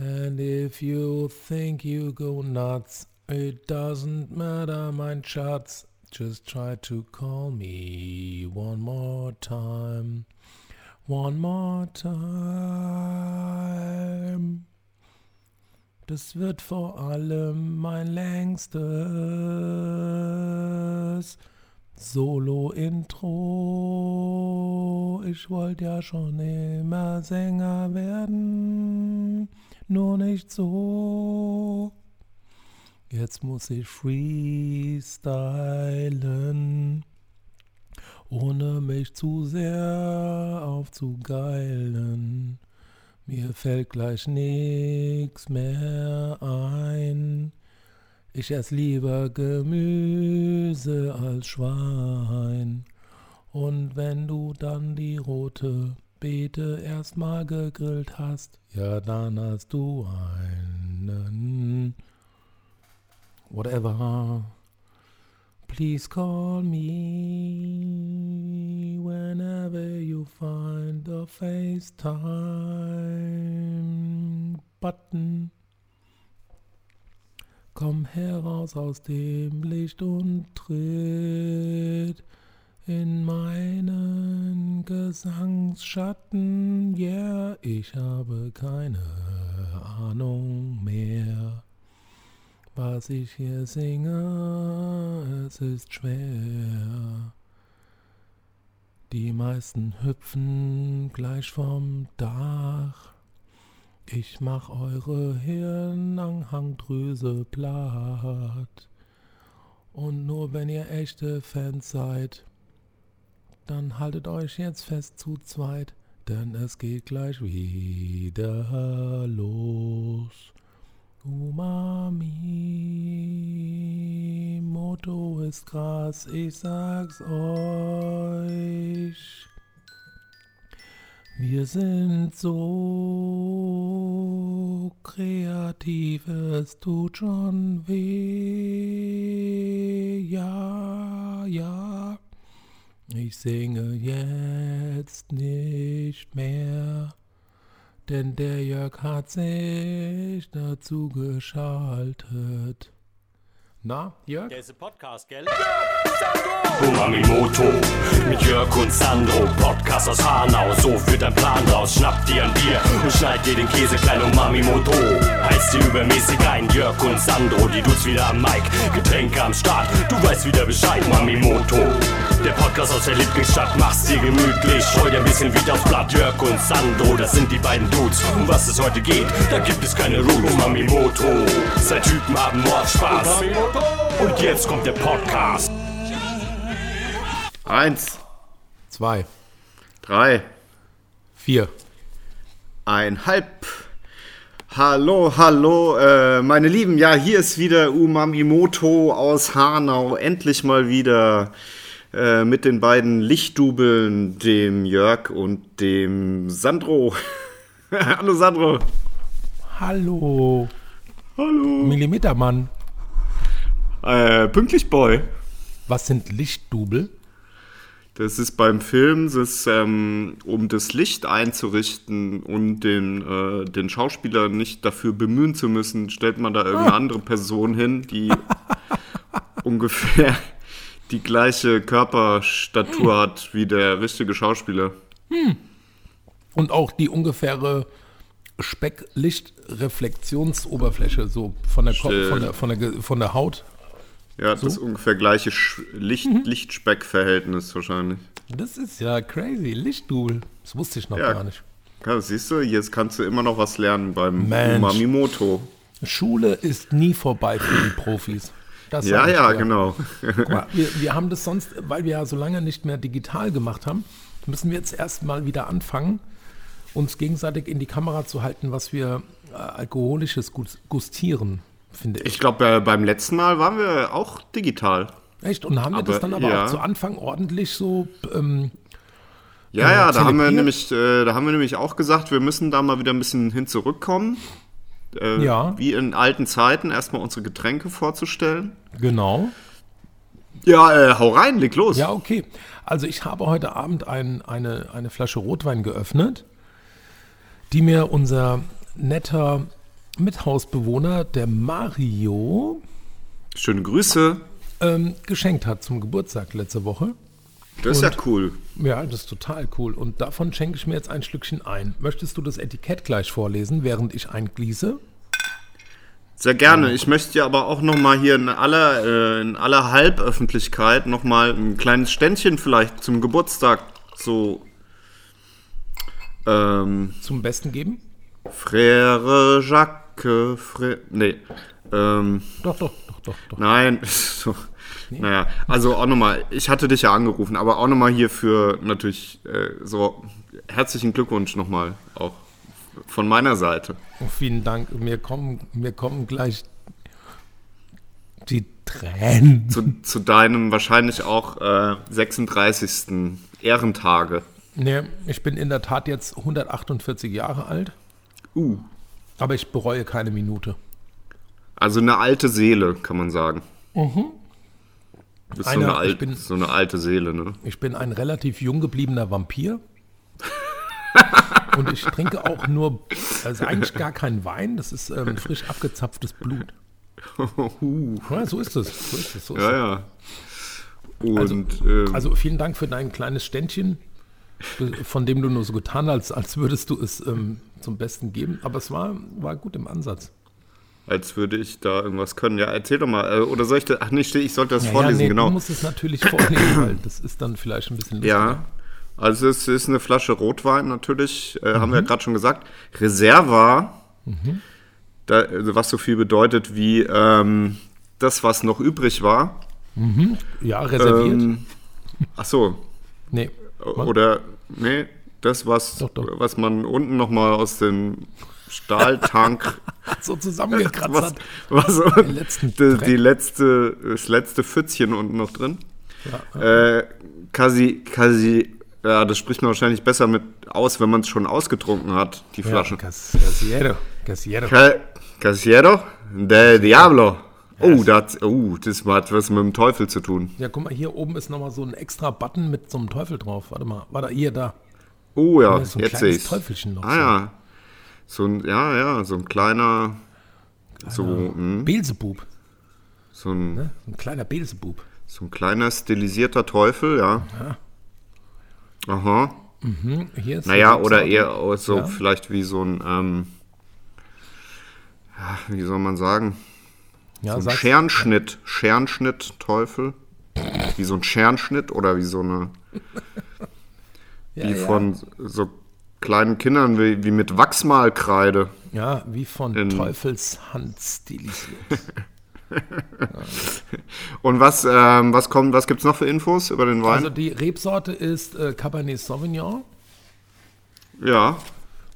And if you think you go nuts, it doesn't matter, mein Schatz. Just try to call me one more time. One more time. Das wird vor allem mein längstes Solo-Intro. Ich wollte ja schon immer Sänger werden, nur nicht so. Jetzt muss ich freestylen, ohne mich zu sehr aufzugeilen. Mir fällt gleich nix mehr ein. Ich ess lieber Gemüse als Schwein. Und wenn du dann die rote Beete erstmal gegrillt hast, ja, dann hast du einen. Whatever. Please call me whenever you find the FaceTime button. Komm heraus aus dem Licht und tritt in meinen Gesangsschatten. Yeah, ich habe keine Ahnung mehr was ich hier singe, es ist schwer. Die meisten hüpfen gleich vom Dach. Ich mach eure Hirnanhangdrüse platt. Und nur wenn ihr echte Fans seid, dann haltet euch jetzt fest zu zweit, denn es geht gleich wieder los. Umami, Motto ist krass, ich sag's euch. Wir sind so kreativ, es tut schon weh. Ja, ja, ich singe jetzt nicht mehr. Denn der Jörg hat sich dazu geschaltet. Na, Jörg? Der ist ein Podcast, gell? Umamimoto mit Jörg und Sandro. Podcast aus Hanau, so führt dein Plan raus. Schnapp dir ein Bier und schneid dir den Käse klein. Umamimoto heißt dir übermäßig ein. Jörg und Sandro, die Dudes wieder am Mic. Getränke am Start, du weißt wieder Bescheid. Umamimoto, der Podcast aus der Lieblingsstadt. Mach's dir gemütlich, scheu dir ein bisschen wieder aufs Blatt. Jörg und Sandro, das sind die beiden Dudes. Um was es heute geht, da gibt es keine Rules. Umamimoto, zwei Typen haben Mordspaß. Und jetzt kommt der Podcast. Eins, Zwei, drei, vier. einhalb. Hallo, hallo, äh, meine Lieben. Ja, hier ist wieder Umamimoto aus Hanau. Endlich mal wieder äh, mit den beiden Lichtdubeln, dem Jörg und dem Sandro. hallo, Sandro. Hallo. Hallo. Millimetermann. Äh, pünktlich, Boy. Was sind Lichtdubel? Das ist beim Film, das ähm, um das Licht einzurichten und den, äh, den Schauspieler nicht dafür bemühen zu müssen, stellt man da irgendeine andere Person hin, die ungefähr die gleiche Körperstatur hat wie der richtige Schauspieler. Und auch die ungefähre Speck-Licht-Reflexionsoberfläche, so von der, Ko Stimmt. von der, von der, von der Haut. Ja, das ungefähr gleiche Sch Licht Licht-Speck-Verhältnis wahrscheinlich. Das ist ja crazy. Lichtdubel. Das wusste ich noch Ja. gar nicht. Ja, siehst du, jetzt kannst du immer noch was lernen beim Mensch. Umamimoto. Schule ist nie vorbei für die Profis. Das Ja, ja, dir. genau. Mal, wir, wir haben das sonst, weil wir ja so lange nicht mehr digital gemacht haben, müssen wir jetzt erstmal wieder anfangen, uns gegenseitig in die Kamera zu halten, was wir äh, alkoholisches gus- gustieren, finde ich. Ich glaube, äh, beim letzten Mal waren wir auch digital. Echt? Und haben wir das aber, dann aber ja. auch zu Anfang ordentlich so ähm, Ja, Äh, ja, da haben, wir nämlich, äh, da haben wir nämlich auch gesagt, wir müssen da mal wieder ein bisschen hin zurückkommen. Äh, Ja. Wie in alten Zeiten, erstmal unsere Getränke vorzustellen. genau? Ja, äh, hau rein, leg los. Ja, okay. Also ich habe heute Abend ein, eine, eine Flasche Rotwein geöffnet, die mir unser netter Mithausbewohner, der Mario, Schöne Grüße. ähm, geschenkt hat zum Geburtstag letzte Woche. Das ist ja Und- cool. Ja, das ist total cool. Und davon schenke ich mir jetzt ein Stückchen ein. Möchtest du das Etikett gleich vorlesen, während ich eingieße? Sehr gerne. Ich möchte dir aber auch noch mal hier in aller, äh, in aller Halböffentlichkeit noch mal ein kleines Ständchen vielleicht zum Geburtstag so ähm, Zum Besten geben? Frère Jacques, Frère, nee, ähm, Doch, doch, doch, doch, doch. nein, so, naja, also auch nochmal, ich hatte dich ja angerufen, aber auch nochmal hier für natürlich äh, so herzlichen Glückwunsch nochmal auch von meiner Seite. Oh, vielen Dank. Mir kommen, mir kommen gleich die Tränen. Zu, zu deinem wahrscheinlich auch äh, 36. Ehrentage. Nee, ich bin in der Tat jetzt 148 Jahre alt, Uh. Aber ich bereue keine Minute. Also eine alte Seele, kann man sagen. Du bist so, Eine- eine alt, bin- so eine alte Seele, ne? Ich bin ein relativ jung gebliebener Vampir. Und ich trinke auch nur, also eigentlich gar keinen Wein, das ist ähm, frisch abgezapftes Blut. Ja, so ist es. So ist es, so ist Ja, ja. Und ähm, Also vielen Dank für dein kleines Ständchen, von dem du nur so getan hast, als würdest du es ähm, zum Besten geben. Aber es war, war gut im Ansatz. als würde ich da irgendwas können. Ja, erzähl doch mal. Äh, oder soll ich das? Ach nee, ich sollte das Ja, vorlesen, ja, nee, genau. Du musst es natürlich vorlesen, weil das ist dann vielleicht ein bisschen lustiger. Ja, also es ist eine Flasche Rotwein natürlich, äh, haben Mhm. wir ja gerade schon gesagt. Reserva, da, also was so viel bedeutet wie ähm, das, was noch übrig war. Ja, reserviert. Ähm, ach so, nee. oder nee, das, was, Doch, doch. was man unten nochmal aus dem Stahltank So zusammengekratzt was, hat. was letzten die, die letzte, das letzte Pfützchen unten noch drin. Ja, Äh, Kasi, Kasi, ja, das spricht man wahrscheinlich besser mit aus, wenn man es schon ausgetrunken hat, die Flasche. Ja, Cas- Casiero. Casiero. Ca Casiero de Diablo. Oh, das, oh, das hat was mit dem Teufel zu tun. Ja, guck mal, hier oben ist nochmal so ein extra Button mit so einem Teufel drauf. Warte mal, warte, hier, da. Oh ja, Ja, so jetzt sehe ich's. Teufelchen noch Ah so. ja. So ein, ja, ja, so ein kleiner, so, hm, Beelzebub. so, ein, Ne? So ein kleiner Beelzebub. so ein kleiner stilisierter Teufel, ja. Aha. Hm, hier ist Naja, oder eher so Ja. vielleicht wie so ein, ähm, ja, wie soll man sagen, ja, so ein. Scherenschnitt, Scherenschnitt-Teufel. Wie so ein Scherenschnitt oder wie so eine, ja, wie ja. von so kleinen Kindern, wie, wie mit Wachsmalkreide. Ja, wie von in- Teufelshand stilisiert. Und was, ähm, was kommt, was gibt's noch für Infos über den Wein? Also die Rebsorte ist äh, Cabernet Sauvignon. ja,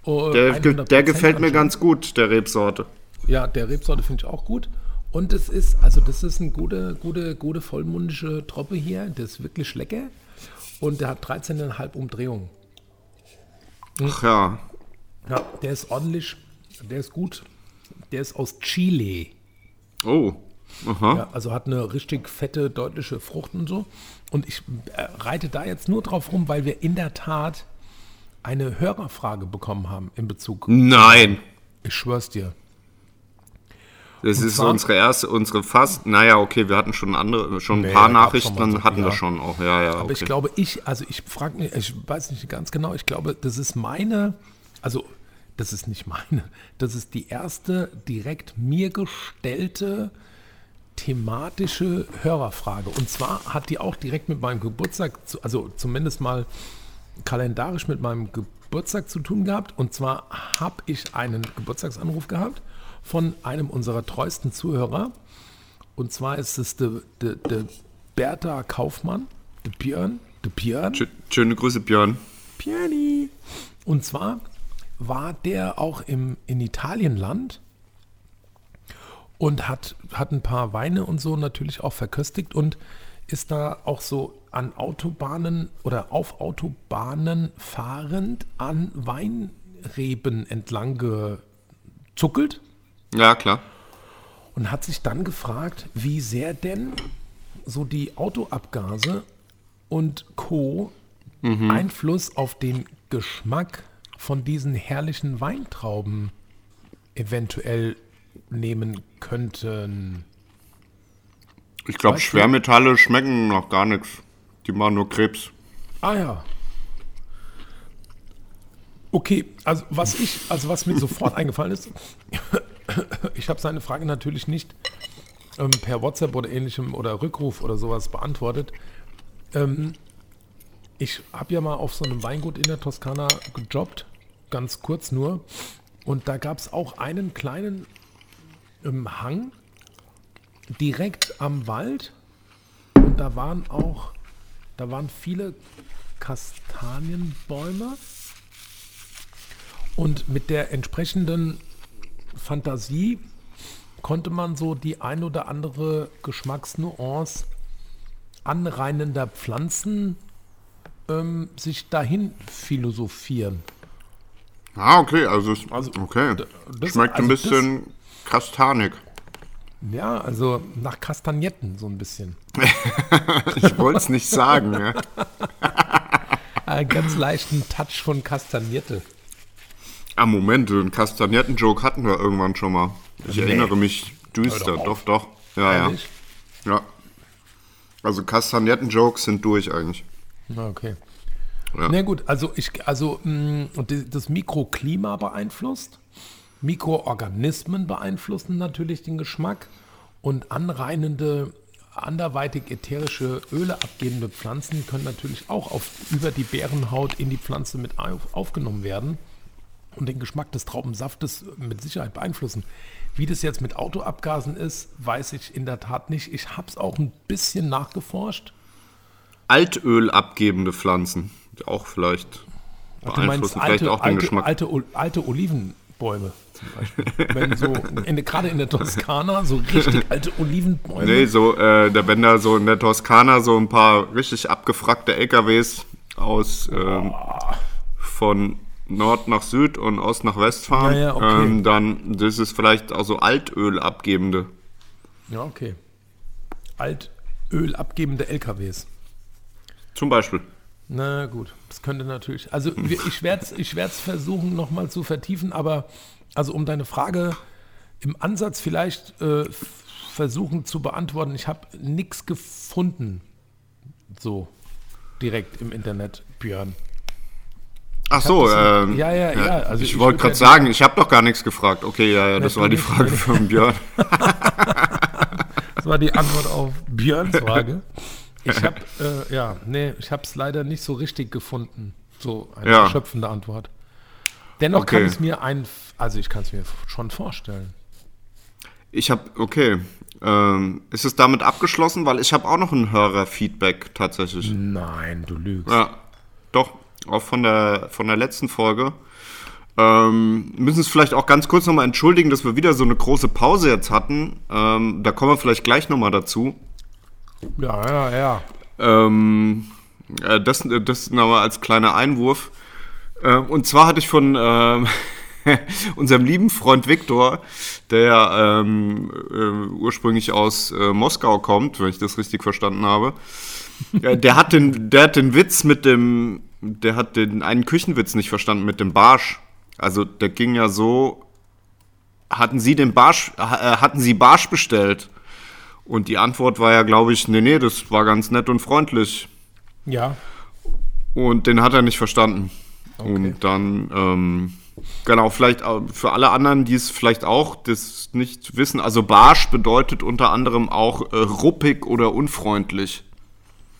Oh, der, ge- 100% der gefällt mir ganz gut, der Rebsorte. Ja, der Rebsorte finde ich auch gut. Und es ist, also das ist eine gute, gute, gute vollmundige Troppe hier. Der ist wirklich lecker. Und der hat 13,5 Umdrehungen. Ach ja, Ja, der ist ordentlich, der ist gut. Der ist aus Chile. oh, aha. Ja, also hat eine richtig fette, deutliche Frucht und so. Und ich äh, reite da jetzt nur drauf rum, weil wir in der Tat eine Hörerfrage bekommen haben in Bezug. Nein. Ich schwör's dir. Das Und ist zwar- unsere erste, unsere fast, naja, okay, wir hatten schon andere, schon ein Nee, paar Nachrichten, schon so, hatten wir ja. schon auch, ja, ja, Aber okay. ich glaube, ich, also ich frage mich, ich weiß nicht ganz genau, ich glaube, das ist meine, also das ist nicht meine, das ist die erste direkt mir gestellte thematische Hörerfrage. Und zwar hat die auch direkt mit meinem Geburtstag, also zumindest mal kalendarisch mit meinem Geburtstag zu tun gehabt. Und zwar habe ich einen Geburtstagsanruf gehabt von einem unserer treuesten Zuhörer. Und zwar ist es der de, de Bertha Kaufmann, der Björn, der Björn, Schö- Schöne Grüße, Björn. Björni. Und zwar war der auch im, in Italienland und hat, hat ein paar Weine und so natürlich auch verköstigt und ist da auch so an Autobahnen oder auf Autobahnen fahrend an Weinreben entlang gezuckelt Ja, klar. und hat sich dann gefragt, wie sehr denn so die Autoabgase und Co. Einfluss auf den Geschmack von diesen herrlichen Weintrauben eventuell nehmen könnten. Ich glaube, Schwermetalle schmecken noch gar nichts. Die machen nur Krebs. Ah ja. Okay, also was ich, also was mir sofort eingefallen ist, ich habe seine Frage natürlich nicht ähm, per WhatsApp oder ähnlichem oder Rückruf oder sowas beantwortet. Ähm, ich habe ja mal auf so einem Weingut in der Toskana gejobbt, ganz kurz nur. Und da gab es auch einen kleinen ähm, Hang direkt am Wald. Und da waren auch, da waren viele Kastanienbäume. Und mit der entsprechenden Fantasie konnte man so die ein oder andere Geschmacksnuance anreinender Pflanzen ähm, sich dahin philosophieren. Ah, okay, also, es- Also, okay. das- Schmeckt also ein das- bisschen kastanig. Ja, also nach Kastagnetten so ein bisschen. Ich wollte es nicht sagen. Ja. Einen ganz leichten Touch von Kastagnette. Ah, Moment, einen Kastagnetten-Joke hatten wir irgendwann schon mal. Ich Nee. erinnere mich düster. Doch Doch, doch. Ja, ja. Ehrlich? ja. Also Kastagnetten-Jokes sind durch eigentlich. Okay. Ja. Na gut, also ich, also mh, die- das Mikroklima beeinflusst, Mikroorganismen beeinflussen natürlich den Geschmack und anreinende, anderweitig ätherische Öle abgebende Pflanzen können natürlich auch auf, über die Beerenhaut in die Pflanze mit auf, aufgenommen werden und den Geschmack des Traubensaftes mit Sicherheit beeinflussen. Wie das jetzt mit Autoabgasen ist, weiß ich in der Tat nicht. Ich habe es auch ein bisschen nachgeforscht. Altöl abgebende Pflanzen. Auch vielleicht Ach, du meinst beeinflussen vielleicht alte, auch den alte, Geschmack. alte, alte Olivenbäume zum Beispiel. Wenn so, in, gerade in der Toskana, so richtig alte Olivenbäume. Nee, so, äh, da, wenn da so in der Toskana so ein paar richtig abgefragte LKWs aus ähm, von Nord nach Süd und Ost nach West fahren, Ja, ja, okay. ähm, dann das ist vielleicht auch so Altöl abgebende. Ja, okay. Altöl abgebende LKWs. Zum Beispiel. Na gut, das könnte natürlich. Also ich werde es ich werd's versuchen nochmal zu vertiefen, aber also um deine Frage im Ansatz vielleicht äh, versuchen zu beantworten. Ich habe nichts gefunden, so direkt im Internet, Björn. Ach so, ähm, ja, ja, ja, also ich, ich wollte gerade sagen, ich habe doch gar nichts gefragt. Okay, ja, ja, das war die. Frage von Björn. Das war die Antwort auf Björns Frage. Ich habe, äh, ja, nee, ich habe es leider nicht so richtig gefunden. So eine Ja. erschöpfende Antwort. Dennoch kann Okay. ich es mir ein, also ich kann es mir schon vorstellen. Ich habe, okay. Ähm, ist es damit abgeschlossen? Weil ich habe auch noch ein Hörerfeedback tatsächlich. Nein, du lügst. Ja, doch, auch von der, von der letzten Folge. Ähm, müssen es vielleicht auch ganz kurz nochmal entschuldigen, dass wir wieder so eine große Pause jetzt hatten. Ähm, da kommen wir vielleicht gleich nochmal dazu. Ja, ja, ja. Ähm, äh, das das nochmal als kleiner Einwurf. Ähm, und zwar hatte ich von ähm, unserem lieben Freund Viktor, der ähm, äh, ursprünglich aus äh, Moskau kommt, wenn ich das richtig verstanden habe. Ja, der hat den, der hat den Witz mit dem, der hat den einen Küchenwitz nicht verstanden mit dem Barsch. Also der ging ja so, hatten Sie den Barsch, äh, hatten Sie Barsch bestellt? Und die Antwort war ja, glaube ich, nee, nee, das war ganz nett und freundlich. Ja, Und den hat er nicht verstanden. Okay. Und dann, ähm, genau, vielleicht auch für alle anderen, die es vielleicht auch das nicht wissen, also barsch bedeutet unter anderem auch äh, ruppig oder unfreundlich.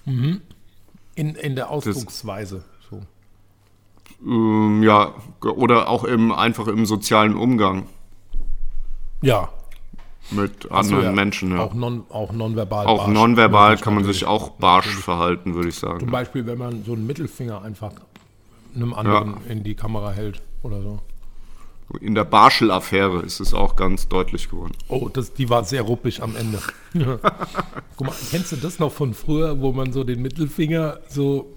In, in der Ausdrucksweise. So. Ähm, ja, oder auch im, einfach im sozialen Umgang Ja, mit so, anderen ja. Menschen. Ja. Auch, non, auch nonverbal. Auch barsch. nonverbal kann man natürlich. sich auch barsch verhalten, würde ich Zum sagen. Beispiel, wenn man so einen Mittelfinger einfach einem anderen in die Kamera hält oder so. In der Barschel-Affäre ist es auch ganz deutlich geworden. Oh, das, die war sehr ruppig am Ende. Guck mal, kennst du das noch von früher, wo man so den Mittelfinger so.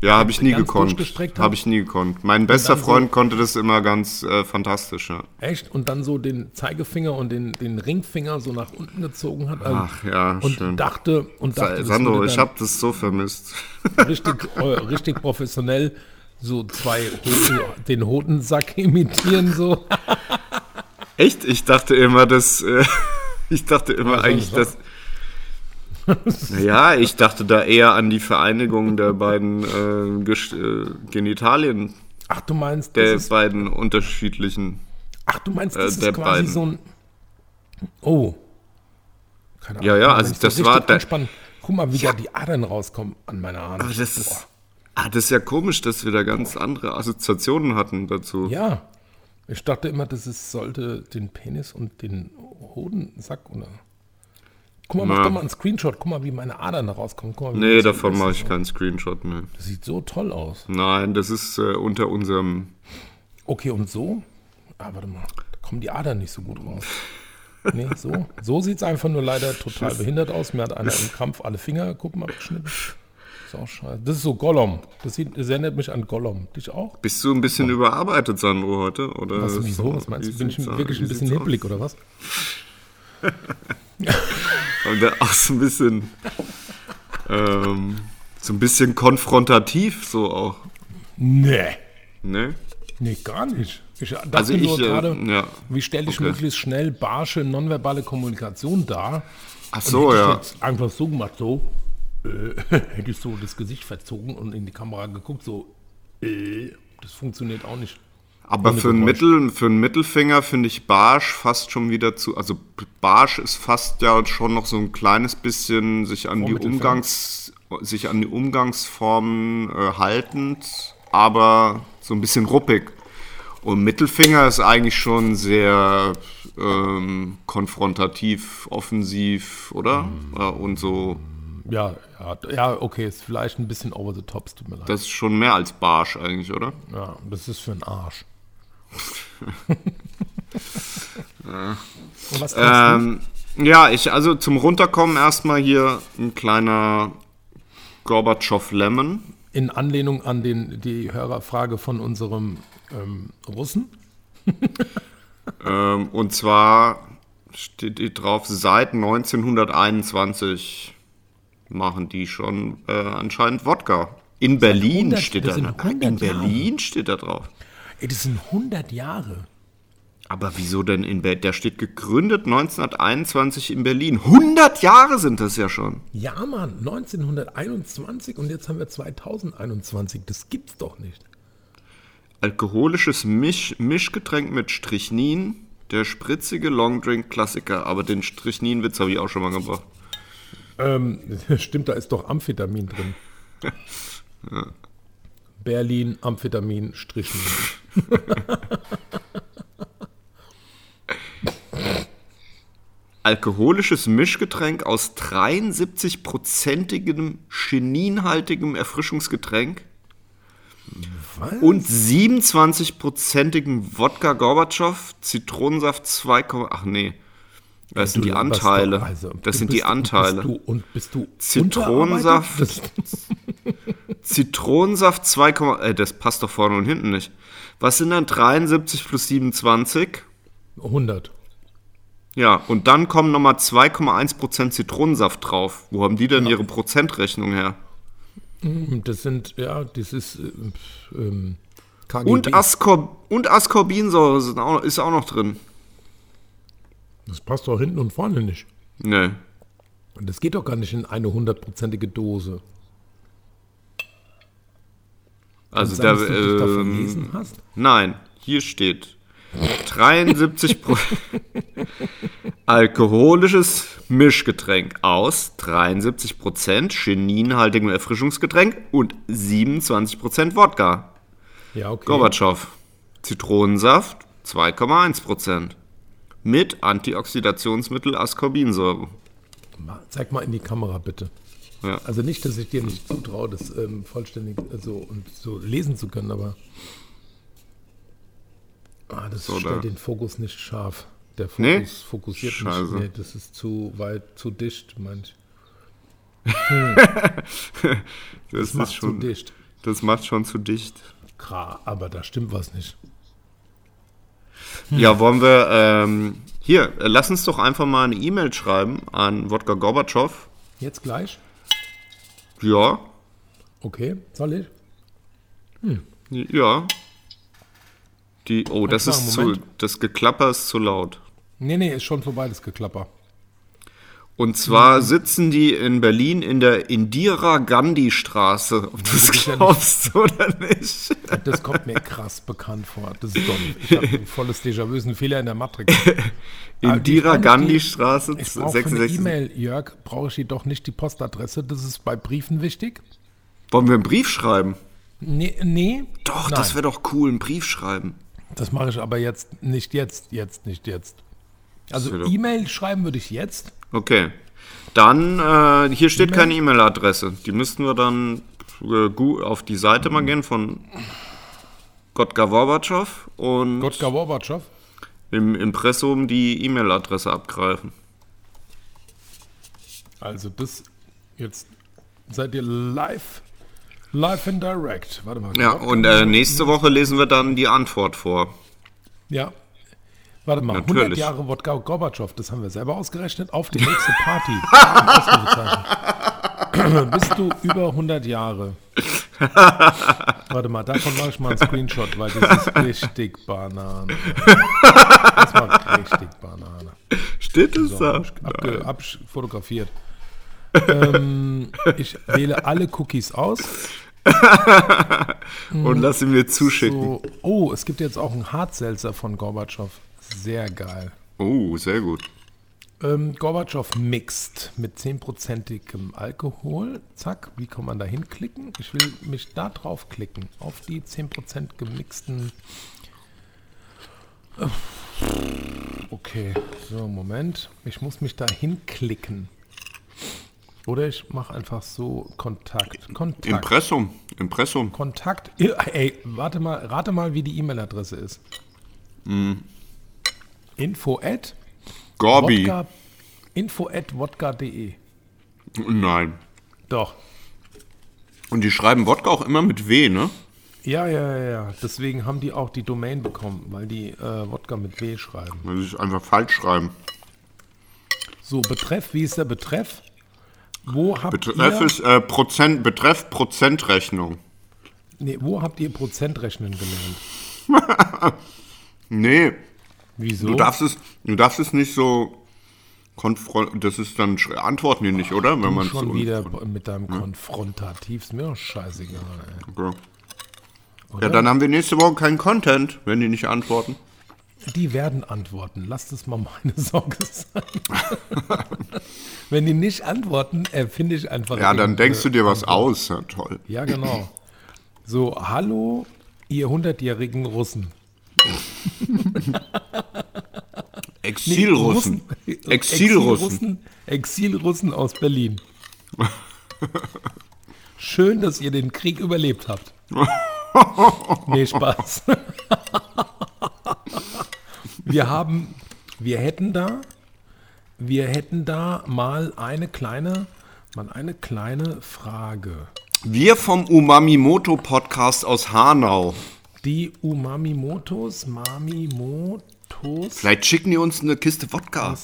Ja, habe ich nie gekonnt. Habe ich nie gekonnt. Mein bester dann so- Freund konnte das immer ganz äh, fantastisch. Ja. Echt? Und dann so den Zeigefinger und den, den Ringfinger so nach unten gezogen hat. also- Ach ja, und schön. dachte, und dachte, Sandro, ich habe das so vermisst. richtig, äh, richtig professionell so zwei den Hodensack imitieren, so. Echt? Ich dachte immer, dass. Äh, ich dachte immer eigentlich, dass. Naja, ich dachte da eher an die Vereinigung der beiden äh, äh, Genitalien Ach, du meinst, das der ist, beiden unterschiedlichen. ach, du meinst, äh, das der ist quasi beiden. so ein. Oh. Keine Ja, ja, Wenn also das war anspann- Guck mal, wie da die Adern rauskommen an meiner Arme. Aber das ist. Ah, das ist ja komisch, dass wir da ganz andere Assoziationen hatten dazu. Ja. Ich dachte immer, das ist, sollte den Penis und den Hodensack oder. Guck mal, mach Na. doch mal einen Screenshot. Guck mal, wie meine Adern da rauskommen. Guck mal, Nee, davon mache ich keinen Screenshot mehr. Das sieht so toll aus. Nein, das ist äh, unter unserem. Okay, und so? Ah, warte mal. Da kommen die Adern nicht so gut raus. Nee, so. So sieht es einfach nur leider total behindert aus. Mir hat einer im Kampf alle Fingerkuppen abgeschnitten. Ist auch scheiße. Das ist so Gollum. Das, sieht, das erinnert mich an Gollum. Dich auch? Bist du ein bisschen überarbeitet, Sandro, heute? Oder Was, wieso? Was meinst du? Bin ich wirklich ein bisschen hibbelig oder was? Und der auch so ein bisschen. ähm, so ein bisschen konfrontativ, so auch. Nee. Ne? Nee, gar nicht. Ich dachte Also ich, nur äh, gerade, ja. wie stelle ich Okay. möglichst schnell barsche, nonverbale Kommunikation dar? Ach so, ja. jetzt einfach so gemacht, so, äh, hätte ich so das Gesicht verzogen und in die Kamera geguckt, so, äh, das funktioniert auch nicht. Aber für einen. Mittel, für einen Mittelfinger finde ich Barsch fast schon wieder zu. Also Barsch ist fast ja schon noch so ein kleines bisschen sich an Vor die? Umgangs, sich an die Umgangsformen äh, haltend, aber so ein bisschen ruppig. Und Mittelfinger ist eigentlich schon sehr ähm, konfrontativ, offensiv, oder? Mhm. Äh, Und so, Ja, ja, ja, okay, ist vielleicht ein bisschen over the top, es tut mir leid. das ist schon mehr als Barsch eigentlich, oder? ja, das ist für einen Arsch. Und was Ähm, ja, ich, also zum Runterkommen erstmal hier ein kleiner Gorbatschow Lemon. In Anlehnung an den, die Hörerfrage von unserem ähm, Russen. Ähm, und zwar steht hier drauf, seit 1921 machen die schon äh, anscheinend Wodka. In Berlin 100 steht da. In 100 Jahre. Berlin steht da drauf. Ey, das sind 100 Jahre. Aber wieso denn in Berlin? Der steht gegründet 1921 in Berlin. 100 Jahre sind das ja schon. Ja, Mann, 1921 und jetzt haben wir 2021. Das gibt's doch nicht. Alkoholisches Misch Mischgetränk mit Strichnin. Der spritzige Longdrink-Klassiker. Aber den Strichnin-Witz habe ich auch schon mal gebracht. Ähm, stimmt, da ist doch Amphetamin drin. Berlin, Amphetamin, Strichen. Alkoholisches Mischgetränk aus 73-prozentigem chininhaltigem Erfrischungsgetränk Was? und 27-prozentigem Wodka Gorbatschow, Zitronensaft 2, ach nee, das sind Du die Anteile. doch, also, das du sind bist- die Anteile. Und bist du, und bist du Zitronensaft. Zitronensaft 2, äh, das passt doch vorne und hinten nicht. Was sind dann 73 plus 27? Das 100. Ja, und dann kommen nochmal 2,1% Zitronensaft drauf. Wo haben die denn ihre Prozentrechnung her? Das sind, ja, das ist äh, ähm, KGB. Und, Ascor und Ascorbinsäure sind auch, ist auch noch drin. Das passt doch hinten und vorne nicht. Nee. Und das geht doch gar nicht in eine hundertprozentige Dose. Also da, da ähm, verlesen hast? nein, hier steht 73 Pro alkoholisches Mischgetränk aus 73 Prozent chininhaltigem Erfrischungsgetränk und 27 Prozent Wodka. Ja, okay. Gorbatschow. Zitronensaft 2,1 Prozent. Mit Antioxidationsmittel Ascorbinsäure. Zeig mal in die Kamera, bitte. Ja. Also nicht, dass ich dir nicht zutraue, das ähm, vollständig so und so lesen zu können, aber ah, das So, stellt da. den Fokus nicht scharf. Der Fokus Nee? fokussiert Scheiße. nicht. Nee, das ist zu weit, zu dicht, manch. Das, Das macht ist zu schon, dicht. das macht schon zu dicht. Kra, aber da stimmt was nicht. Ja, wollen wir, ähm, hier, äh, lass uns doch einfach mal eine E-Mail schreiben an Wodka Gorbatschow. Jetzt gleich? Ja, Okay, soll ich? ja. Die, oh, das ist zu, das Geklapper ist zu laut. Nee, nee, ist schon vorbei, das Geklapper. Und zwar sitzen die in Berlin in der Indira Gandhi Straße. Ob du das sicher glaubst oder nicht. Das kommt mir krass bekannt vor. Das ist dumm. Ich habe ein volles Déjà-vu, ist ein Fehler in der Matrix. Indira Frage, Gandhi Straße Ich brauche für eine 66. E-Mail, Jörg, brauche ich jedoch nicht die Postadresse. Das ist bei Briefen wichtig. Wollen wir einen Brief schreiben? Nee, nee. Doch, Nein. das wäre doch cool, einen Brief schreiben. Das mache ich aber jetzt, nicht jetzt, jetzt, nicht jetzt. Also E-Mail schreiben würde ich jetzt. Okay. Dann, äh, hier steht keine E-Mail-Adresse. Die müssten wir dann äh, auf die Seite mal gehen von Gotka Worbatschow und Gotka Worbatschow. im Impressum die E-Mail-Adresse abgreifen. Also das jetzt seid ihr live, live and direct. Warte mal. Ja, und äh, nächste Woche lesen wir dann die Antwort vor. Ja. Warte mal, 100 Natürlich. Jahre Wodka Gorbatschow, das haben wir selber ausgerechnet, auf die nächste Party. Bist du über 100 Jahre? Warte mal, davon mache ich mal einen Screenshot, weil das ist richtig Banane. Das war richtig Banane. Steht es So, da? abge- abfotografiert. ähm, ich wähle alle Cookies aus. Und lass ihn mir zuschicken. So, oh, es gibt jetzt auch einen Hartselzer von Gorbatschow. Sehr geil. Oh, sehr gut. Ähm, Gorbatschow mixt mit 10%igem Alkohol. Zack, wie kann man da hinklicken? Ich will mich da drauf klicken. Auf die 10% gemixten. Äh, Okay, so, Moment. Ich muss mich da hinklicken. Oder ich mache einfach so Kontakt. Kontakt. Impressum. Impressum. Kontakt. Ey, warte mal, rate mal, wie die E-Mail-Adresse ist. Info at Gorbi. Wodka, info at wodka.de. Nein. Doch. Und die schreiben Wodka auch immer mit W, ne? Ja, ja, ja, ja. Deswegen haben die auch die Domain bekommen, weil die äh, Wodka mit W schreiben. Weil sie es einfach falsch schreiben. So, Betreff, wie ist der Betreff? Wo habt Betreff ihr, ist äh, Prozent, Betreff Prozentrechnung. nee, wo habt ihr Prozentrechnen gelernt? Nee, Wieso? du darfst es, du darfst es nicht so das ist dann antworten die nicht, oder? Wenn man schon wieder mit deinem Konfrontativ. Ist mir doch scheißegal, ey. Okay. Ja, dann haben wir nächste Woche keinen Content, wenn die nicht antworten. Die werden antworten. Lasst es mal meine Sorge sein. Wenn die nicht antworten, erfinde ich einfach. Ja, dann denkst du dir was Antwort. aus. Ja, toll. Ja, genau. So, hallo, ihr hundertjährigen Russen. Exilrussen. Exilrussen. Exilrussen. Exilrussen aus Berlin. Schön, dass ihr den Krieg überlebt habt. Nee, Spaß. Wir haben, wir hätten da, wir hätten da mal eine kleine, mal eine kleine Frage. Wir vom Umamimoto Podcast aus Hanau. Die Umami-Motos, Mami-Motos, Vielleicht schicken die uns eine Kiste Wodka.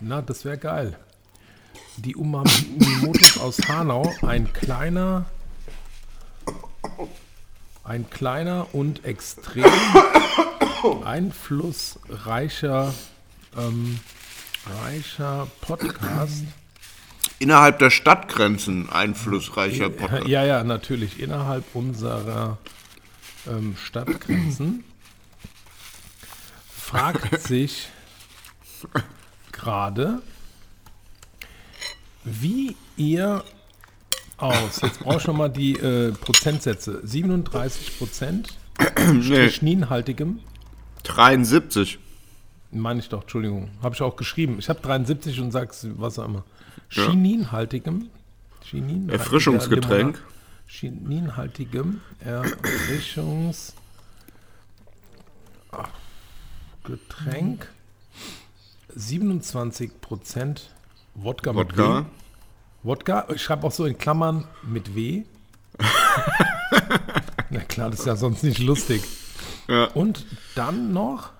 na, das wäre geil. Die Umami-Motos aus Hanau, ein kleiner, ein kleiner und extrem einflussreicher, ähm, reicher Podcast. Innerhalb der Stadtgrenzen einflussreicher Podcast. Ja, ja, natürlich, innerhalb unserer ähm, Stadtgrenzen fragt sich gerade, wie ihr aus, jetzt brauche ich nochmal die äh, Prozentsätze, 37 Prozent Nee, Schninhaltigem, 73. meine ich doch, Entschuldigung, habe ich auch geschrieben. Ich habe 73 und sag's was auch immer. Chininhaltigem, Chininhaltiger Erfrischungsgetränk. Chininhaltigem Erfrischungs Ach, Getränk 27 Prozent Wodka, mit Wodka. W. Wodka, ich schreibe auch so in Klammern mit W. Na klar, das ist ja sonst nicht lustig. Ja. Und dann noch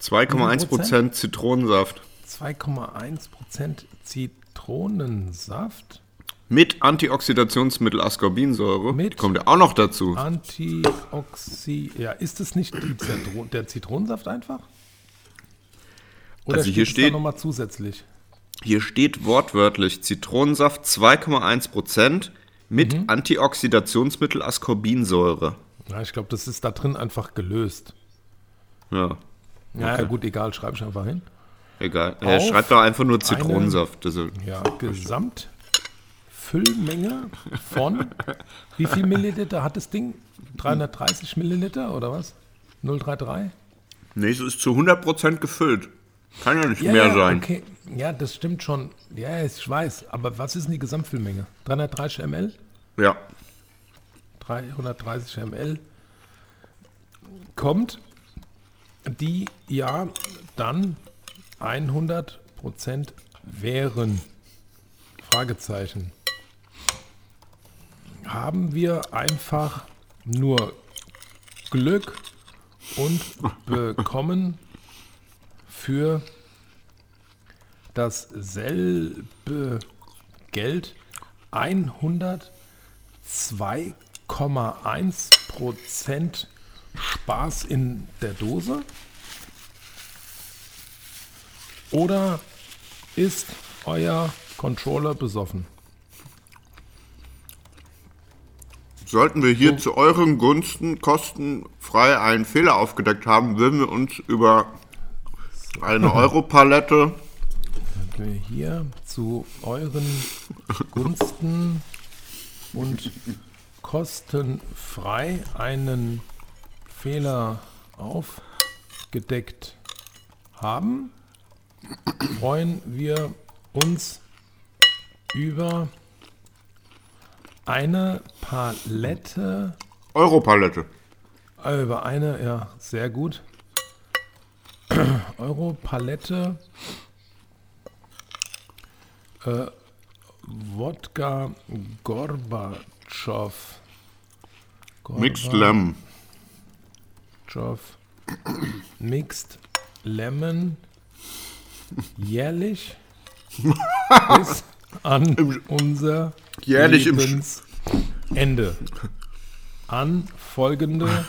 2,1% Zitronensaft. 2,1% Zitronensaft. Mit Antioxidationsmittel Ascorbinsäure. Mit? Kommt ja auch noch dazu. Antioxi. Ja, ist es nicht die Zitro der Zitronensaft einfach? Oder Also hier steht- nochmal zusätzlich? Hier steht wortwörtlich Zitronensaft 2,1% mit Mhm. Antioxidationsmittel Ascorbinsäure. Ja, ich glaube, das ist da drin einfach gelöst. Ja, Ja, ja, gut, egal, schreibe ich einfach hin. egal. Er Auf schreibt da einfach nur Zitronensaft. Also, Ja, Gesamtfüllmenge von wie viel Milliliter hat das Ding? 330 Milliliter oder was? 033? nee, es ist zu 100% gefüllt. Kann ja nicht mehr ja, sein. Okay. Ja, das stimmt schon. Ja, ich weiß. Aber was ist denn die Gesamtfüllmenge? 330 ml? Ja. 330 ml kommt, die ja dann 100% wären. Fragezeichen. Haben wir einfach nur Glück und bekommen für dasselbe Geld 102,1% Spaß in der Dose? Oder ist euer Controller besoffen? Sollten wir hier zu euren Gunsten kostenfrei einen Fehler aufgedeckt haben, würden wir uns über eine Europalette wir hier zu euren Gunsten und kostenfrei einen Fehler aufgedeckt haben, freuen wir uns über eine Palette, Europalette. äh, über eine, ja, sehr gut, Euro Palette äh, Wodka Gorbatschow. Mixed Lemon. Mixed Lemon jährlich bis an unser Jährlich im Sch- Lebensende. An folgende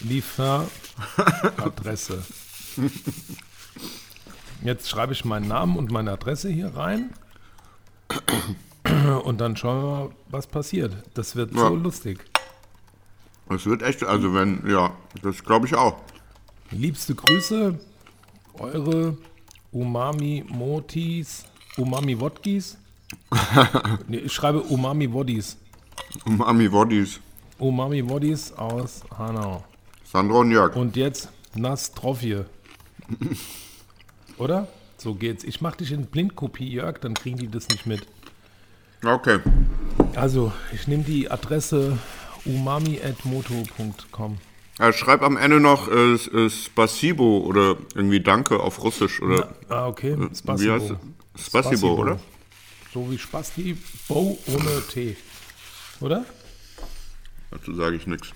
Lieferadresse. Jetzt schreibe ich meinen Namen und meine Adresse hier rein. Und dann schauen wir mal, was passiert. Das wird Ja. so lustig. Es wird echt, also wenn, ja, das glaube ich auch. Liebste Grüße, eure Umami Motis, Umami Wodkis. Nee, ich schreibe Umami Wodis. Umami Wodis. Umami Wodis aus Hanau. Sandro und Jörg. Und jetzt Nastrofje. Oder? So geht's. Ich mach dich in Blindkopie, Jörg, dann kriegen die das nicht mit. Okay. Also, ich nehme die Adresse umami.moto.com. Er schreibt am Ende noch äh, äh, Spasibo oder irgendwie Danke auf Russisch oder Ah, okay. wie heißt Spasibo. es? Spasibo, oder? So wie Spasti, Bo ohne T. Oder? Dazu sage ich nichts.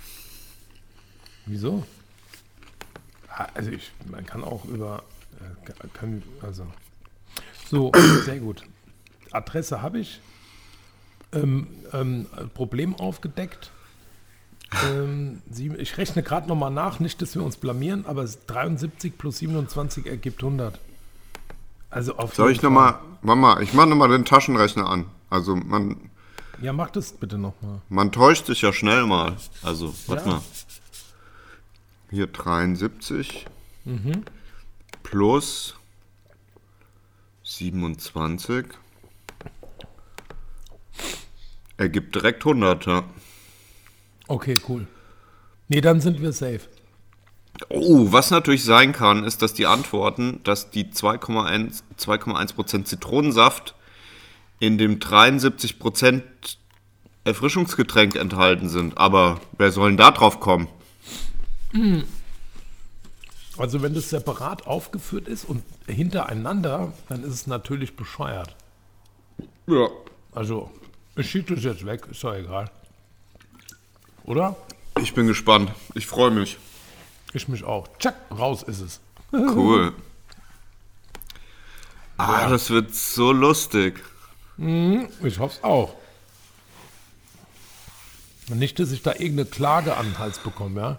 Wieso? Ah, Also ich, man kann auch über, äh, also so, sehr gut. Adresse habe ich. Ähm, ähm, Problem aufgedeckt. Ähm, sieben, ich rechne gerade nochmal nach, nicht, dass wir uns blamieren, aber es- 73 plus 27 ergibt 100. Also auf Soll ich nochmal, Mama, ich mache nochmal den Taschenrechner an. Also man. Ja, mach das bitte nochmal. man täuscht sich ja schnell mal. Also, warte Ja. mal. Hier 73 Mhm. plus 27 ergibt direkt 100, ja. Okay, cool. Nee, dann sind wir safe. Oh, was natürlich sein kann, ist, dass die Antworten, dass die 2,1 2,1% Zitronensaft in dem 73% Erfrischungsgetränk enthalten sind. Aber wer soll denn da drauf kommen? Also wenn das separat aufgeführt ist und hintereinander, dann ist es natürlich bescheuert. Ja. Also, ich schiebe das jetzt weg, ist doch egal. Oder? Ich bin gespannt. Ich freue mich. Ich mich auch. Tschack, raus ist es. Cool. Ah, das wird so lustig. Ich hoffe es auch. Nicht, dass ich da irgendeine Klage an den Hals bekomme, ja.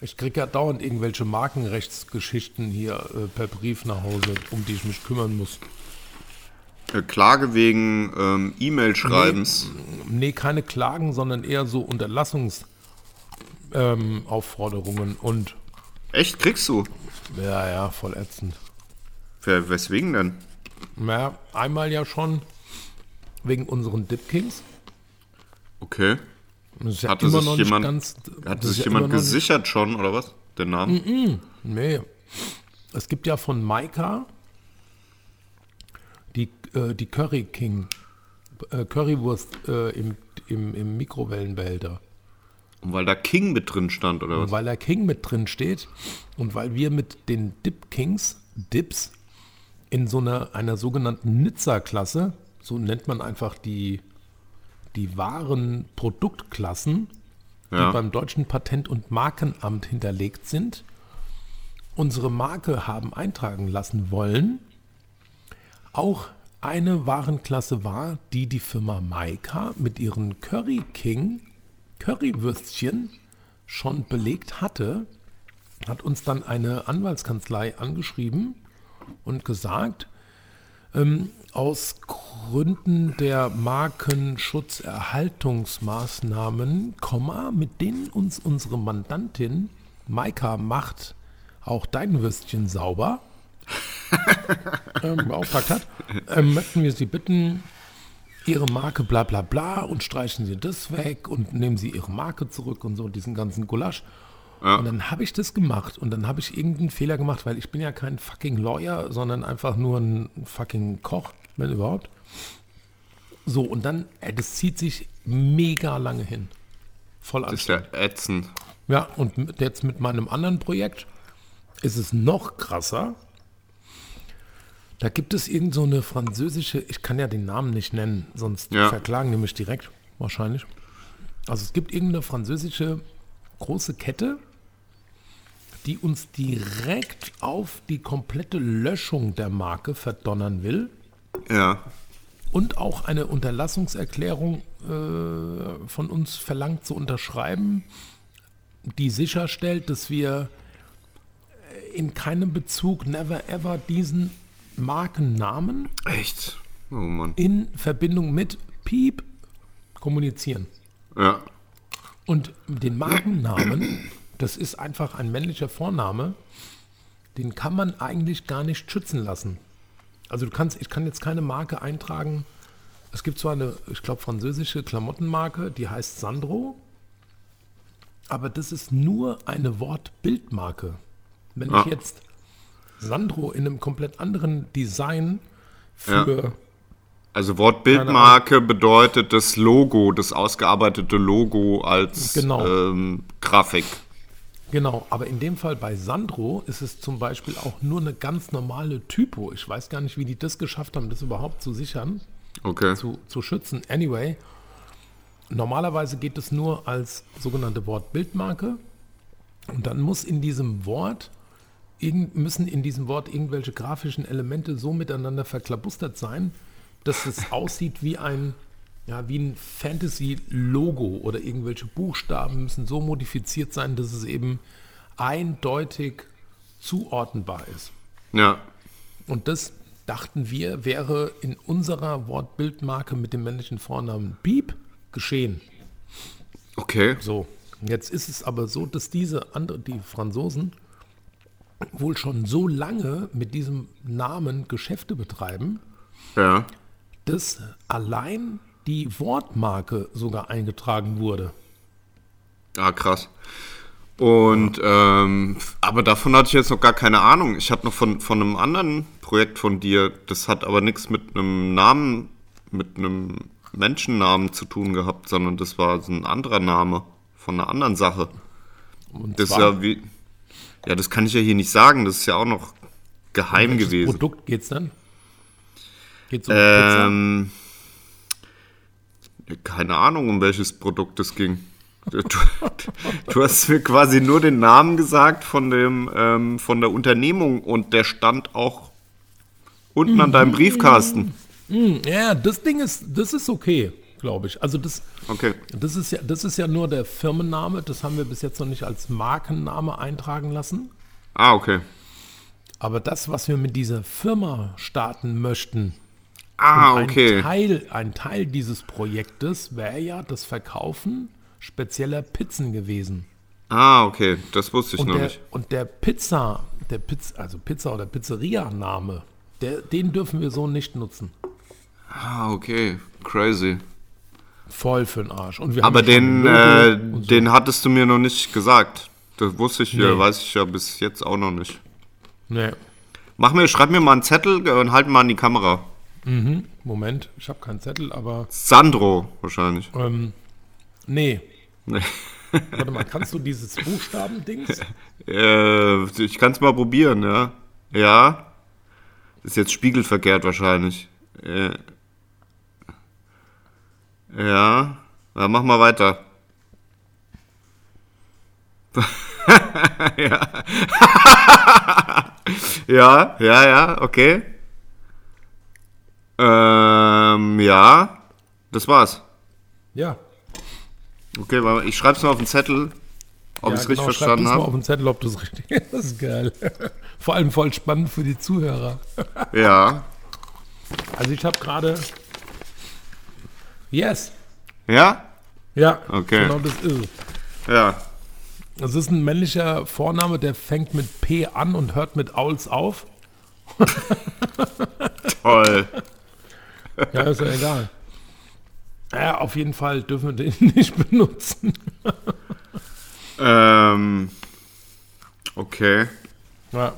Ich kriege ja dauernd irgendwelche Markenrechtsgeschichten hier äh, per Brief nach Hause, um die ich mich kümmern muss. Äh, Klage wegen ähm, E-Mail-Schreibens. Nee, keine Klagen, sondern eher so Unterlassungsaufforderungen ähm, Aufforderungen und Echt, kriegst du? ja, ja, voll ätzend. Wer, weswegen denn? Ja, einmal ja schon wegen unseren Dip Kings. Okay. Das ja Hatte sich jemand, ganz. hatte sich ja jemand noch nicht- gesichert schon, oder was? Den Namen? Nee. Es gibt ja von Maika die, äh, die Curry King, äh, Currywurst äh, im, im, im Mikrowellenbehälter. Und weil da King mit drin stand, oder was? Und weil der King mit drin steht und weil wir mit den Dip Kings, Dips, in so einer, einer sogenannten Nizza-Klasse, so nennt man einfach die, die wahren Produktklassen, Ja. die beim deutschen Patent- und Markenamt hinterlegt sind, unsere Marke haben eintragen lassen wollen, auch eine Warenklasse war, die die Firma Maika mit ihren Curry King Currywürstchen schon belegt hatte, hat uns dann eine Anwaltskanzlei angeschrieben und gesagt, ähm, aus Gründen der Markenschutzerhaltungsmaßnahmen, Komma, mit denen uns unsere Mandantin Maika macht, auch dein Würstchen sauber, ähm, beauftragt hat, ähm, möchten wir Sie bitten, Ihre Marke bla bla bla und streichen Sie das weg und nehmen Sie Ihre Marke zurück und so, diesen ganzen Gulasch. Und dann habe ich das gemacht und dann habe ich irgendeinen Fehler gemacht, weil ich bin ja kein fucking Lawyer, sondern einfach nur ein fucking Koch, wenn überhaupt. So, und dann, ey, das zieht sich mega lange hin. Voll Das ist ja ätzend. Ja, und mit- jetzt mit meinem anderen Projekt ist es noch krasser. Da gibt es irgend so eine französische, ich kann ja den Namen nicht nennen, sonst Ja. verklagen die mich direkt, wahrscheinlich. Also es gibt irgendeine französische große Kette, die uns direkt auf die komplette Löschung der Marke verdonnern will Ja. und auch eine Unterlassungserklärung äh, von uns verlangt zu unterschreiben, die sicherstellt, dass wir äh, in keinem Bezug never ever diesen Markennamen Echt? Oh Mann. in Verbindung mit Piep kommunizieren. Ja. Und den Markennamen, das ist einfach ein männlicher Vorname, den kann man eigentlich gar nicht schützen lassen. Also du kannst, ich kann jetzt keine Marke eintragen. Es gibt zwar eine, ich glaube, französische Klamottenmarke, die heißt Sandro, aber das ist nur eine Wortbildmarke. Wenn Ah. ich jetzt Sandro in einem komplett anderen Design für Also Wortbildmarke bedeutet das Logo, das ausgearbeitete Logo als Genau. ähm, Grafik. Genau, aber in dem Fall bei Sandro ist es zum Beispiel auch nur eine ganz normale Typo. Ich weiß gar nicht, wie die das geschafft haben, das überhaupt zu sichern, Okay. zu, zu schützen. Anyway, normalerweise geht es nur als sogenannte Wortbildmarke und dann muss in diesem Wort müssen in diesem Wort irgendwelche grafischen Elemente so miteinander verklabustert sein, dass es aussieht wie ein ja, wie ein Fantasy-Logo oder irgendwelche Buchstaben müssen so modifiziert sein, dass es eben eindeutig zuordnenbar ist. Ja. Und das dachten wir, wäre in unserer Wortbildmarke mit dem männlichen Vornamen Piep geschehen. Okay. So, jetzt ist es aber so, dass diese andere, die Franzosen wohl schon so lange mit diesem Namen Geschäfte betreiben, Ja. dass allein die Wortmarke sogar eingetragen wurde. Ah, krass. Und, ähm, aber davon hatte ich jetzt noch gar keine Ahnung. Ich hatte noch von, von einem anderen Projekt von dir, das hat aber nichts mit einem Namen, mit einem Menschennamen zu tun gehabt, sondern das war so ein anderer Name von einer anderen Sache. Und Das ist ja wie, ja, das kann ich ja hier nicht sagen, das ist ja auch noch geheim welches gewesen. Produkt geht's dann? Geht's um Pizza? Ähm, keine Ahnung, um welches Produkt es ging. Du, du, hast mir quasi nur den Namen gesagt von, dem, ähm, von der Unternehmung und der stand auch unten an deinem Briefkasten. Hm, ja, das Ding ist, das ist okay, glaube ich. Also das, Okay. das ist ja, das ist ja nur der Firmenname. Das haben wir bis jetzt noch nicht als Markenname eintragen lassen. Ah, okay. Aber das, was wir mit dieser Firma starten möchten, Ah, ein, okay. Teil, ein Teil dieses Projektes wäre ja das Verkaufen spezieller Pizzen gewesen. Ah, okay. Das wusste ich Und noch der, nicht. und der Pizza, der Pizza, also Pizza oder Pizzeria-Name, den dürfen wir so nicht nutzen. Ah, okay. Crazy. Voll für den Arsch. Aber den, äh, so. den hattest du mir noch nicht gesagt. Das wusste ich, ja, Nee. weiß ich ja bis jetzt auch noch nicht. Nee. Mach mir, schreib mir mal einen Zettel und halt mal an die Kamera. Moment, ich habe keinen Zettel, aber Sandro wahrscheinlich. ähm, nee. Nee. Warte mal, kannst du dieses Buchstaben-Dings? Äh, ich kann es mal probieren, ja. Ja. Ist jetzt spiegelverkehrt wahrscheinlich. Äh, ja. ja. Mach mal weiter. ja. ja, ja, ja, okay. Ähm, ja. Das war's. Ja. Okay, warte ich schreib's mal auf den Zettel, ob ja, ich's richtig genau, schreib verstanden das mal habe. auf den Zettel, ob du es richtig Das ist geil. Vor allem voll spannend für die Zuhörer. Ja. Also ich habe gerade... Yes. Ja? Ja, Okay. genau das ist es. Ja. Das ist ein männlicher Vorname, der fängt mit P an und hört mit Auls auf. Toll. Ja, ist ja egal. Ja, auf jeden Fall dürfen wir den nicht benutzen. Ähm. Okay. Ja,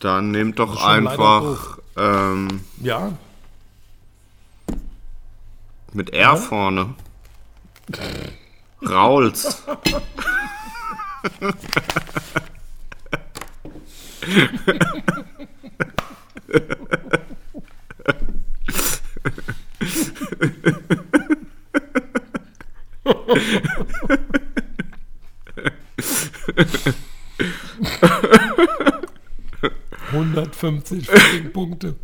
Dann nehmt doch einfach ähm, ja mit R vorne. Rauls. – 150 fucking Punkte.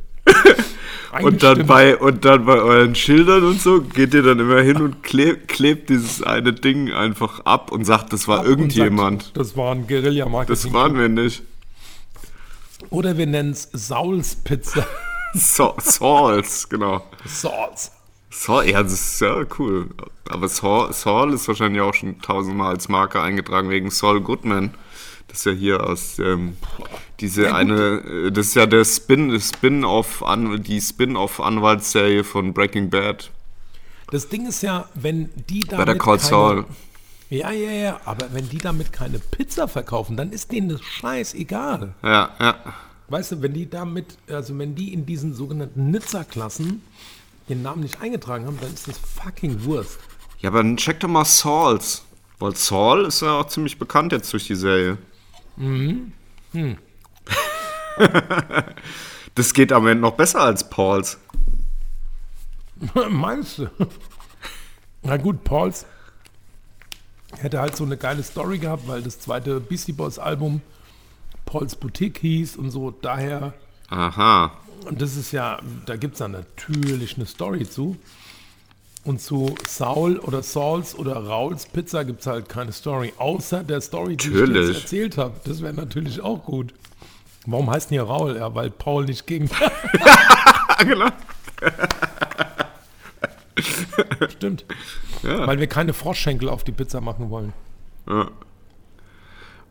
Und dann, bei, und dann bei euren Schildern und so geht ihr dann immer hin und klebt, klebt dieses eine Ding einfach ab und sagt, das war Und irgendjemand. sagt, Das war ein Guerilla-Marketing. Das waren wir nicht. Oder wir nennen es Sauls Pizza. So, Sauls, genau. Sauls. Saul, ja, das ist ja cool. Aber Saul, Saul ist wahrscheinlich auch schon tausendmal als Marke eingetragen wegen Saul Goodman. Das ist ja hier aus ähm, diese eine, äh, das ist ja der Spin, Spin-off an die Spin-off-Anwaltsserie von Breaking Bad. Das Ding ist ja, wenn die Better damit Call keine, Saul. Ja, ja, ja, aber wenn die damit keine Pizza verkaufen, dann ist denen das scheißegal. Ja, ja. Weißt du, wenn die damit, also wenn die in diesen sogenannten Nizza-Klassen den Namen nicht eingetragen haben, dann ist das fucking Wurst. Ja, aber dann check doch mal Sauls. Weil Saul ist ja auch ziemlich bekannt jetzt durch die Serie. Mhm. Hm. das geht am Ende noch besser als Pauls. Meinst du? Na gut, Pauls hätte halt so eine geile Story gehabt, weil das zweite Beastie Boys Album Pauls Boutique hieß und so. Daher, Aha. und das ist ja, da gibt es dann natürlich eine Story zu. Und zu Saul oder Sauls oder Rauls Pizza gibt es halt keine Story, außer der Story, die ich Natürlich. jetzt erzählt habe. Das wäre natürlich auch gut. Warum heißt denn hier Raul? Ja, weil Paul nicht ging. genau. Stimmt. Ja. Weil wir keine Froschschenkel auf die Pizza machen wollen. Ja.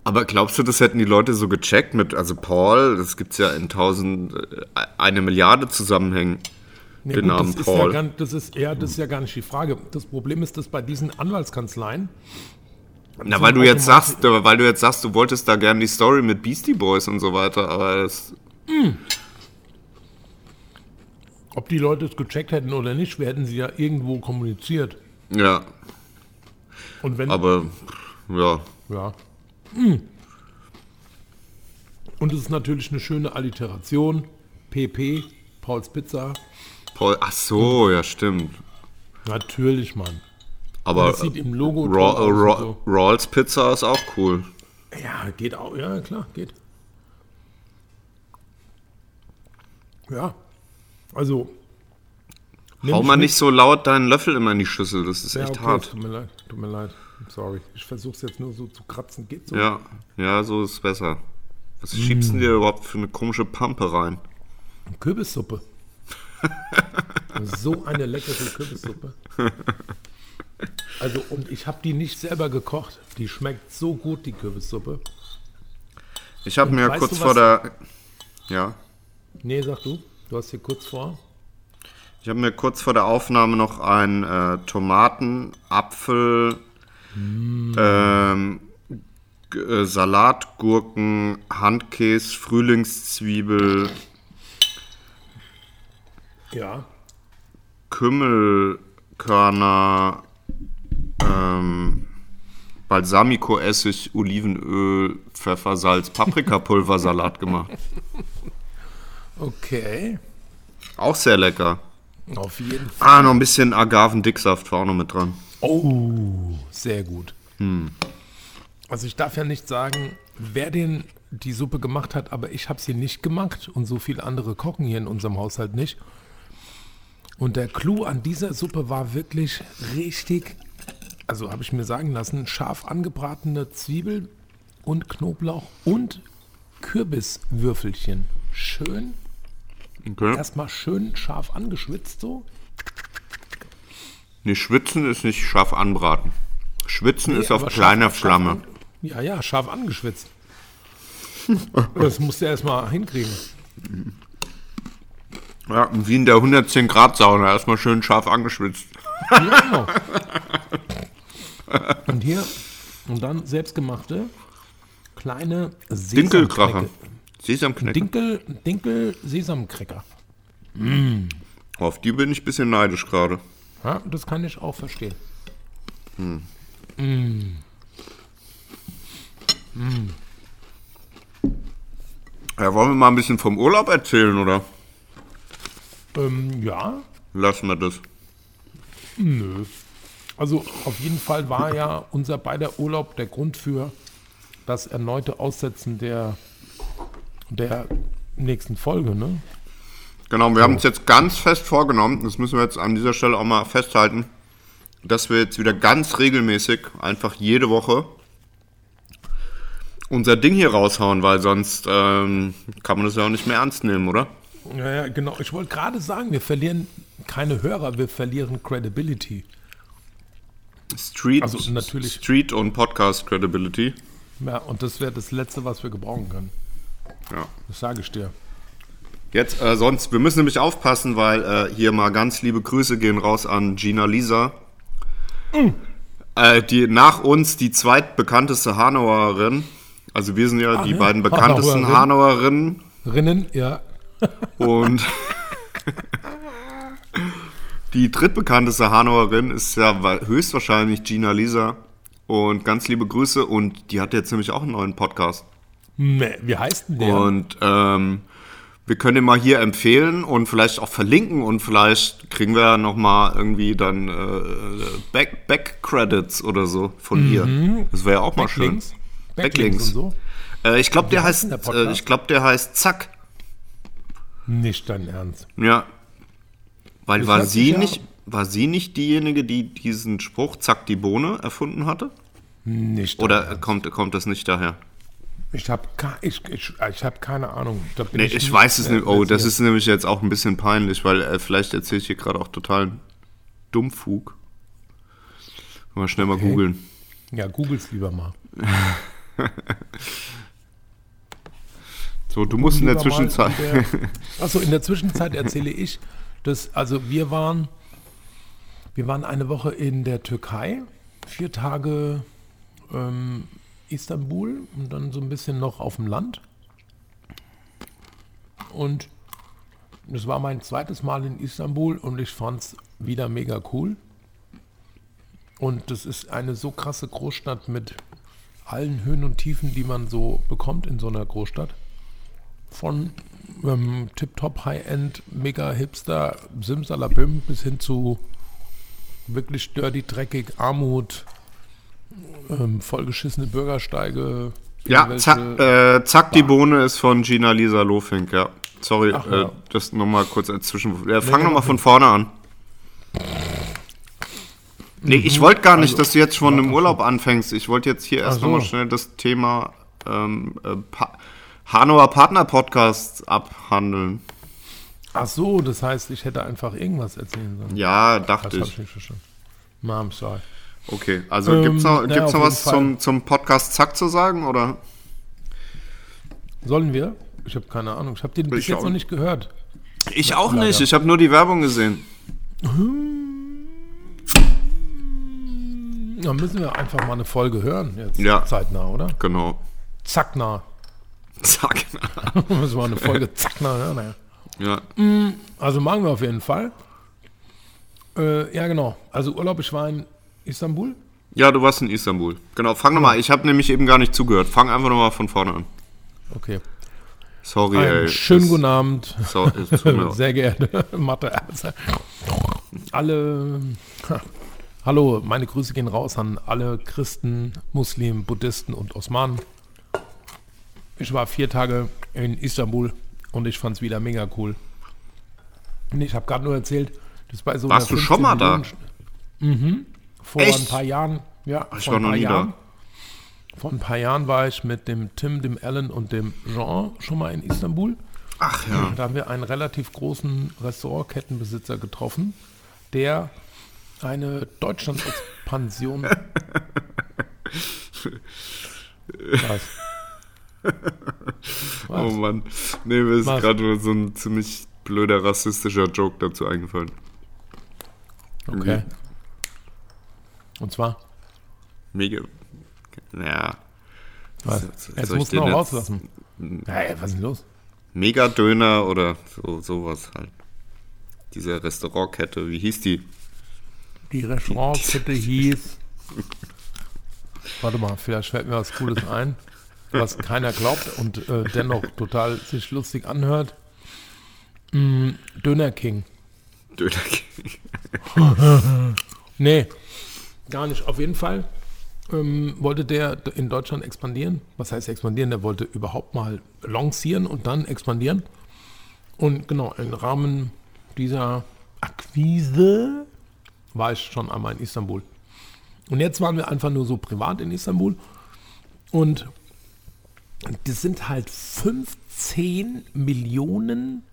Aber glaubst du, das hätten die Leute so gecheckt mit, also Paul, das gibt's ja in tausend, äh, eine Milliarde Zusammenhängen. Nee, Den Namen das Paul. Ist ja gar, das, ist, ja, das ist ja gar nicht die Frage. Das Problem ist, dass bei diesen Anwaltskanzleien, Na, weil du jetzt sagst, weil du jetzt sagst, du wolltest da gerne die Story mit Beastie Boys und so weiter, aber das, ob die Leute es gecheckt hätten oder nicht, wir hätten sie ja irgendwo kommuniziert. ja, Und wenn, aber, ja, ja. Hm. Und es ist natürlich eine schöne Alliteration. PP, Pauls Pizza. Paul, ach so, ja, stimmt. Natürlich, Mann. Aber Das sieht im Logo Ra toll aus Ra so. Rawls Pizza ist auch cool. Ja, geht auch. Ja, klar, geht. Ja. Also. Hau mal nicht so laut deinen Löffel immer in die Schüssel, das ist Ja, echt okay, hart. Tut mir leid. Tut mir leid. Sorry. Ich versuch's jetzt nur so zu kratzen. Geht so. Ja, ja, so ist besser. Was schiebst du Mm. dir überhaupt für eine komische Pampe rein? Kürbissuppe. So eine leckere Kürbissuppe. Also, und ich habe die nicht selber gekocht. Die schmeckt so gut, die Kürbissuppe. Ich habe mir kurz vor der. Ja. Nee, sag du. Du hast hier kurz vor. Ich habe mir kurz vor der Aufnahme noch ein äh, Tomaten, Apfel, ähm, G- äh, Salat, Gurken, Handkäse, Frühlingszwiebel, Ja. Kümmelkörner, ähm, Balsamico-Essig, Olivenöl, Pfeffer, Salz, Paprikapulversalat gemacht. Okay. Auch sehr lecker. Auf jeden Fall. Ah, noch ein bisschen Agavendicksaft war auch noch mit dran. Oh, sehr gut. Also ich darf ja nicht sagen, wer den die Suppe gemacht hat, aber ich habe sie nicht gemacht und so viele andere kochen hier in unserem Haushalt nicht. Und der Clou an dieser Suppe war wirklich richtig, also habe ich mir sagen lassen, scharf angebratene Zwiebel und Knoblauch und Kürbiswürfelchen. Schön, Okay. erstmal schön scharf angeschwitzt so. Nee, schwitzen ist nicht scharf anbraten. Schwitzen ist Nee, auf aber kleiner Flamme. an- Ja, ja, scharf angeschwitzt. Das musst du erstmal hinkriegen. Ja, wie in der 110 Grad Sauna, erstmal schön scharf angeschwitzt. Ja, genau. Und hier, und dann selbstgemachte kleine Dinkelkracher. Sesamknäcke. Sesamknecker. Dinkel, Dinkel Sesamcracker. Auf die bin ich ein bisschen neidisch gerade. Ja, das kann ich auch verstehen. Ja, wollen wir mal ein bisschen vom Urlaub erzählen, oder? Ähm, ja, Lassen wir das. nö. Also auf jeden Fall war ja unser beider Urlaub der Grund für das erneute Aussetzen der, der nächsten Folge, ne? Genau, wir haben uns jetzt ganz fest vorgenommen, das müssen wir jetzt an dieser Stelle auch mal festhalten, dass wir jetzt wieder ganz regelmäßig, einfach jede Woche, unser Ding hier raushauen, weil sonst ähm, kann man das ja auch nicht mehr ernst nehmen, oder? Ja, ja, genau. Ich wollte gerade sagen, wir verlieren keine Hörer, wir verlieren Credibility. Street, Also natürlich- Street und Podcast Credibility. Ja, und das wäre das Letzte, was wir gebrauchen können. Ja. Das sage ich dir. Jetzt, äh, sonst, wir müssen nämlich aufpassen, weil äh, hier mal ganz liebe Grüße gehen raus an Gina Lisa. Äh, die nach uns die zweitbekannteste Hanauerin. Also wir sind ja die ne? beiden bekanntesten Hanauerin. Hanauerinnen. Rinnen, ja. Und die drittbekannteste Hanauerin ist ja wa- höchstwahrscheinlich Gina Lisa. Und ganz liebe Grüße. Und die hat jetzt nämlich auch einen neuen Podcast. Nee, wie heißt denn der? Und ähm, wir können den mal hier empfehlen und vielleicht auch verlinken und vielleicht kriegen wir noch mal irgendwie dann äh, Back, Back Credits oder so von ihr. Das wäre ja auch mal schön. Mhm. Backlinks? Backlinks so? Äh, ich glaube, der heißt der äh, ich glaube, der heißt Zack. Nicht dein Ernst. Ja. Weil Das war sie ja- nicht, war sie nicht diejenige, die diesen Spruch Zack die Bohne erfunden hatte? Nicht Oder Ernst. kommt, kommt das nicht daher? Ich habe ich, ich, ich hab keine Ahnung. Nee, ich, nicht weiß es nicht. Oh, das ist nämlich jetzt auch ein bisschen peinlich, weil äh, vielleicht erzähle ich hier gerade auch totalen Dummfug. Mal schnell mal Okay. googeln. Ja, googles lieber mal. So, du musst in der Zwischenzeit. in der- Achso, in der Zwischenzeit erzähle ich, dass, also wir waren, wir waren eine Woche in der Türkei, vier Tage ähm, Istanbul und dann so ein bisschen noch auf dem Land. Und das war mein zweites Mal in Istanbul und ich fand es wieder mega cool. Und das ist eine so krasse Großstadt mit allen Höhen und Tiefen, die man so bekommt in so einer Großstadt von ähm, Tip-Top, High-End, mega Hipster, Simsalabim bis hin zu wirklich dirty, dreckig, Armut, ähm, vollgeschissene Bürgersteige. Ja, zack, äh, zack die Bohne ist von Gina Lisa Lofink, ja. Sorry, Ach, äh, ja. das nochmal kurz als Zwischen... Äh, fang nochmal von vorne an. Nee, ich wollte gar nicht, Also, dass du jetzt schon im Urlaub anfängst. Ich wollte jetzt hier erst so. nochmal schnell das Thema ähm, äh, pa Hanauer Partner Podcast abhandeln. Ach so, das heißt, ich hätte einfach irgendwas erzählen sollen. Ja, Das dachte habe ich. ich nicht verstanden. Mom, sorry. Okay, also Ähm, gibt's noch, naja, noch was Fall. zum, zum Podcast Zack zu sagen, oder? Sollen wir? Ich habe keine Ahnung. Ich habe den bis Ich jetzt auch noch nicht gehört. Ich auch leider. nicht, ich habe nur die Werbung gesehen. Dann müssen wir einfach mal eine Folge hören. Jetzt Ja. zeitnah, oder? Genau. Zacknah. Zack. müssen wir eine Folge zacknah hören. Ja. ja. Also machen wir auf jeden Fall. Äh, ja, genau. Also Urlaub, ich war in Istanbul. ja, du warst in Istanbul. Genau, fang nochmal, ich habe nämlich eben gar nicht zugehört. Fang einfach nochmal von vorne an. Okay. Sorry, Einen ey. schönen guten Abend. So, Sehr geehrte Mathe-Ärzte. Alle. Hallo, meine Grüße gehen raus an alle Christen, Muslimen, Buddhisten und Osmanen. Ich war vier Tage in Istanbul und ich fand es wieder mega cool. Und ich habe gerade nur erzählt, das bei so Warst du schon mal da? Mhm. Vor Echt? ein paar Jahren. Ja, Ich vor war ein noch paar nie da. Jahren. Vor ein paar Jahren war ich mit dem Tim, dem Alan und dem Jean schon mal in Istanbul. Ach ja. Da haben wir einen relativ großen Restaurantkettenbesitzer getroffen, der eine Deutschland-Expansion. Was? Oh? Mann. Nee, mir ist gerade nur so ein ziemlich blöder rassistischer Joke dazu eingefallen. Okay. Und zwar, Mega. Naja. was? Jetzt ich musst du noch jetzt- rauslassen. Hey, was ist denn los? Mega-Döner oder so, sowas halt. Diese Restaurantkette, wie hieß die? Die Restaurantkette hieß. Warte mal, vielleicht fällt mir was Cooles ein, was keiner glaubt und äh, dennoch total sich lustig anhört. Mm, Döner King. Döner. Nee, gar nicht. Auf jeden Fall ähm, wollte der in Deutschland expandieren. Was heißt expandieren? Der wollte überhaupt mal lancieren und dann expandieren. Und genau, im Rahmen dieser Akquise war ich schon einmal in Istanbul. Und jetzt waren wir einfach nur so privat in Istanbul. Und das sind halt 15 Millionen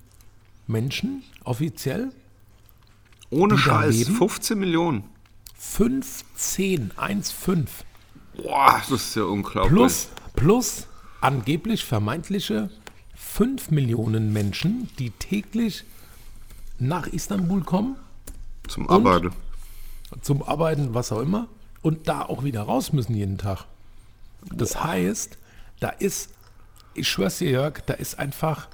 Menschen offiziell. Ohne Scheiß, leben? 15 Millionen. 15, 1,5. Boah, das ist ja unglaublich. Plus, plus angeblich vermeintliche 5 Millionen Menschen, die täglich nach Istanbul kommen, Zum Arbeiten. zum Arbeiten, was auch immer, und da auch wieder raus müssen jeden Tag. Das heißt, da ist, ich schwör's dir, Jörg, da ist einfach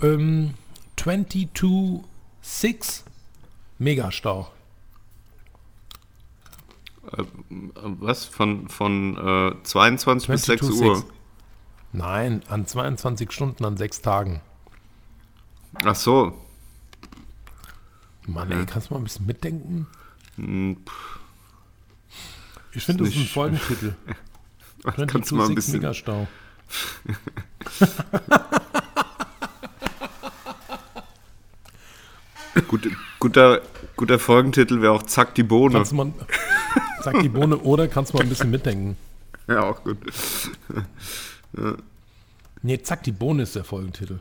ähm, 22,6 Megastau. Was? Von, von äh, 22 bis 6 22,6. Uhr? Nein, an 22 Stunden an sechs Tagen. Ach so. Mann, ey, kannst du mal ein bisschen mitdenken? Hm, Ich finde, das ist ein nicht- Folgentitel. Kannst du mal ein 22,6 bisschen. Megastau. Gut, guter, guter Folgentitel wäre auch Zack die Bohne. Kannst mal, sag die Bohne, oder kannst du mal ein bisschen mitdenken? Ja, auch gut. Nee, zack, die Bohne ist der Folgentitel.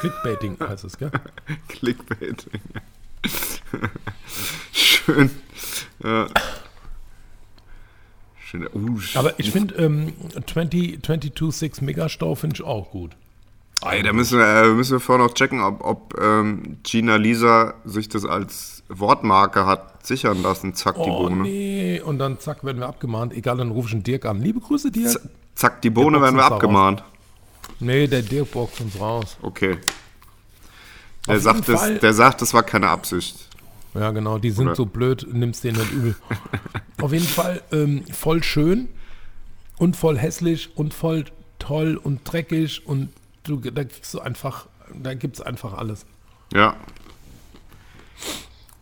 Clickbaiting heißt es, gell? Clickbait. Schön. Ja. Schön. Uh, Aber ich finde, ähm, 20 22,6 Megastau finde ich auch gut. Ey, da müssen wir, äh, müssen wir vorher noch checken, ob, ob ähm, Gina Lisa sich das als Wortmarke hat sichern lassen. Zack, die Oh, Bohne. nee. Und dann zack, werden wir abgemahnt. Egal, dann rufe ich einen Dirk an. Liebe Grüße, Dirk. Z zack, die Bohne werden wir abgemahnt. Nee, der Dirk boxt uns raus. Okay. Der Auf sagt, das, Fall- der sagt, das war keine Absicht. Ja, genau, die sind Oder- so blöd, nimmst denen nicht übel. Auf jeden Fall ähm, voll schön und voll hässlich und voll toll und dreckig und du, da kriegst du einfach, da gibt's einfach alles. Ja.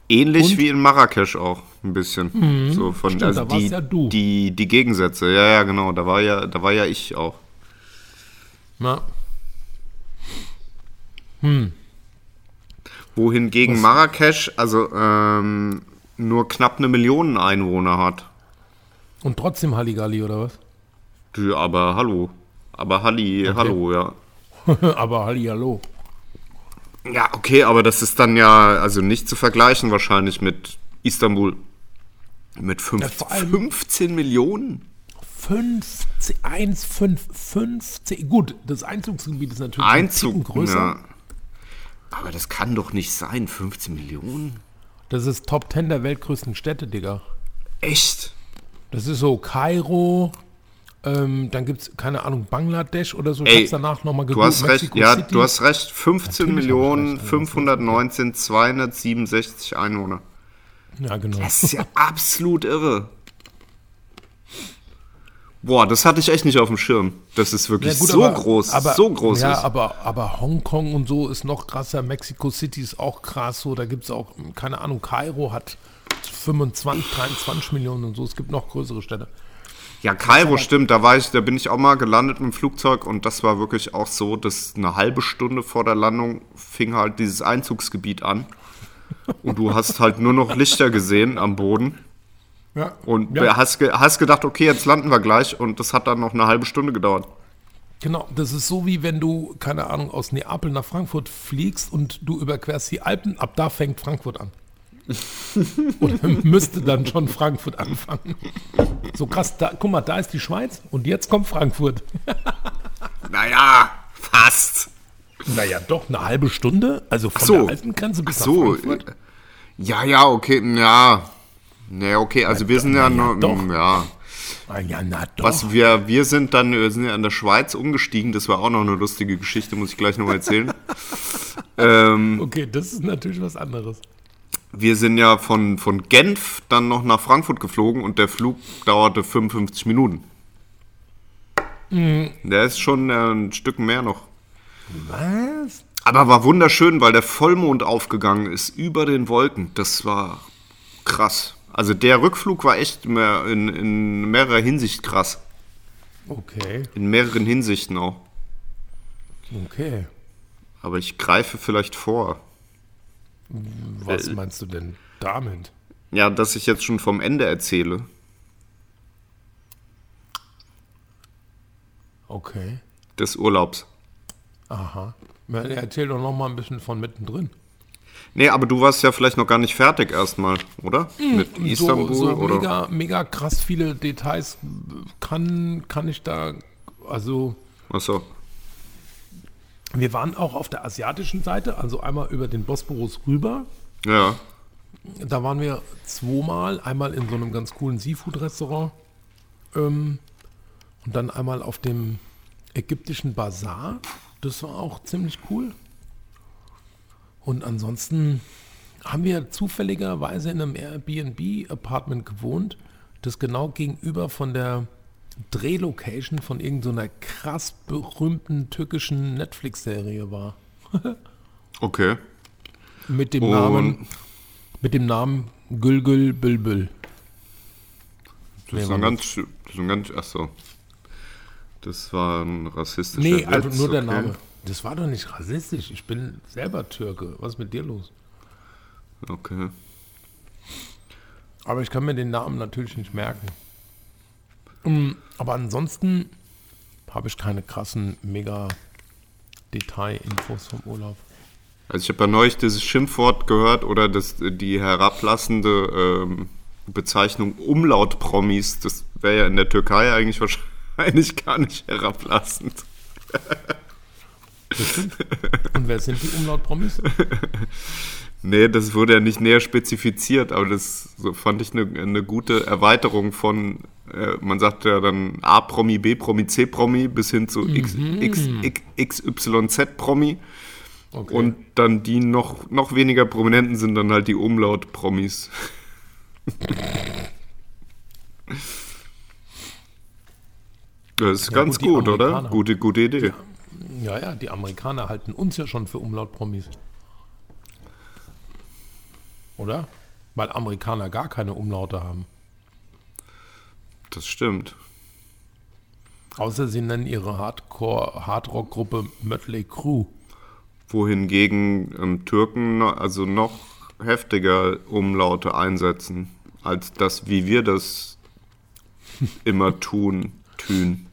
Ähnlich Und? wie in Marrakesch auch ein bisschen. So von Stimmt, also da warst die, ja du. die die Gegensätze. Ja, ja, genau. Da war ja da war ja ich auch. Na. Wohingegen Marrakesch also ähm, nur knapp eine Million Einwohner hat. Und trotzdem Halligalli, oder was? Ja, aber hallo. Aber Halli, hallo, ja. Aber Hallihallo. Ja, okay, aber das ist dann ja also nicht zu vergleichen wahrscheinlich mit Istanbul. Mit fünf, Ja, vor allem- 15 Millionen? 15, 1, 5, 15. Gut, das Einzugsgebiet ist natürlich Einzug. größer. Ja. Aber das kann doch nicht sein, 15 Millionen? Das ist Top 10 der weltgrößten Städte, Digga. Echt? Das ist so Kairo, ähm, dann gibt es, keine Ahnung, Bangladesch oder so. Ich Ey, hab's danach nochmal Du hast recht, Mexico ja, City. du hast recht. 15 Natürlich hab ich Millionen recht, also, 519 267 Einwohner. Ja, genau. Das ist ja absolut irre. Boah, das hatte ich echt nicht auf dem Schirm. Das ist wirklich Ja, gut, so aber- groß, aber, so groß Ja, ist. aber, aber Hongkong und so ist noch krasser. Mexico City ist auch krass. So, da gibt es auch, keine Ahnung, Kairo hat 25, 23 Millionen und so. Es gibt noch größere Städte. Ja, Kairo stimmt, da war ich, da bin ich auch mal gelandet mit dem Flugzeug und das war wirklich auch so, dass eine halbe Stunde vor der Landung fing halt dieses Einzugsgebiet an. Und du hast halt nur noch Lichter gesehen am Boden. Ja. Und ja, hast, hast gedacht, okay, jetzt landen wir gleich. Und das hat dann noch eine halbe Stunde gedauert. genau. Das ist so wie wenn du, keine Ahnung, aus Neapel nach Frankfurt fliegst und du überquerst die Alpen. Ab da fängt Frankfurt an. Oder müsste dann schon Frankfurt anfangen. So krass, da, guck mal, da ist die Schweiz und jetzt kommt Frankfurt. Naja, fast. Naja, doch, eine halbe Stunde. Also von so. der alten Grenze bis So. nach Frankfurt. Ja, ja, okay, ja. Nee, okay, also wir sind ja, na ja, nur, doch. ja. Ah, ja, na doch. Was wir, wir sind dann, wir sind ja in der Schweiz umgestiegen, das war auch noch eine lustige Geschichte, muss ich gleich nochmal erzählen. ähm, Okay, das ist natürlich was anderes. wir sind ja von, von Genf dann noch nach Frankfurt geflogen und der Flug dauerte 55 Minuten. Mhm. Der ist schon äh, ein Stück mehr noch. Was? Aber war wunderschön, weil der Vollmond aufgegangen ist über den Wolken. Das war krass. Also der Rückflug war echt mehr in, in mehrerer Hinsicht krass. Okay, In mehreren Hinsichten auch. okay. Aber ich greife vielleicht vor. Was meinst du denn damit? Ja, dass ich jetzt schon vom Ende erzähle. Okay. Des Urlaubs. Aha. Erzähl doch noch mal ein bisschen von mittendrin. Nee, aber du warst ja vielleicht noch gar nicht fertig erstmal, oder? Mit Istanbul so, so oder? mega, mega krass viele Details kann, kann ich da, also Achso. wir waren auch auf der asiatischen Seite, also einmal über den Bosporus rüber. Ja. Da waren wir zweimal, einmal in so einem ganz coolen Seafood-Restaurant ähm, und dann einmal auf dem ägyptischen Bazar. Das war auch ziemlich cool. Und ansonsten haben wir zufälligerweise in einem Airbnb-Apartment gewohnt, das genau gegenüber von der Drehlocation von irgendeiner krass berühmten türkischen Netflix-Serie war. Okay. Mit dem Und- Namen, mit dem Namen Gülgül Bülbül. Das ist war ein ganz, das ist ein ganz, achso. Das war ein rassistischer Nee, also Witz, nur der okay. Name. Das war doch nicht rassistisch. Ich bin selber Türke. Was ist mit dir los? Okay. Aber ich kann mir den Namen natürlich nicht merken. Mm, Aber ansonsten habe ich keine krassen, mega Detail-Infos vom Urlaub. Also ich habe ja neulich dieses Schimpfwort gehört oder das, die herablassende ähm, Bezeichnung Umlaut-Promis. Das wäre ja in der Türkei eigentlich wahrscheinlich gar nicht herablassend. Und wer sind die Umlaut-Promis? Nee, das wurde ja nicht näher spezifiziert, aber das so fand ich eine, eine gute Erweiterung von, äh, man sagt ja dann A-Promi, B-Promi, C-Promi bis hin zu X, X, X, XYZ-Promi. Okay. Und dann die noch, noch weniger Prominenten sind dann halt die Umlaut-Promis. Das ist Ja, ganz gut, gut, oder? Gute, gute Idee. ja, ja, die Amerikaner halten uns ja schon für Umlaut-Promis. Oder? Weil Amerikaner gar keine Umlaute haben. Das stimmt. Außer sie nennen ihre Hardcore-Hardrock-Gruppe Mötley Crew. wohingegen ähm, Türken also noch heftiger Umlaute einsetzen, als das, wie wir das immer tun, tun,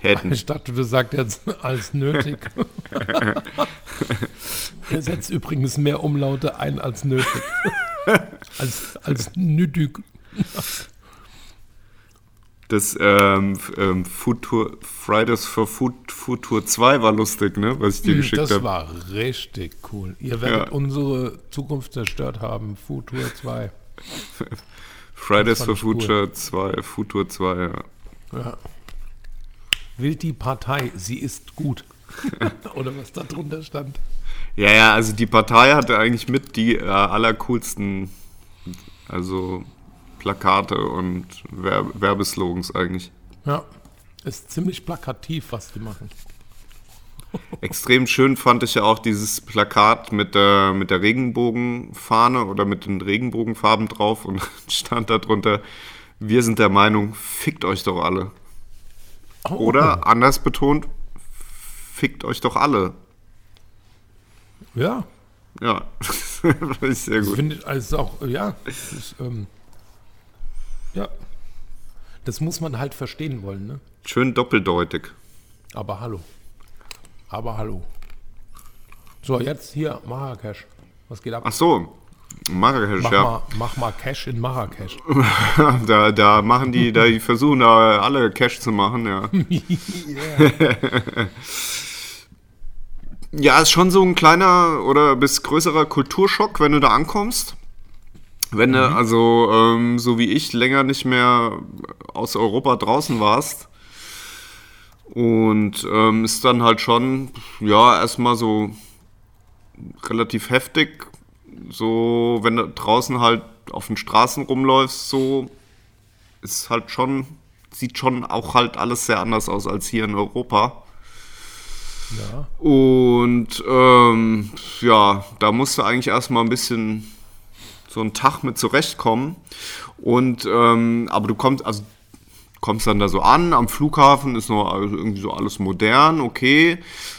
täten. Ich dachte, du sagst jetzt als nötig. er setzt übrigens mehr Umlaute ein als nötig. als, als nötig. Das ähm, ähm, Futur, Fridays for Food, Futur 2 war lustig, ne? Was ich dir geschickt Das habe. war richtig cool. Ihr werdet Ja. unsere Zukunft zerstört haben. Futur 2. Fridays for Future 2, Futur 2, ja. Ja. Wählt die Partei, sie ist gut. Oder was da drunter stand. Ja, ja, also die Partei hatte eigentlich mit die äh, allercoolsten, also Plakate und Werb Werbeslogans eigentlich. Ja. Ist ziemlich plakativ, was die machen. Extrem schön fand ich ja auch dieses Plakat mit der, mit der Regenbogenfahne oder mit den Regenbogenfarben drauf und stand da drunter, wir sind der Meinung, fickt euch doch alle. Oh. Oder anders betont, fickt euch doch alle. Ja, Ja, fand ich sehr das gut. finde ich also auch, ja. Das ist, ähm, ja. Das muss man halt verstehen wollen, ne? Schön doppeldeutig. Aber hallo. Aber hallo. So, jetzt hier Marrakesch. Was geht ab? Ach so, Marrakesch, mach, ja. mal, mach mal Cash in Marrakesch. Da, da machen die, da die versuchen da alle Cash zu machen, ja. Ja, ist schon so ein kleiner oder bis größerer Kulturschock, wenn du da ankommst. Wenn du also, ähm, so wie ich, länger nicht mehr aus Europa draußen warst. Und ähm, ist dann halt schon, ja, erstmal so relativ heftig. So, wenn du draußen halt auf den Straßen rumläufst, so ist halt schon, sieht schon auch halt alles sehr anders aus als hier in Europa. Ja. Und ähm, ja, da musst du eigentlich erstmal ein bisschen so einen Tag mit zurechtkommen. Und ähm, aber du kommst, also kommst dann da so an, am Flughafen ist noch irgendwie so alles modern, okay.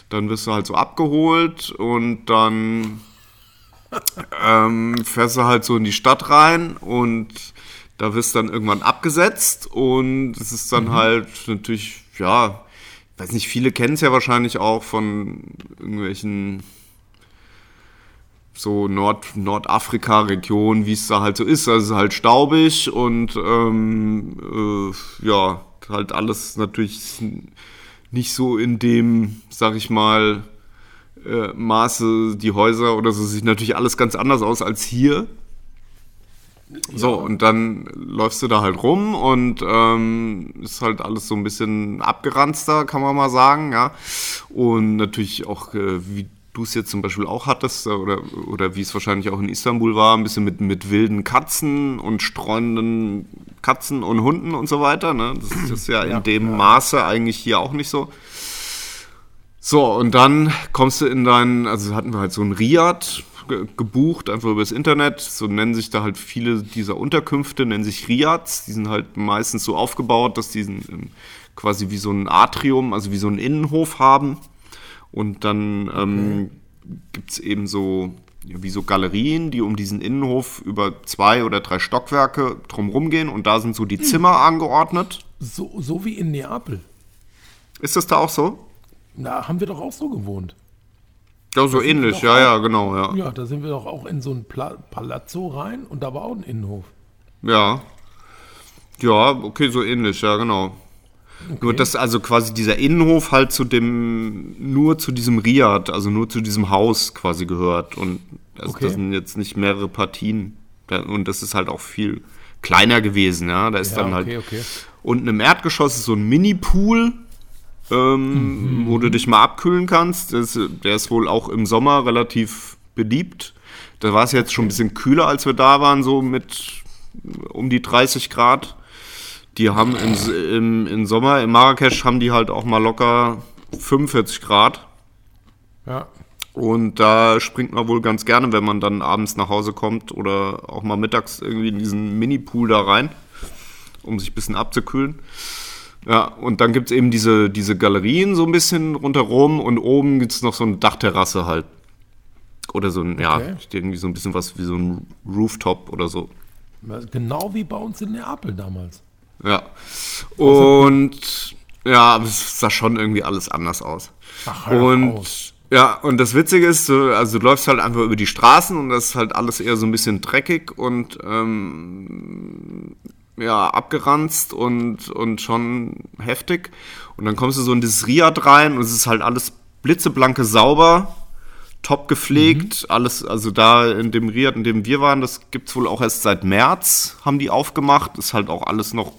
Dann wirst du halt so abgeholt und dann ähm, fährst du halt so in die Stadt rein und da wirst du dann irgendwann abgesetzt und es ist dann halt natürlich, ja, ich weiß nicht, viele kennen es ja wahrscheinlich auch von irgendwelchen so Nord Nordafrika-Regionen, wie es da halt so ist. Also es ist halt staubig und ähm, äh, ja, halt alles natürlich nicht so in dem, sag ich mal, äh, Maße, die Häuser oder so, sieht natürlich alles ganz anders aus als hier. So, und dann läufst du da halt rum und ähm, ist halt alles so ein bisschen abgeranzter, kann man mal sagen, ja. Und natürlich auch, äh, wie du es jetzt zum Beispiel auch hattest, äh, oder, oder wie es wahrscheinlich auch in Istanbul war, ein bisschen mit, mit wilden Katzen und streunenden Katzen und Hunden und so weiter. Ne? Das, ist- das ist ja in Ja, dem ja. Maße eigentlich hier auch nicht so. So, und dann kommst du in deinen, also hatten wir halt so ein Riad ge- gebucht, einfach übers Internet. So nennen sich da halt viele dieser Unterkünfte, nennen sich Riads. Die sind halt meistens so aufgebaut, dass die ähm, quasi wie so ein Atrium, also wie so einen Innenhof haben. Und dann ähm, gibt es eben so, wie so Galerien, die um diesen Innenhof über zwei oder drei Stockwerke drumherum gehen. Und da sind so die Zimmer angeordnet. So, so wie in Neapel. Ist das da auch so? Da haben wir doch auch so gewohnt. Ja, so ähnlich, ja, ja, genau, ja. Ja, da sind wir doch auch in so ein Pla Palazzo rein und da war auch ein Innenhof. Ja. Ja, okay, so ähnlich, ja, genau. Nur dass also quasi dieser Innenhof halt zu dem, nur zu diesem Riad, also nur zu diesem Haus quasi gehört. Und also Okay. das sind jetzt nicht mehrere Partien. Und das ist halt auch viel kleiner gewesen, ja. Da ist Ja, dann halt okay, okay. unten im Erdgeschoss ist so ein Mini-Pool, ähm, wo du dich mal abkühlen kannst. Das, der ist wohl auch im Sommer relativ beliebt. Da war es jetzt schon ein bisschen kühler, als wir da waren, so mit um die 30 Grad. Die haben im, im, im Sommer in Marrakesch haben die halt auch mal locker 45 Grad. Ja. Und da springt man wohl ganz gerne, wenn man dann abends nach Hause kommt oder auch mal mittags irgendwie in diesen Mini-Pool da rein, um sich ein bisschen abzukühlen. Ja, und dann gibt es eben diese, diese Galerien so ein bisschen rundherum und oben gibt es noch so eine Dachterrasse halt. Oder so ein, ja, Okay. irgendwie so ein bisschen was wie so ein Rooftop oder so. Genau wie bei uns in Neapel damals. Ja. Und ja, aber es sah schon irgendwie alles anders aus. Ach, doch und auf. ja, und das Witzige ist, so, also du läufst halt einfach über die Straßen und das ist halt alles eher so ein bisschen dreckig und ähm, ja, abgeranzt und, und schon heftig. Und dann kommst du so in dieses Riad rein und es ist halt alles blitzeblanke sauber, top gepflegt, alles, also da in dem Riad, in dem wir waren, das gibt's wohl auch erst seit März, haben die aufgemacht, ist halt auch alles noch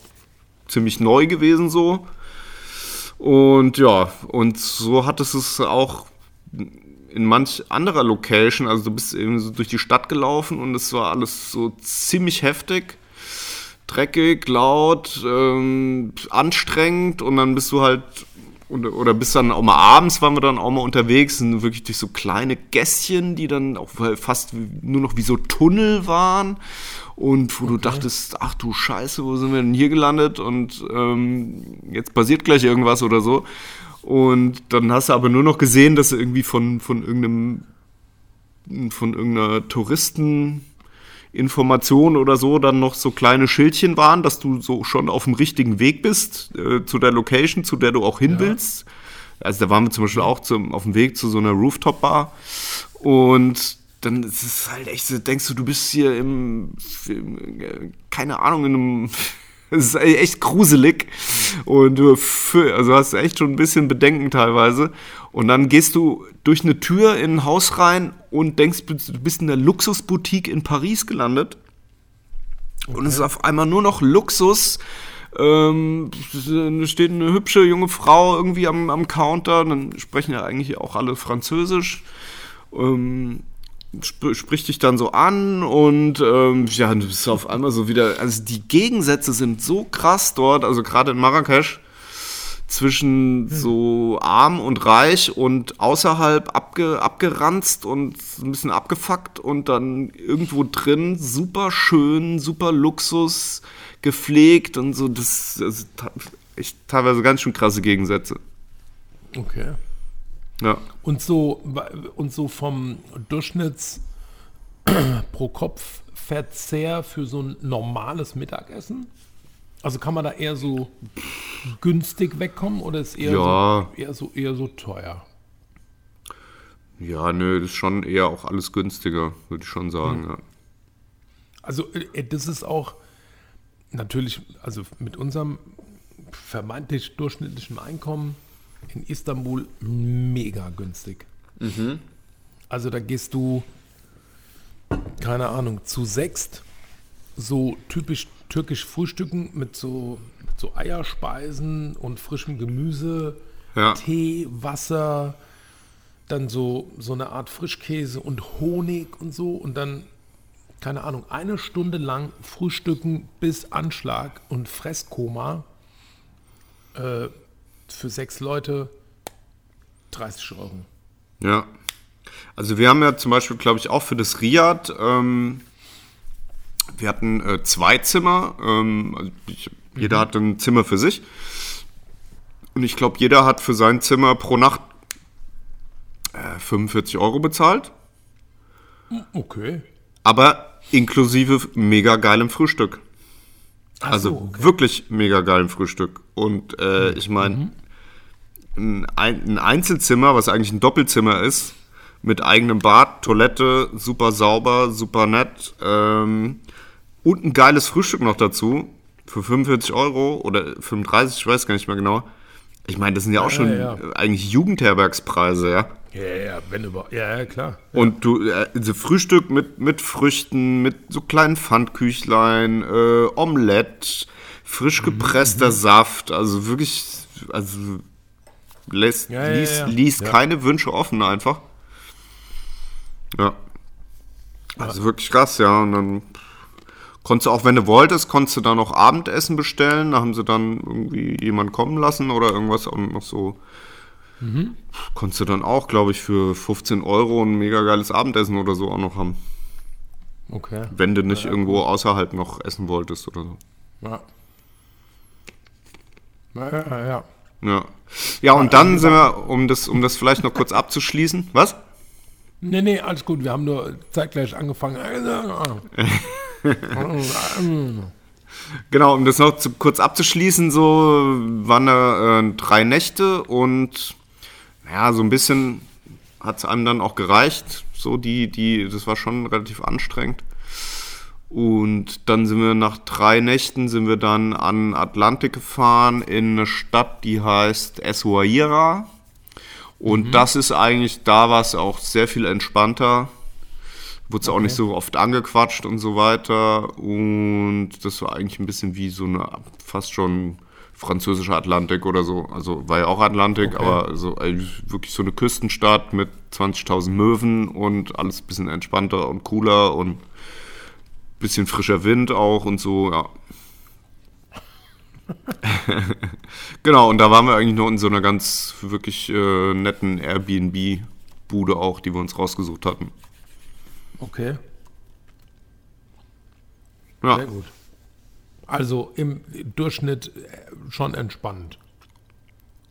ziemlich neu gewesen so. Und ja, und so hattest es auch in manch anderer Location, also du bist eben so durch die Stadt gelaufen und es war alles so ziemlich heftig, dreckig, laut, ähm, anstrengend und dann bist du halt oder, bis dann auch mal abends waren wir dann auch mal unterwegs und wirklich durch so kleine Gässchen, die dann auch fast nur noch wie so Tunnel waren und wo du dachtest, ach du Scheiße, wo sind wir denn hier gelandet und ähm, jetzt passiert gleich irgendwas oder so. Und dann hast du aber nur noch gesehen, dass du irgendwie von, von irgendeinem von irgendeiner Touristeninformation oder so dann noch so kleine Schildchen waren, dass du so schon auf dem richtigen Weg bist äh, zu der Location, zu der du auch hin willst. Also da waren wir zum Beispiel auch zum, auf dem Weg zu so einer Rooftop-Bar. Und dann ist es halt echt, so, denkst du, du bist hier im, im äh, keine Ahnung, in einem, es ist echt gruselig. Und du fü- also hast echt schon ein bisschen Bedenken teilweise und dann gehst du durch eine Tür in ein Haus rein und denkst, du bist in der Luxusboutique in Paris gelandet und es ist auf einmal nur noch Luxus. Ähm, steht eine hübsche junge Frau irgendwie am, am Counter, dann sprechen ja eigentlich auch alle Französisch. Ähm, sp spricht dich dann so an und ähm, ja, du bist auf einmal so wieder. Also die Gegensätze sind so krass dort, also gerade in Marrakesch zwischen so arm und reich und außerhalb abge, abgeranzt und ein bisschen abgefuckt und dann irgendwo drin super schön, super Luxus, gepflegt und so. Das, das echt teilweise ganz schön krasse Gegensätze. Okay. Ja. Und so, und so vom Durchschnitts pro Kopf Verzehr für so ein normales Mittagessen? Also kann man da eher so günstig wegkommen oder ist eher, Ja. so, eher so eher so teuer? Ja, nö, das ist schon eher auch alles günstiger, würde ich schon sagen. Ja. Also äh, das ist auch natürlich, also mit unserem vermeintlich durchschnittlichen Einkommen in Istanbul mega günstig. Also da gehst du, keine Ahnung, zu sechst, so typisch türkisch frühstücken mit so, mit so Eierspeisen und frischem Gemüse, Ja. Tee, Wasser, dann so, so eine Art Frischkäse und Honig und so und dann, keine Ahnung, eine Stunde lang frühstücken bis Anschlag und Fresskoma äh, für sechs Leute 30 Euro. Ja. Also wir haben ja zum Beispiel, glaube ich, auch für das Riad, ähm, wir hatten äh, zwei Zimmer, ähm, also ich, jeder hatte ein Zimmer für sich. Und ich glaube, jeder hat für sein Zimmer pro Nacht äh, 45 Euro bezahlt, Okay. aber inklusive mega geilem Frühstück. Ach Also so, okay. wirklich mega geilem Frühstück. Und äh, ich meine, ein, Ein- ein Einzelzimmer, was eigentlich ein Doppelzimmer ist, mit eigenem Bad, Toilette, super sauber, super nett ähm, und ein geiles Frühstück noch dazu für 45 Euro oder 35, ich weiß gar nicht mehr genau. Ich meine, das sind ja auch Ja, schon ja, ja. eigentlich Jugendherbergspreise, ja. Ja, ja, wenn über. Ja, klar. Und du, äh, also Frühstück mit, mit Früchten, mit so kleinen Pfandküchlein, äh, Omelette, frisch gepresster Saft, also wirklich, also lässt, Ja, ließ Ja. keine Wünsche offen einfach. Ja. Also wirklich krass, ja. Und dann konntest du auch, wenn du wolltest, konntest du dann noch Abendessen bestellen. Da haben sie dann irgendwie jemanden kommen lassen oder irgendwas auch noch so. Konntest du dann auch, glaube ich, für 15 Euro ein mega geiles Abendessen oder so auch noch haben. Okay. Wenn du nicht irgendwo außerhalb noch essen wolltest oder so. Ja. Ja, ja, ja. Ja. Ja, und dann sind wir, um das, um das vielleicht noch kurz abzuschließen. Was? Nee, nee, alles gut. Wir haben nur zeitgleich angefangen. Genau, um das noch zu, kurz abzuschließen, so waren da äh, drei Nächte und naja, so ein bisschen hat es einem dann auch gereicht. So die, die, das war schon relativ anstrengend. Und dann sind wir nach drei Nächten sind wir dann an Atlantik gefahren in eine Stadt, die heißt Essaouira. Und das ist eigentlich, da war es auch sehr viel entspannter. Wurde es auch nicht so oft angequatscht und so weiter. Und das war eigentlich ein bisschen wie so eine fast schon französische Atlantik oder so. Also war ja auch Atlantik, Okay. aber so eigentlich wirklich so eine Küstenstadt mit 20.000 Möwen und alles ein bisschen entspannter und cooler und bisschen frischer Wind auch und so, ja. genau, und da waren wir eigentlich noch in so einer ganz wirklich äh, netten Airbnb-Bude auch, die wir uns rausgesucht hatten. Okay, Ja, sehr gut. Also im Durchschnitt äh, schon entspannt.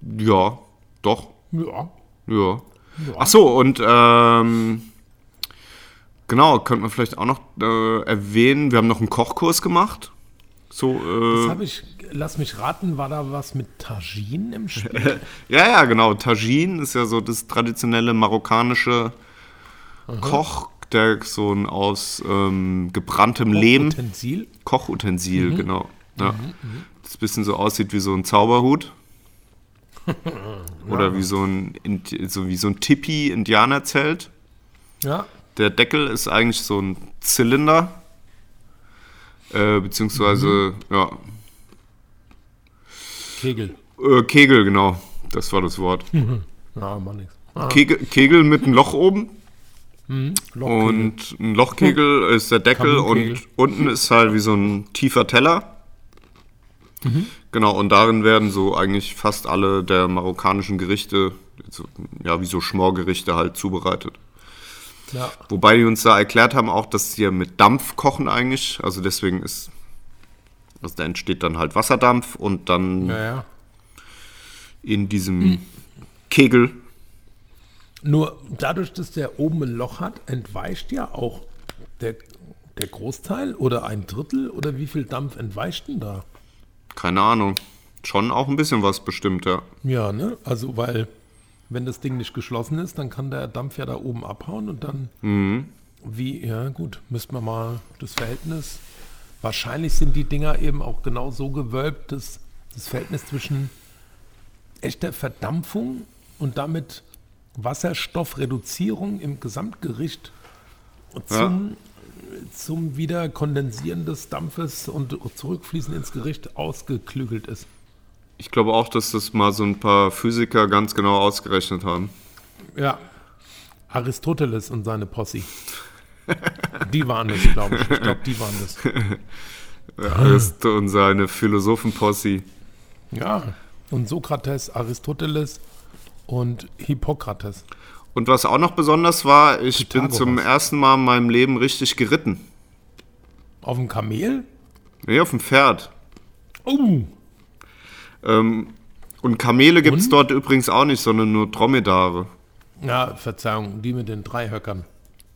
ja doch, Ja. ja. Ach so, und ähm, genau, könnte man vielleicht auch noch äh, erwähnen, wir haben noch einen Kochkurs gemacht. So, Das äh, habe ich, lass mich raten, war da was mit Tagine im Spiel? Ja, ja, genau. Tagine ist ja so das traditionelle marokkanische Koch, der so ein aus ähm, gebranntem Lehm, Utensil? Kochutensil, genau. Ja. Das ein bisschen so aussieht wie so ein Zauberhut. Oder wie so ein, so wie so ein Tipi-Indianerzelt. Ja. Der Deckel ist eigentlich so ein Zylinder. Äh, beziehungsweise, ja, Kegel. äh, Kegel, genau. Das war das Wort. Ja, mach nix. Ah, Kegel, Kegel mit einem Loch oben. Lochkegel. Und ein Lochkegel ist der Deckel und unten ist halt wie so ein tiefer Teller. Genau, und darin werden so eigentlich fast alle der marokkanischen Gerichte, ja, wie so Schmorgerichte halt zubereitet. ja. Wobei die uns da erklärt haben auch, dass sie mit Dampf kochen eigentlich. Also deswegen ist, also da entsteht dann halt Wasserdampf und dann ja, ja. in diesem Kegel Nur dadurch, dass der oben ein Loch hat, entweicht ja auch der, der Großteil oder ein Drittel oder wie viel Dampf entweicht denn da? Keine Ahnung. Schon auch ein bisschen was bestimmt, ja. Ja, ne? Also, weil, wenn das Ding nicht geschlossen ist, dann kann der Dampf ja da oben abhauen und dann, wie, ja, gut, müsste man mal das Verhältnis. Wahrscheinlich sind die Dinger eben auch genau so gewölbt, dass das Verhältnis zwischen echter Verdampfung und damit Wasserstoffreduzierung im Gesamtgericht zum, zum Wiederkondensieren des Dampfes und Zurückfließen ins Gericht ausgeklügelt ist. Ich glaube auch, dass das mal so ein paar Physiker ganz genau ausgerechnet haben. Ja. Aristoteles und seine Posse. Die waren es, glaube ich. Ich glaube, die waren es. Aristo und seine Philosophenposse. Ja. Und Sokrates, Aristoteles und Hippokrates. Und was auch noch besonders war, ich bin Pythagoras. zum ersten Mal in meinem Leben richtig geritten. Auf dem Kamel? Nee, auf dem Pferd. Oh, Ähm, und Kamele gibt es dort übrigens auch nicht, sondern nur Dromedare. ja, Verzeihung, die mit den drei Höckern.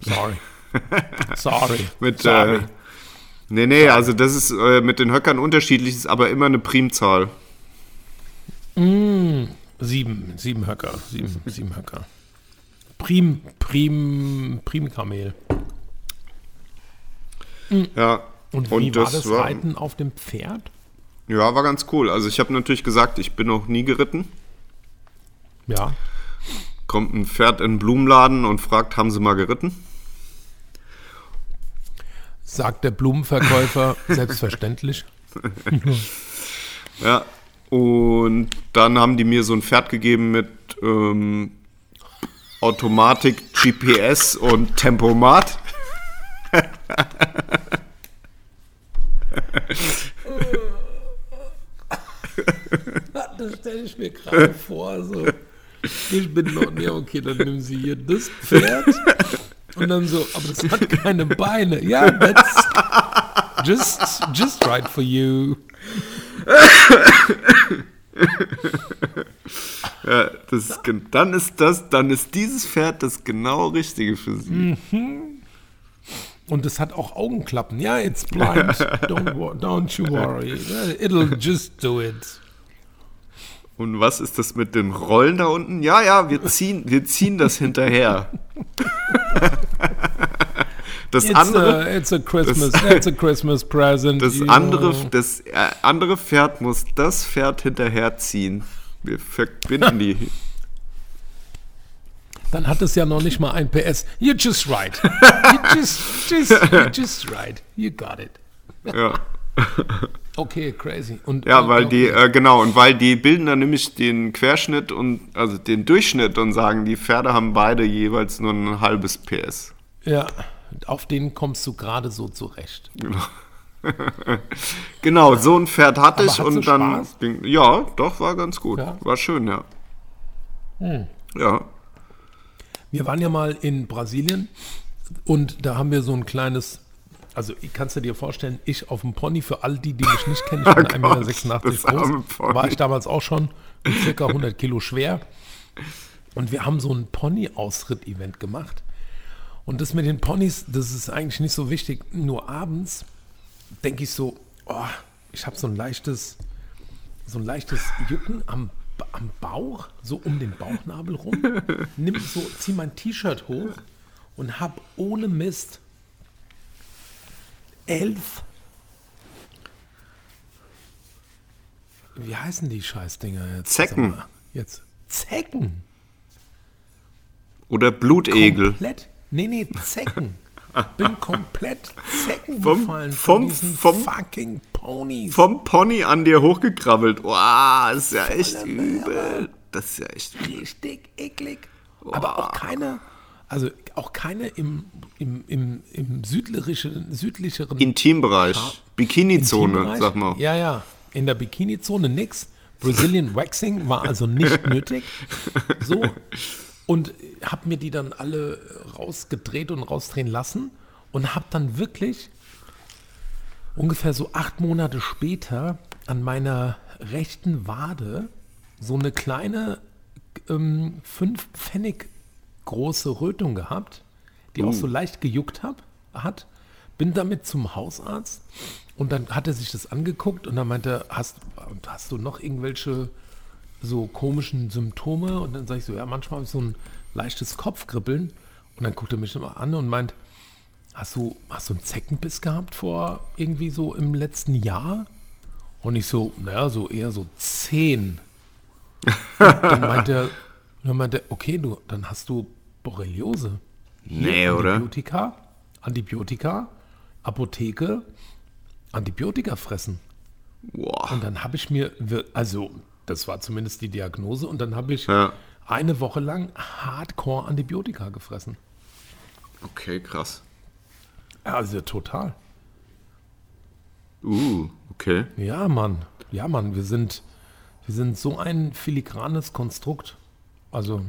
Sorry. Sorry. Mit, Sorry. äh, Nee, nee, also das ist äh, mit den Höckern unterschiedlich, ist aber immer eine Primzahl. sieben, sieben Höcker. Sieben, sieben Höcker. Prim, Prim, Primkamel. Ja. Und wie war das Reiten auf dem Pferd? Ja, war ganz cool. Also ich habe natürlich gesagt, ich bin noch nie geritten. Ja. Kommt ein Pferd in den Blumenladen und fragt, haben Sie mal geritten? Sagt der Blumenverkäufer, selbstverständlich. Ja. Und dann haben die mir so ein Pferd gegeben mit ähm, Automatik, GPS und Tempomat. Das stelle ich mir gerade vor, so. Ich bin noch, ja, okay, dann nehmen Sie hier das Pferd. Und dann so, aber das hat keine Beine. Ja, that's just, just right for you. Ja, das ist, dann ist das, dann ist dieses Pferd das genau Richtige für sie. Und es hat auch Augenklappen. Ja, it's blind. Don't, don't you worry. It'll just do it. Und was ist das mit den Rollen da unten? Ja, ja, wir ziehen, wir ziehen das hinterher. Das It's, andere, a, it's a Christmas, it's a Christmas present. das andere, know. das äh, andere Pferd muss das Pferd hinterherziehen. Wir verbinden die. Dann hat es ja noch nicht mal ein PS. You're just right. You just, just, you're just right. You got it. Ja. Okay, crazy. Und, Ja, weil die, äh, genau, und weil die bilden dann nämlich den Querschnitt und, also den Durchschnitt und sagen, die Pferde haben beide jeweils nur ein halbes PS. Ja, auf den kommst du gerade so zurecht. Genau, so ein Pferd hatte Aber ich und dann, ging, ja, doch, war ganz gut. Ja? Hm. War schön, ja. Ja, Wir waren ja mal in Brasilien und da haben wir so ein kleines, also ich kannst du dir vorstellen, ich auf dem Pony, für all die, die mich nicht kennen, ich bin Oh Gott, 1,86 Meter groß, war ich damals auch schon, circa 100 Kilo schwer. Und wir haben so ein Pony-Ausritt-Event gemacht. Und das mit den Ponys, das ist eigentlich nicht so wichtig. Nur abends denke ich so, oh, ich habe so ein leichtes, so ein leichtes Jucken am, am Bauch, so um den Bauchnabel rum. Nimm so, zieh mein T-Shirt hoch und hab ohne Mist elf. Wie heißen die Scheißdinger jetzt? Zecken. Jetzt. Zecken. oder Blutegel. Komplett. Nee, nee, Zecken. Bin komplett Zecken Vom- gefallen vom- von diesen vom- fucking Ponys. Vom Pony an dir hochgekrabbelt. Wow, ist ja echt Voller übel. Das ist ja echt übel. Richtig eklig. Aber auch keine, also auch keine im, im, im, im südlicheren, südlicheren Intimbereich. Bikini-Zone, Intimbereich. sag mal. Ja, ja. In der Bikini-Zone nix. Brazilian Waxing war also nicht nötig. So. Und habe mir die dann alle rausgedreht und rausdrehen lassen und habe dann wirklich ungefähr so acht Monate später an meiner rechten Wade so eine kleine ähm, fünf Pfennig große Rötung gehabt, die auch so leicht gejuckt hab, hat. Bin damit zum Hausarzt und dann hat er sich das angeguckt und dann meinte er, hast, hast du noch irgendwelche so komischen Symptome? Und dann sage ich so, ja, manchmal habe ich so ein leichtes Kopfkribbeln. Und dann guckt er mich nochmal an und meint, hast du, hast du einen Zeckenbiss gehabt vor irgendwie so im letzten Jahr? Und ich so, naja, so eher so zehn. dann meinte er, dann meinte okay, du, dann hast du Borreliose. Hier, Nee, oder? Antibiotika, Antibiotika, Apotheke, Antibiotika fressen. Boah. Und dann habe ich mir, also das war zumindest die Diagnose, und dann habe ich Ja. eine Woche lang Hardcore Antibiotika gefressen. Okay, krass. Also total. Uh, okay. Ja, Mann. Ja, Mann, wir sind, wir sind so ein filigranes Konstrukt. Also,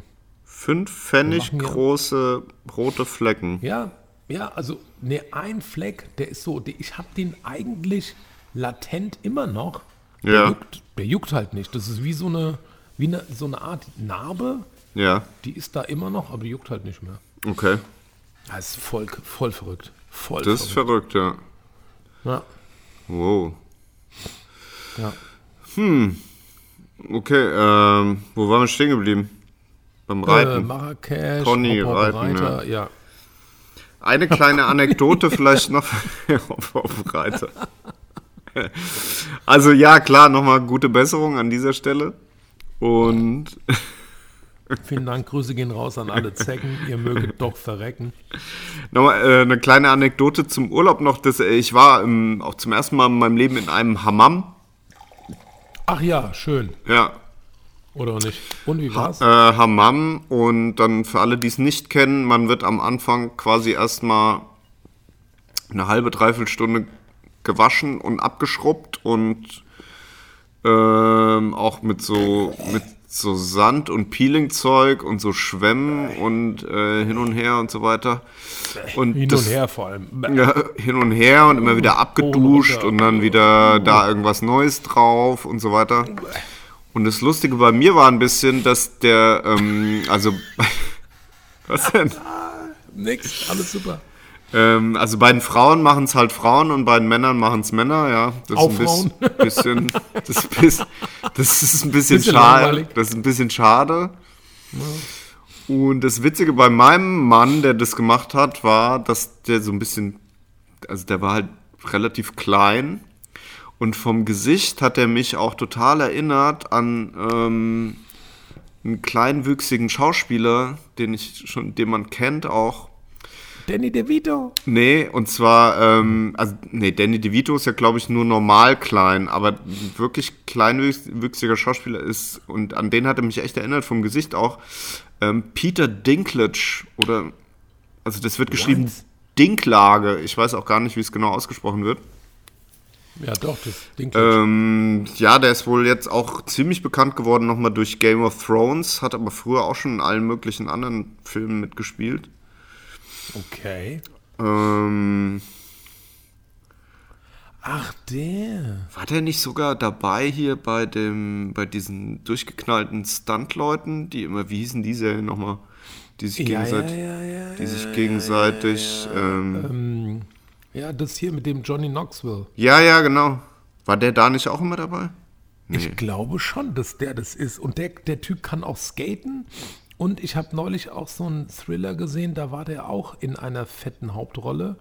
Fünf Pfennig große rote Flecken. ja, ja, also, ne, ein Fleck, der ist so, der, ich habe den eigentlich latent immer noch. Der, Ja. juckt, der juckt halt nicht. Das ist wie so eine, wie eine, so eine Art Narbe, Ja, die ist da immer noch, aber die juckt halt nicht mehr. okay. Das ist voll, voll verrückt. Voll Das ist verrückt. verrückt, ja. Ja, Wow. ja. Okay, ähm, wo waren wir stehen geblieben? Beim Äh, Reiten. Marrakesch, Pony, Hop, Hop, Reiten, Reiter, ja. Eine kleine Anekdote vielleicht noch auf, auf Reiter. Also ja, klar, nochmal gute Besserung an dieser Stelle. Und Vielen Dank, Grüße gehen raus an alle Zecken. Ihr möget doch verrecken. nochmal äh, eine kleine Anekdote zum Urlaub noch. Dass, äh, ich war ähm, auch zum ersten Mal in meinem Leben in einem Hammam. Ach ja, schön. Ja, Oder nicht? Und wie war's? äh, Hammam. Und dann für alle, die es nicht kennen, man wird am Anfang quasi erstmal eine halbe, dreiviertel Stunde gewaschen und abgeschrubbt und ähm, auch mit so mit so Sand und Peelingzeug und so Schwämmen und äh, hin und her und so weiter. Und Hin das, und her vor allem. Ja, hin und her und immer wieder abgeduscht und dann wieder da irgendwas Neues drauf und so weiter. Und das Lustige bei mir war ein bisschen, dass der, ähm, also, was denn? Nix, alles super. Ähm, also bei den Frauen machen es halt Frauen und bei den Männern machen es Männer, ja. Das Auch ist ein Frauen. bisschen, das, ist, das ist ein bisschen, Bisschen schade. Das ist ein bisschen schade. Und das Witzige bei meinem Mann, der das gemacht hat, war, dass der so ein bisschen, also der war halt relativ klein und vom Gesicht hat er mich auch total erinnert an ähm, einen kleinwüchsigen Schauspieler, den ich schon, den man kennt auch. Danny DeVito. Nee, und zwar, ähm, also, nee, Danny DeVito ist ja, glaube ich, nur normal klein, aber wirklich kleinwüchsiger Schauspieler ist, und an den hat er mich echt erinnert, vom Gesicht auch, ähm, Peter Dinklage, oder, also das wird geschrieben Dinklage, ich weiß auch gar nicht, wie es genau ausgesprochen wird. Ja, doch, das Ding. Ähm, ja, der ist wohl jetzt auch ziemlich bekannt geworden nochmal durch Game of Thrones, hat aber früher auch schon in allen möglichen anderen Filmen mitgespielt. okay. Ähm, Ach, der. War der nicht sogar dabei hier bei dem, bei diesen durchgeknallten Stunt-Leuten, die immer, wie hießen diese nochmal, die sich Ja, ja, gegenseitig, ja, ja. die sich gegenseitig, ähm, Ähm, ja, das hier mit dem Johnny Knoxville. ja, ja, genau. War der da nicht auch immer dabei? Ich glaube schon, dass der das ist. Und der, der Typ kann auch skaten. Und ich habe neulich auch so einen Thriller gesehen, da war der auch in einer fetten Hauptrolle.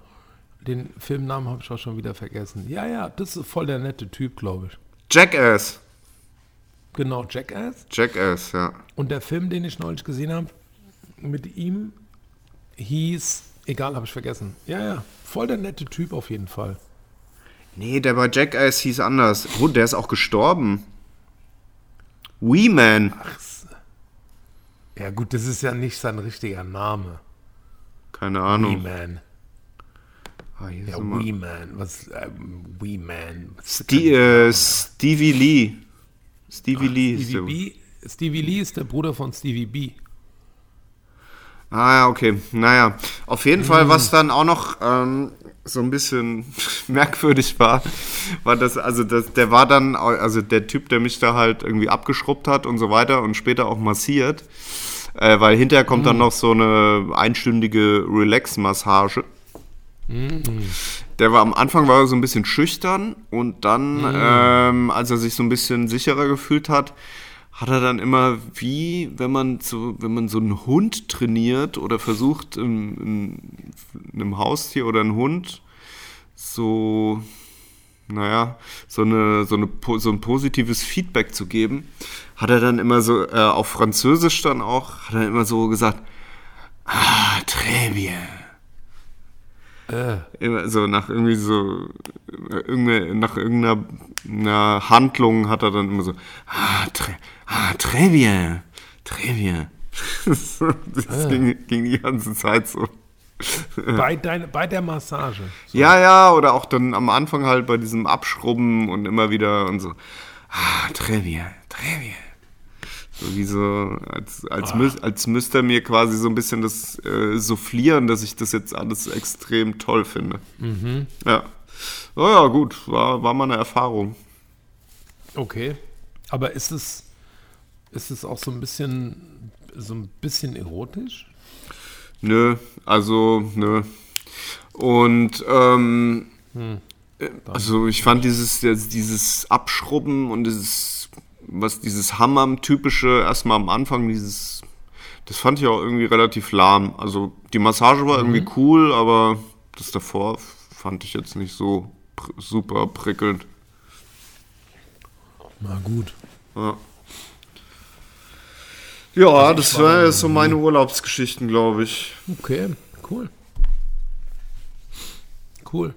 Den Filmnamen habe ich auch schon wieder vergessen. Ja, ja, das ist voll der nette Typ, glaube ich. Jackass. Genau, Jackass. Jackass, ja. Und der Film, den ich neulich gesehen habe, mit ihm hieß, egal, habe ich vergessen. Ja, ja, voll der nette Typ auf jeden Fall. Nee, der bei Jackass hieß anders. Oh, der ist auch gestorben. Wee Man. Ja gut, das ist ja nicht sein richtiger Name. Keine Wee Ahnung. Man. Ah, hier Ja. Wee Man. Was, ähm, Wee Man. Die, äh, Stevie Lee. Stevie Lee ist Stevie der. B. Stevie Lee ist der Bruder von Stevie B. Ah ja, okay. Naja, auf jeden Fall, was dann auch noch ähm, so ein bisschen merkwürdig war, war das, also das, der war dann, also der Typ, der mich da halt irgendwie abgeschrubbt hat und so weiter und später auch massiert, äh, weil hinterher kommt dann noch so eine einstündige Relax-Massage. Der war am Anfang war er so ein bisschen schüchtern und dann, ähm, als er sich so ein bisschen sicherer gefühlt hat, hat er dann immer wie, wenn man so, wenn man so einen Hund trainiert oder versucht, in, in, einem Haustier oder einen Hund so, naja, so, eine, so, eine, so ein positives Feedback zu geben, hat er dann immer so, äh, auf Französisch dann auch, hat er immer so gesagt, ah, très bien. Äh, Immer so nach irgendwie so, äh, irgende- nach irgendeiner einer Handlung hat er dann immer so, ah, très, ah, très bien, très bien. das ging, ging die ganze Zeit so. bei, dein, bei der Massage. Ja, ja, oder auch dann am Anfang halt bei diesem Abschrubben und immer wieder und so, ah, très bien, très bien. So wie so, als, als, müß, als müsste er mir quasi so ein bisschen das äh, soufflieren, dass ich das jetzt alles extrem toll finde. Ja. Oh ja, gut, war, war mal eine Erfahrung. Okay. Aber ist es, ist es auch so ein bisschen, so ein bisschen erotisch? Nö, also, nö. Und, ähm, äh, also ich fand dieses, dieses Abschrubben und dieses, was dieses Hammam-typische erstmal am Anfang, dieses, das fand ich auch irgendwie relativ lahm. Also die Massage war irgendwie cool, aber das davor fand ich jetzt nicht so pr super prickelnd. Na gut. Ja. Ja, das war so meine Urlaubsgeschichten, glaube ich. Okay, cool. Cool.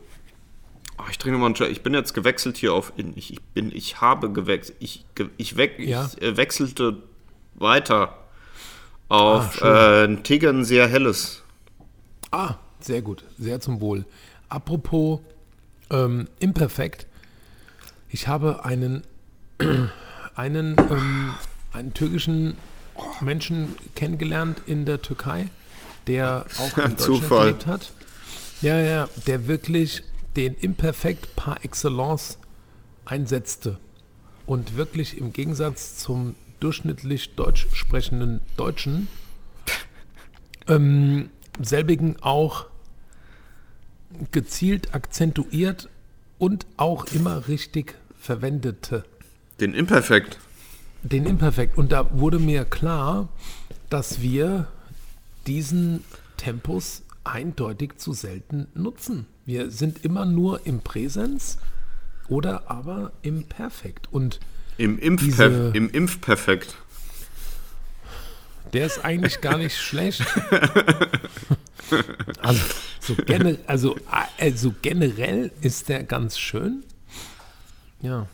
Oh, ich trinke mal einen Chai. Ich bin jetzt gewechselt hier auf. in- Ich, ich bin, ich habe gewechselt. Ich, ich, weg, Ja. ich äh, wechselte weiter auf schön. äh, ein sehr helles. Ah, sehr gut. Sehr zum Wohl. Apropos ähm, Imperfekt. Ich habe einen, einen, ähm, einen türkischen Menschen kennengelernt in der Türkei, der auch in Deutschland Zufall. gelebt hat. Ja, ja, der wirklich den Imperfekt par excellence einsetzte. und wirklich im Gegensatz zum durchschnittlich deutsch sprechenden Deutschen ähm, selbigen auch gezielt akzentuiert und auch immer richtig verwendete. Den Imperfekt. Den Imperfekt. Und da wurde mir klar, dass wir diesen Tempus eindeutig zu selten nutzen. Wir sind immer nur im Präsens oder aber im Perfekt. Und Im, Impfper Diese- Im Impfperfekt. der ist eigentlich gar nicht schlecht. Also, so gene, also, also generell ist der ganz schön. Ja.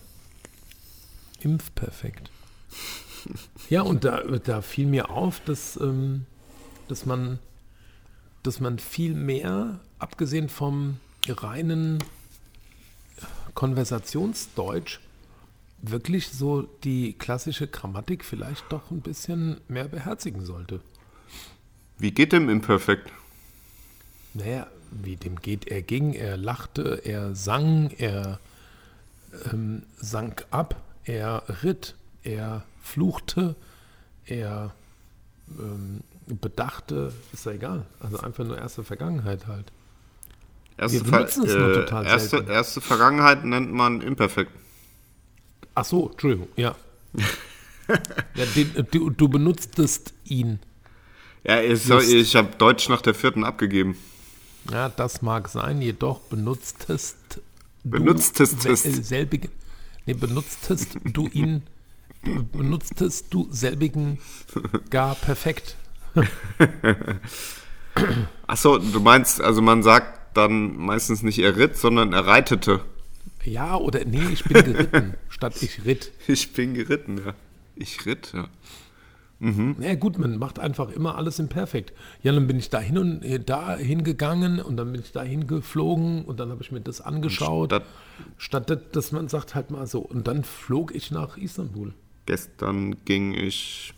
Impfperfekt. Ja, und da, da fiel mir auf, dass, ähm, dass, man, dass man viel mehr, abgesehen vom reinen Konversationsdeutsch, wirklich so die klassische Grammatik vielleicht doch ein bisschen mehr beherzigen sollte. Wie geht dem Imperfekt? Naja, wie dem geht, er ging, er lachte, er sang, er ähm, sank ab, er ritt, er fluchte, er ähm, bedachte, ist ja egal. Also einfach nur erste Vergangenheit halt. Erste, Wir benutzen es nur total erste, erste Vergangenheit nennt man Imperfekt. Ach so, Entschuldigung, ja. ja den, du, du benutztest ihn. Ja, ich, ich habe Deutsch nach der vierten abgegeben. Ja, das mag sein, jedoch benutztest Benutztest du es. sel- selbigen, nee, benutztest du ihn, benutztest du selbigen gar perfekt. Achso, du meinst, also man sagt dann meistens nicht er ritt, sondern er reitete. Ja, oder nee, ich bin geritten, statt ich ritt. Ich bin geritten, ja. Ich ritt, ja. Na ja, gut, man macht einfach immer alles im Perfekt. Ja, dann bin ich da hin und äh, da hingegangen und dann bin ich da hingeflogen und dann habe ich mir das angeschaut. Statt Statt das- dass man sagt halt mal so. Und dann flog ich nach Istanbul. Gestern ging ich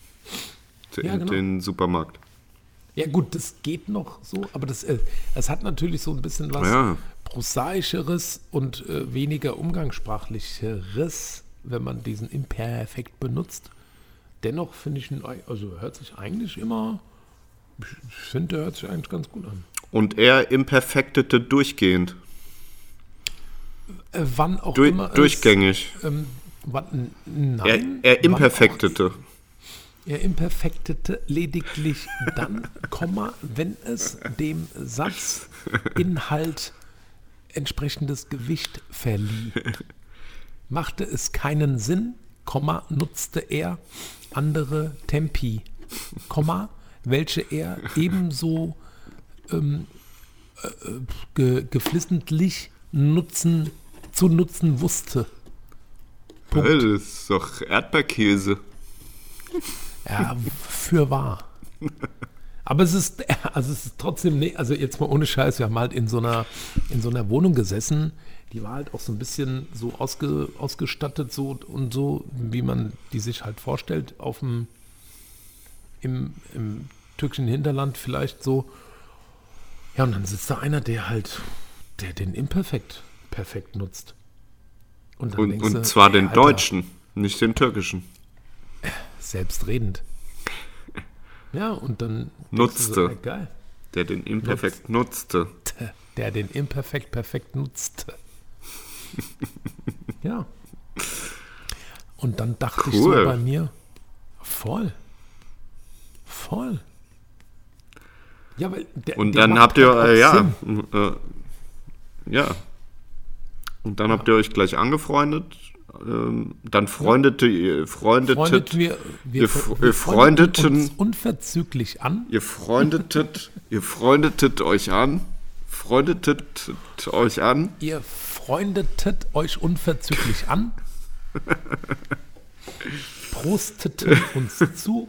zu- Ja, in genau. den Supermarkt. Ja gut, das geht noch so, aber das, äh, das hat natürlich so ein bisschen was Ja. prosaischeres und äh, weniger umgangssprachlicheres, wenn man diesen Imperfekt benutzt. Dennoch finde ich also hört sich eigentlich immer, ich finde, der hört sich eigentlich ganz gut an. Und er imperfektete durchgehend. Äh, wann auch Du, immer es, durchgängig. ähm, wann, Er, nein, er auch imperfektete. Er imperfektete lediglich dann, Komma, wenn es dem Satzinhalt entsprechendes Gewicht verlieh. Machte es keinen Sinn, Komma, nutzte er andere Tempi, Komma, welche er ebenso ähm, äh, ge, geflissentlich nutzen, zu nutzen wusste. Punkt. Das ist doch Erdbeerkäse. Ja, für wahr. Aber es ist, also es ist trotzdem, nee, also jetzt mal ohne Scheiß, wir haben halt in so einer, in so einer Wohnung gesessen, die war halt auch so ein bisschen so ausge, ausgestattet so und so, wie man die sich halt vorstellt, auf dem, im, im türkischen Hinterland vielleicht so. Ja, und dann sitzt da einer, der halt, der den Imperfekt perfekt nutzt. Dann Und, denkst du, und zwar den Alter, deutschen, nicht den türkischen. Selbstredend. Ja, und dann Nutzte. So, geil. Der den imperfekt nutzte. Der den Imperfekt perfekt nutzte. ja. Und dann dachte ich so Cool. bei mir, voll. Voll. Ja, weil der, Und der dann habt ihr, halt äh, ja, äh, ja. Und dann habt ihr euch gleich angefreundet. Ähm, dann freundete ihr, freundetet, Freundet wir, wir, ihr fr- wir ihr freundeten- uns unverzüglich an. ihr freundetet, ihr freundetet euch an, freundetet euch an. Ihr freundetet euch unverzüglich an, prosteten uns zu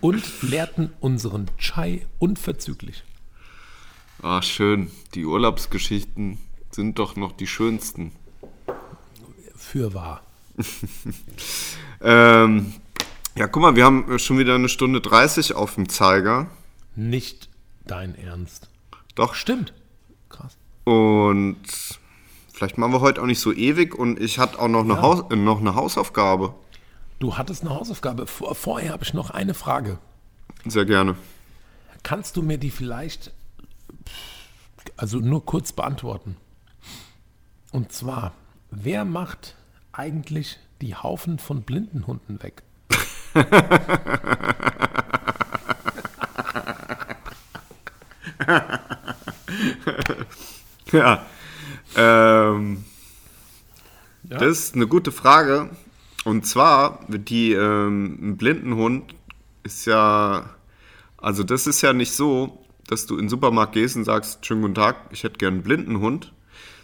und leerten unseren Chai unverzüglich. Ah, schön. Die Urlaubsgeschichten sind doch noch die schönsten. Für wahr. Ähm, ja, guck mal, wir haben schon wieder eine Stunde 30 auf dem Zeiger. Nicht dein Ernst. Doch, Stimmt. Krass. Und Vielleicht machen wir heute auch nicht so ewig und ich hatte auch noch eine, Haus, äh, noch eine Hausaufgabe. Du hattest eine Hausaufgabe. Vor, vorher habe ich noch eine Frage. Sehr gerne. Kannst du mir die vielleicht, also nur kurz beantworten? Und zwar, wer macht eigentlich die Haufen von Blindenhunden weg? Ja. Ähm, Ja? Das ist eine gute Frage. Und zwar, die ähm, ein Blindenhund ist ja, also das ist ja nicht so, dass du in den Supermarkt gehst und sagst, schönen guten Tag, ich hätte gern einen Blindenhund,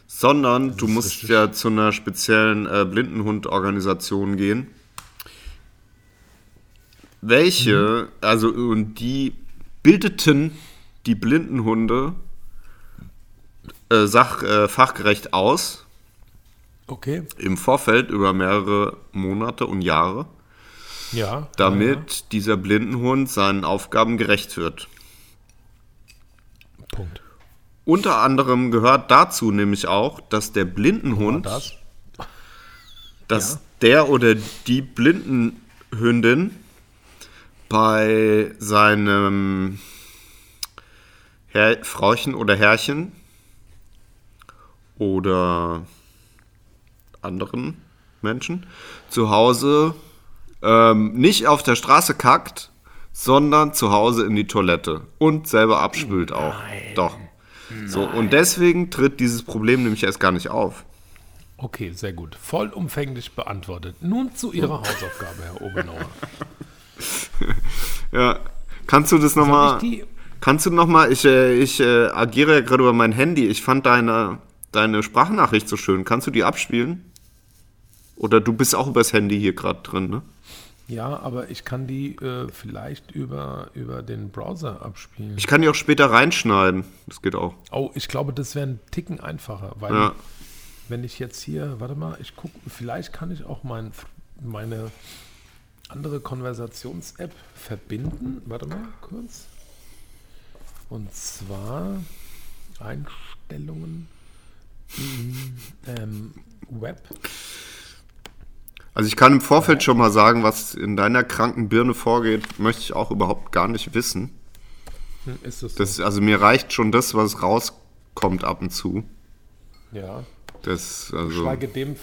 sondern du musst richtig. ja zu einer speziellen äh, Blindenhundorganisation gehen. Welche, also und die bildeten die Blindenhunde äh, sach, äh, fachgerecht aus Okay. im Vorfeld über mehrere Monate und Jahre, Ja. damit dieser Blindenhund seinen Aufgaben gerecht wird. Ja, Punkt. Unter anderem gehört dazu nämlich auch, dass der Blindenhund, Das? dass Ja. der oder die Blindenhündin bei seinem Herr, Frauchen oder Herrchen oder anderen Menschen zu Hause ähm, nicht auf der Straße kackt, sondern zu Hause in die Toilette und selber abspült auch. Doch. So, und deswegen tritt dieses Problem nämlich erst gar nicht auf. Okay, sehr gut. Vollumfänglich beantwortet. Nun zu Ihrer Hausaufgabe, Herr Obenauer. Ja. Kannst du das nochmal. Kannst du nochmal, ich, äh, ich äh, agiere ja gerade über mein Handy. Ich fand deine, deine Sprachnachricht so schön. Kannst du die abspielen? Oder du bist auch übers Handy hier gerade drin, ne? Ja, aber ich kann die äh, vielleicht über, über den Browser abspielen. Ich kann die auch später reinschneiden. Das geht auch. Oh, ich glaube, das wäre ein Ticken einfacher, weil Ja. wenn ich jetzt hier, warte mal, ich gucke, vielleicht kann ich auch mein, meine andere Konversations-App verbinden. Warte mal kurz. Und zwar Einstellungen im ähm, Web. Also ich kann im Vorfeld schon mal sagen, was in deiner kranken Birne vorgeht, möchte ich auch überhaupt gar nicht wissen. Hm, Ist das, Das, also mir reicht schon das, was rauskommt ab und zu. so? Ja. Das, also Geschweige dem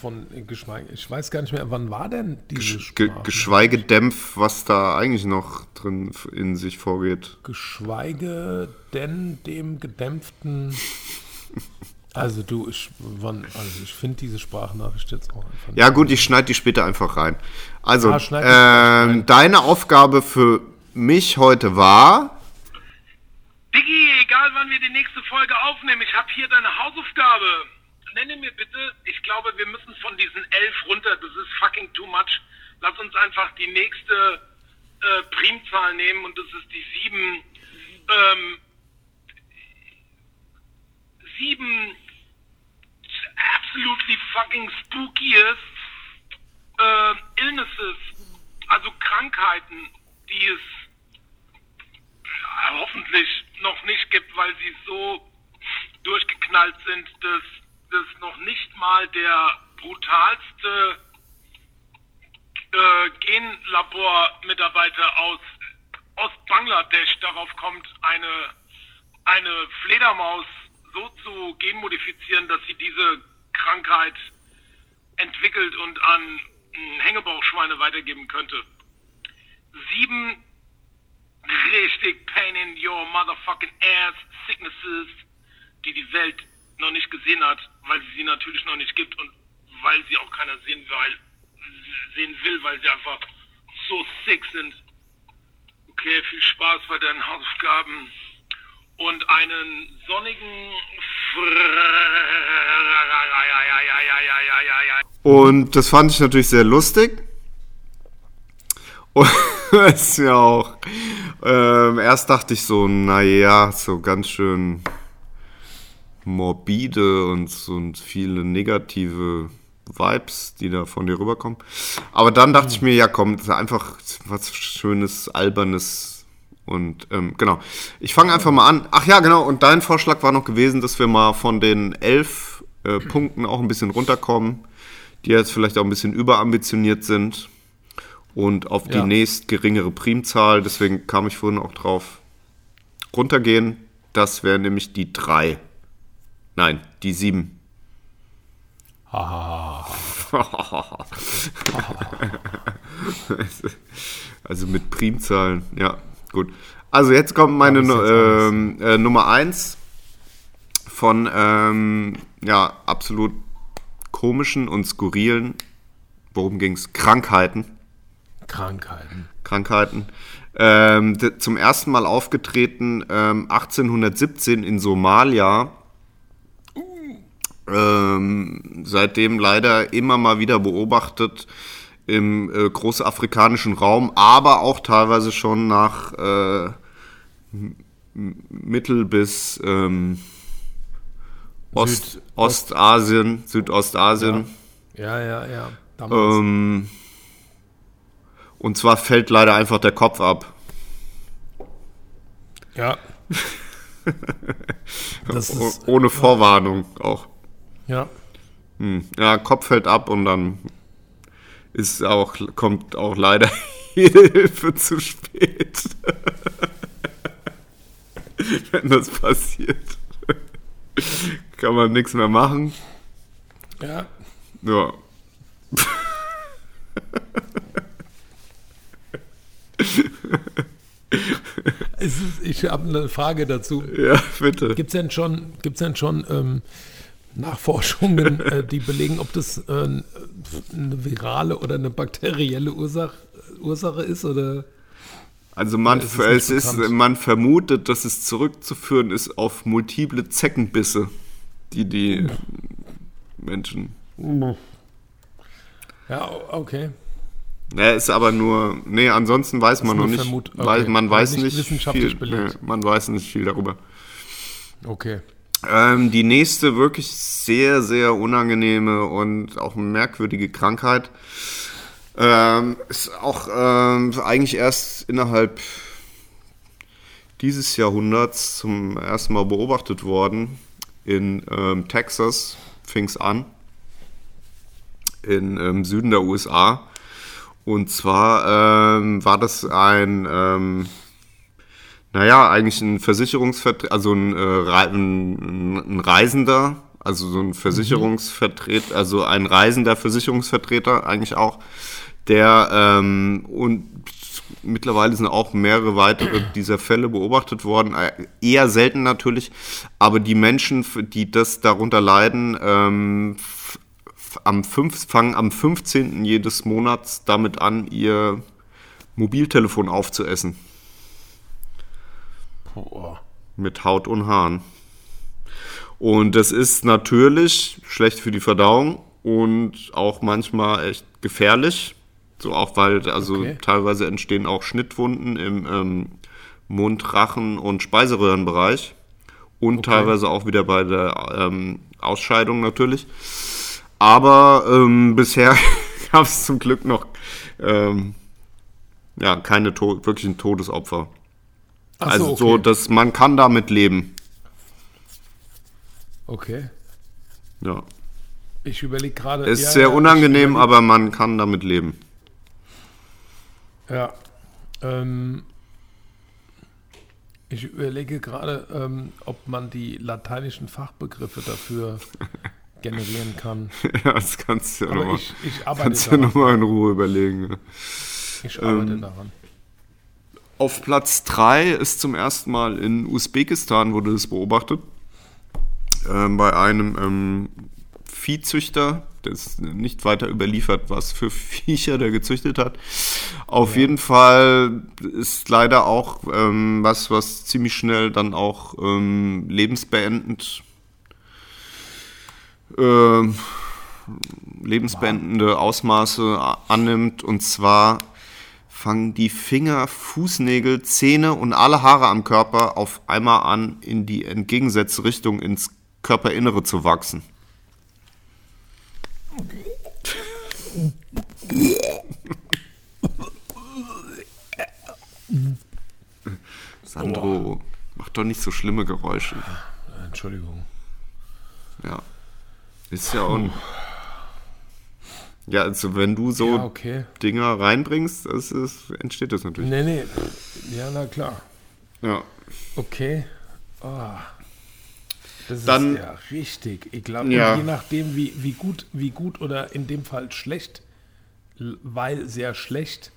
von geschweige, ich weiß gar nicht mehr, wann war denn diese ge, geschweige dämpf, was da eigentlich noch drin in sich vorgeht. Geschweige denn dem gedämpften. Also du, ich, wann, also ich finde diese Sprachnachricht jetzt auch einfach. Ja gut, ich schneide die später einfach rein. Also, Ah, die rein. ähm, deine Aufgabe für mich heute war, Diggi, egal wann wir die nächste Folge aufnehmen, ich habe hier deine Hausaufgabe. Nenne mir bitte, ich glaube, wir müssen von diesen elf runter, das ist fucking too much. Lass uns einfach die nächste äh, Primzahl nehmen und das ist die sieben, ähm, sieben absolutely fucking spookiest äh, illnesses, also Krankheiten, die es ja, hoffentlich noch nicht gibt, weil sie so durchgeknallt sind, dass das noch nicht mal der brutalste äh, Genlabormitarbeiter aus Ostbangladesch darauf kommt, eine, eine Fledermaus so zu genmodifizieren, dass sie diese Krankheit entwickelt und an mh, Hängebauchschweine weitergeben könnte. Sieben richtig pain in your motherfucking ass sicknesses, die die Welt noch nicht gesehen hat, weil sie sie natürlich noch nicht gibt und weil sie auch keiner sehen will, sehen will, weil sie einfach so sick sind. Okay, viel Spaß bei deinen Hausaufgaben und einen sonnigen und das fand ich natürlich sehr lustig. Und ist ja auch, ähm, erst dachte ich so, naja, so ganz schön morbide und, und viele negative Vibes, die da von dir rüberkommen. Aber dann dachte ich mir, ja komm, einfach was Schönes, Albernes und ähm, genau. Ich fange einfach mal an. Ach ja, genau, und dein Vorschlag war noch gewesen, dass wir mal von den elf äh, Punkten auch ein bisschen runterkommen, die jetzt vielleicht auch ein bisschen überambitioniert sind und auf die Ja. nächst geringere Primzahl, deswegen kam ich vorhin auch drauf, runtergehen. Das wäre nämlich die 3. Nein, die 7. also mit Primzahlen, ja, gut. Also jetzt kommt meine jetzt ähm, äh, Nummer 1 von ähm, ja, absolut komischen und skurrilen, worum ging es? Krankheiten. Krankheiten. Krankheiten. Ähm, zum ersten Mal aufgetreten ähm, 1817 in Somalia. Ähm, seitdem leider immer mal wieder beobachtet im äh, großafrikanischen Raum, aber auch teilweise schon nach äh, Mittel- bis ähm, Ost, Süd- Ostasien, Südostasien. Ja, ja, ja. Damals. Ähm, und zwar fällt leider einfach der Kopf ab. ja. Ist, ohne Vorwarnung auch. ja. Hm. Ja, Kopf fällt ab und dann ist auch, kommt auch leider Hilfe zu spät. Wenn das passiert. Kann man nichts mehr machen. Ja. Ja. Ist, ich habe eine Frage dazu. Ja, bitte. Gibt es denn schon, gibt's denn schon ähm, Nachforschungen, äh, die belegen, ob das äh, eine virale oder eine bakterielle Ursache, Ursache ist? Oder? Also man, ist es es ist, man vermutet, dass es zurückzuführen ist auf multiple Zeckenbisse, die die Menschen. Ja, okay. Ne, ist aber nur. Nee, ansonsten weiß man noch nicht. Vermut- Weiß, okay. man weiß nicht nicht, wissenschaftlich viel. Nee, man weiß nicht viel darüber. Okay. Ähm, die nächste wirklich sehr, sehr unangenehme und auch merkwürdige Krankheit ähm, ist auch ähm, eigentlich erst innerhalb dieses Jahrhunderts zum ersten Mal beobachtet worden. In ähm, Texas fing es an, in ähm, Süden der USA. Und zwar ähm, war das ein, naja, eigentlich ein Versicherungsvertreter, also ein, äh, ein, Reisender, also so ein Versicherungsvertreter, also ein reisender Versicherungsvertreter eigentlich auch, der ähm, und mittlerweile sind auch mehrere weitere dieser Fälle beobachtet worden, äh, eher selten natürlich, aber die Menschen, die das darunter leiden, ähm, am fünf, fangen am 15. jedes Monats damit an, ihr Mobiltelefon aufzuessen Boah. mit Haut und Haaren. Und das ist natürlich schlecht für die Verdauung und auch manchmal echt gefährlich. So auch weil, also Okay. teilweise entstehen auch Schnittwunden im ähm, Mund-, Rachen- und Speiseröhrenbereich. Und teilweise auch wieder bei der ähm, Ausscheidung natürlich. Aber ähm, bisher gab es zum Glück noch ähm, ja, keine to wirklichen Todesopfer. Ach Also so, so, okay. dass man kann damit leben. okay. Ja. Ich überlege gerade. Ist ja, sehr ja, unangenehm, aber man kann damit leben. Ja. Ähm, ich überlege gerade, ähm, ob man die lateinischen Fachbegriffe dafür generieren kann. ja, das kannst du ja nochmal ich, ich arbeite kannst du ja daran. noch mal in Ruhe überlegen. Ich arbeite ähm, daran. Auf Platz 3 ist zum ersten Mal in Usbekistan wurde das beobachtet. Ähm, bei einem ähm, Viehzüchter, das ist nicht weiter überliefert, was für Viecher der gezüchtet hat. Auf jeden Fall ist leider auch ähm, was, was ziemlich schnell dann auch ähm, lebensbeendend ähm, lebensbeendende Ausmaße annimmt. Und zwar fangen die Finger, Fußnägel, Zähne und alle Haare am Körper auf einmal an, in die entgegengesetzte Richtung ins Körperinnere zu wachsen. Sandro, mach doch nicht so schlimme Geräusche. Entschuldigung. Ja. Ist ja auch. Ja, also wenn du so Ja, okay. Dinger reinbringst, das ist, entsteht das natürlich. Nee, nee. Ja, na klar. Ja. Okay. Ah. Das Dann- ist ja richtig. Ich glaube, Ja. je nachdem, wie, wie, gut, wie gut oder in dem Fall schlecht, weil sehr schlecht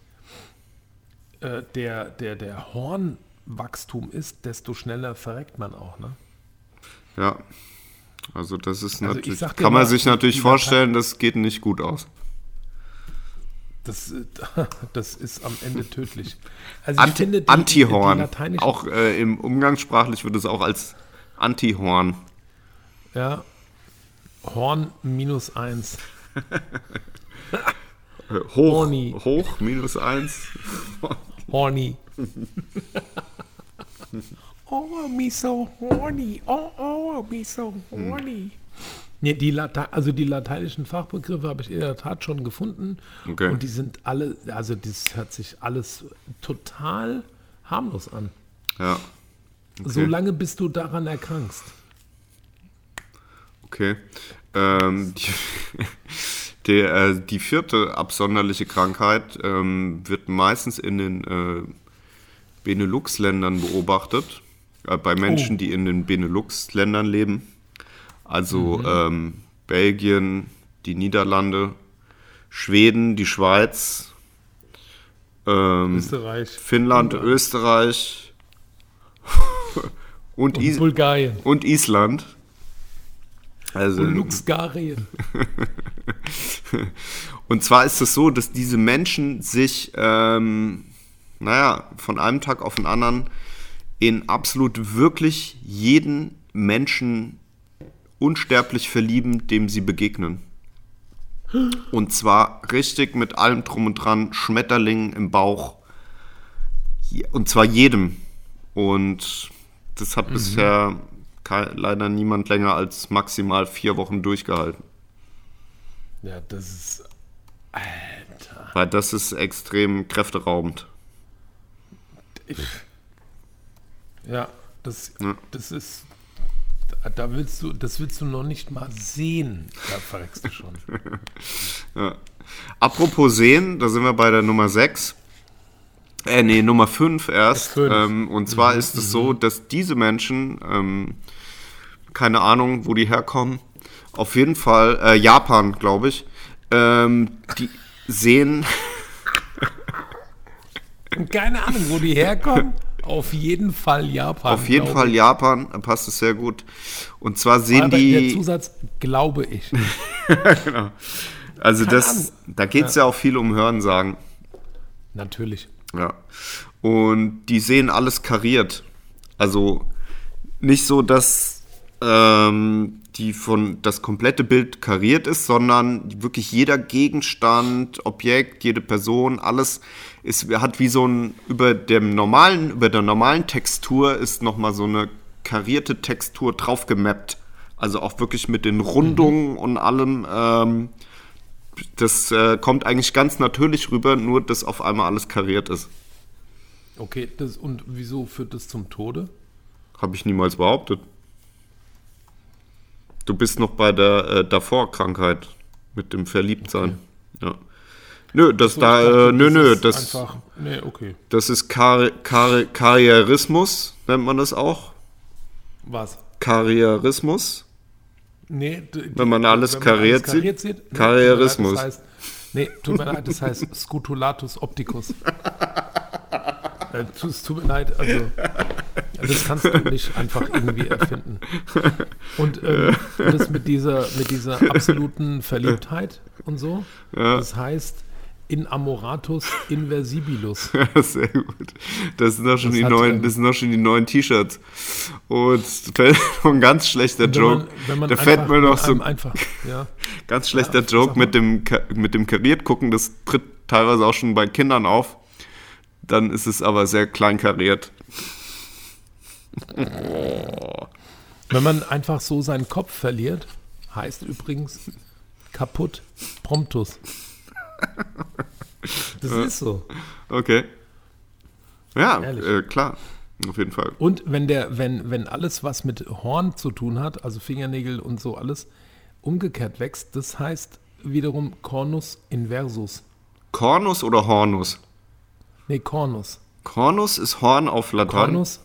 äh, der, der, der Hornwachstum ist, desto schneller verreckt man auch. Ne? Ja. Also das ist Also ich natürlich, kann man mal, sich natürlich vorstellen, das geht nicht gut aus. Das, das ist am Ende tödlich. Also ich Anti finde, die- Antihorn. Die Auch äh, im Umgangssprachlich wird es auch als Antihorn. ja, Horn minus eins. Hoch, Horny. hoch, minus eins. Horny. oh, me so horny. Oh, oh, me so horny. Nee, die Late also die lateinischen Fachbegriffe habe ich in der Tat schon gefunden. Okay. Und die sind alle, also das hört sich alles total harmlos an. Ja. Solange bis du daran erkrankst. Okay. Ähm, die, der, äh, die vierte absonderliche Krankheit ähm, wird meistens in den äh, Benelux-Ländern beobachtet. Äh, bei Menschen, Oh. die in den Benelux-Ländern leben. Also Mhm. ähm, Belgien, die Niederlande, Schweden, die Schweiz, ähm, Österreich. Finnland, Ungarn. Österreich und, Und Bulgarien. und Island. Also, Und Luxgarien. Und zwar ist es so, dass diese Menschen sich, ähm, naja, von einem Tag auf den anderen in absolut wirklich jeden Menschen unsterblich verlieben, dem sie begegnen. Und zwar richtig mit allem drum und dran, Schmetterlingen im Bauch. Und zwar jedem. Und das hat bisher kei- leider niemand länger als maximal vier Wochen durchgehalten. Ja, das ist. Alter. Weil das ist extrem kräfteraubend. Ich, ja, das, Ja. das ist. Da, willst du, das willst du noch nicht mal sehen. Da verreckst du schon. Apropos sehen, da sind wir bei der Nummer 6. Äh, nee, Nummer 5 erst. Fünf. Ähm, und zwar ist es so, dass diese Menschen, ähm, keine Ahnung, wo die herkommen, auf jeden Fall, äh, Japan, glaube ich, ähm, die sehen, keine Ahnung, wo die herkommen. Auf jeden Fall Japan. auf jeden Fall ich. Japan, da passt es sehr gut. Und zwar sehen Aber der die, Zusatz, glaube ich. also keine das, Ahnung. da geht es ja auch viel um Hörensagen. Natürlich. Ja. Und die sehen alles kariert. Also nicht so, dass ähm, die von das komplette Bild kariert ist, sondern wirklich jeder Gegenstand, Objekt, jede Person, alles ist, hat wie so ein über dem normalen, über der normalen Textur ist nochmal so eine karierte Textur drauf gemappt. Also auch wirklich mit den Rundungen und allem. Ähm, das äh, kommt eigentlich ganz natürlich rüber, nur dass auf einmal alles kariert ist. Okay, das, und wieso führt das zum Tode? Habe ich niemals behauptet. Du bist noch bei der äh, Davor-Krankheit mit dem Verliebtsein. Ja. Nö, das So, da, ich dachte, äh, nö, nö, ist das, Einfach, nee, okay. das ist Kar Kar Karrierismus, nennt man das auch. Was? Karrierismus. Nee, Wenn man alles wenn kariert sieht? kariert sieht? Nee, Karrierismus. Das nee, tut mir leid, das heißt Scutulatus opticus. Äh, Es tut mir leid, also das kannst du nicht einfach irgendwie erfinden. Und ähm, das mit dieser, mit dieser absoluten Verliebtheit und so, das heißt in amoratus inversibilus. Ja, sehr gut. Das sind doch schon, Das die, neuen, das sind doch schon die neuen T-Shirts. Und ein ganz schlechter Wenn Joke. man, da fällt mir noch so einfach, ja. Ganz schlechter Ja, Joke mit dem, mit dem kariert gucken, das tritt teilweise auch schon bei Kindern auf. Dann ist es aber sehr klein kariert. Wenn man einfach so seinen Kopf verliert, heißt übrigens kaputt promptus. Das ist so. Okay. Ja, äh, klar. Auf jeden Fall. Und wenn der, wenn, wenn alles, was mit Horn zu tun hat, also Fingernägel und so alles, umgekehrt wächst, das heißt wiederum Cornus inversus. Cornus oder Hornus? Nee, Cornus. Cornus ist Horn auf Latein. Cornus,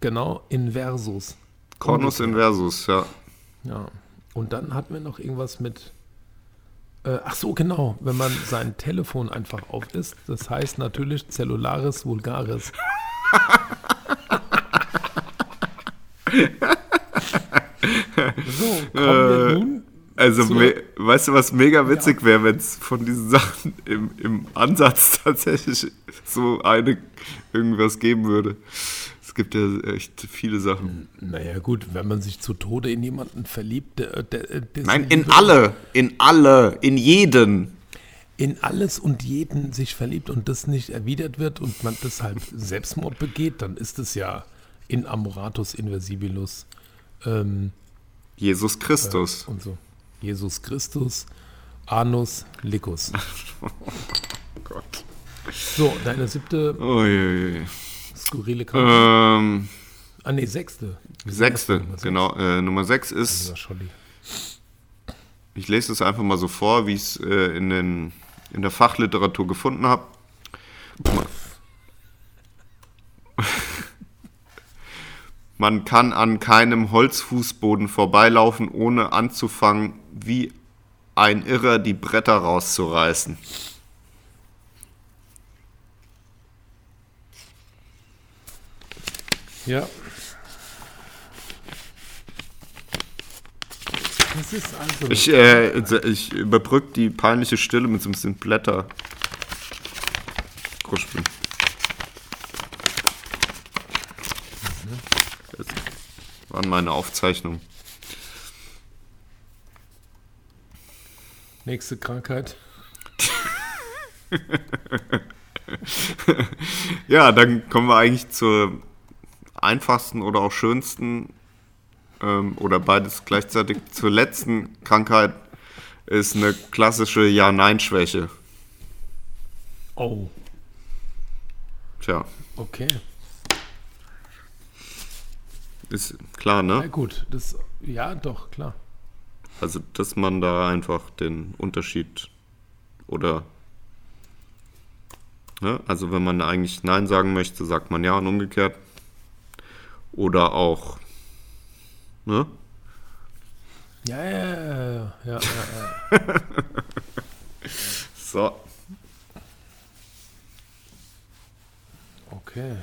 genau, inversus. Cornus inversus, ja. Ja. Und dann hatten wir noch irgendwas mit. Äh, ach so, genau. Wenn man sein Telefon einfach auf ist, das heißt natürlich Cellularis vulgaris. so, kommen wir Äh, nun. Also, So. me weißt du, was mega witzig wäre, wenn es von diesen Sachen im, im Ansatz tatsächlich so eine irgendwas geben würde? Es gibt ja echt viele Sachen. Naja, gut, wenn man sich zu Tode in jemanden verliebt, der, der, dessen Nein, in alle, in alle, in jeden. in alles und jeden sich verliebt und das nicht erwidert wird und man deshalb Selbstmord begeht, dann ist es ja in Amoratus inversibilus ähm, Jesus Christus. und so. Jesus Christus, Anus Licus. Oh Gott. So, deine siebte Uiuiui. skurrile Karte. Ähm, ah, nee, sechste. sechste, Nummer genau. Äh, Nummer sechs ist, ich lese es einfach mal so vor, wie ich es äh, in, den, in der Fachliteratur gefunden habe. Man kann an keinem Holzfußboden vorbeilaufen, ohne anzufangen, wie ein Irrer die Bretter rauszureißen. Ja. Das ist also. Ich, äh, ich überbrück die peinliche Stille mit so ein bisschen Blätter. Kruspeln. Das waren meine Aufzeichnungen. nächste Krankheit. Ja, dann kommen wir eigentlich zur einfachsten oder auch schönsten ähm, oder beides gleichzeitig zur letzten Krankheit ist eine klassische Ja-Nein-Schwäche. Oh, Tja, okay. Ist klar, Na ne? gut, das. Ja, doch, klar. Also, dass man da einfach den Unterschied oder. Ne? Also, wenn man eigentlich Nein sagen möchte, sagt man Ja und umgekehrt. Oder auch. Ne? Ja, ja, ja, ja, ja, ja, ja. So. Okay.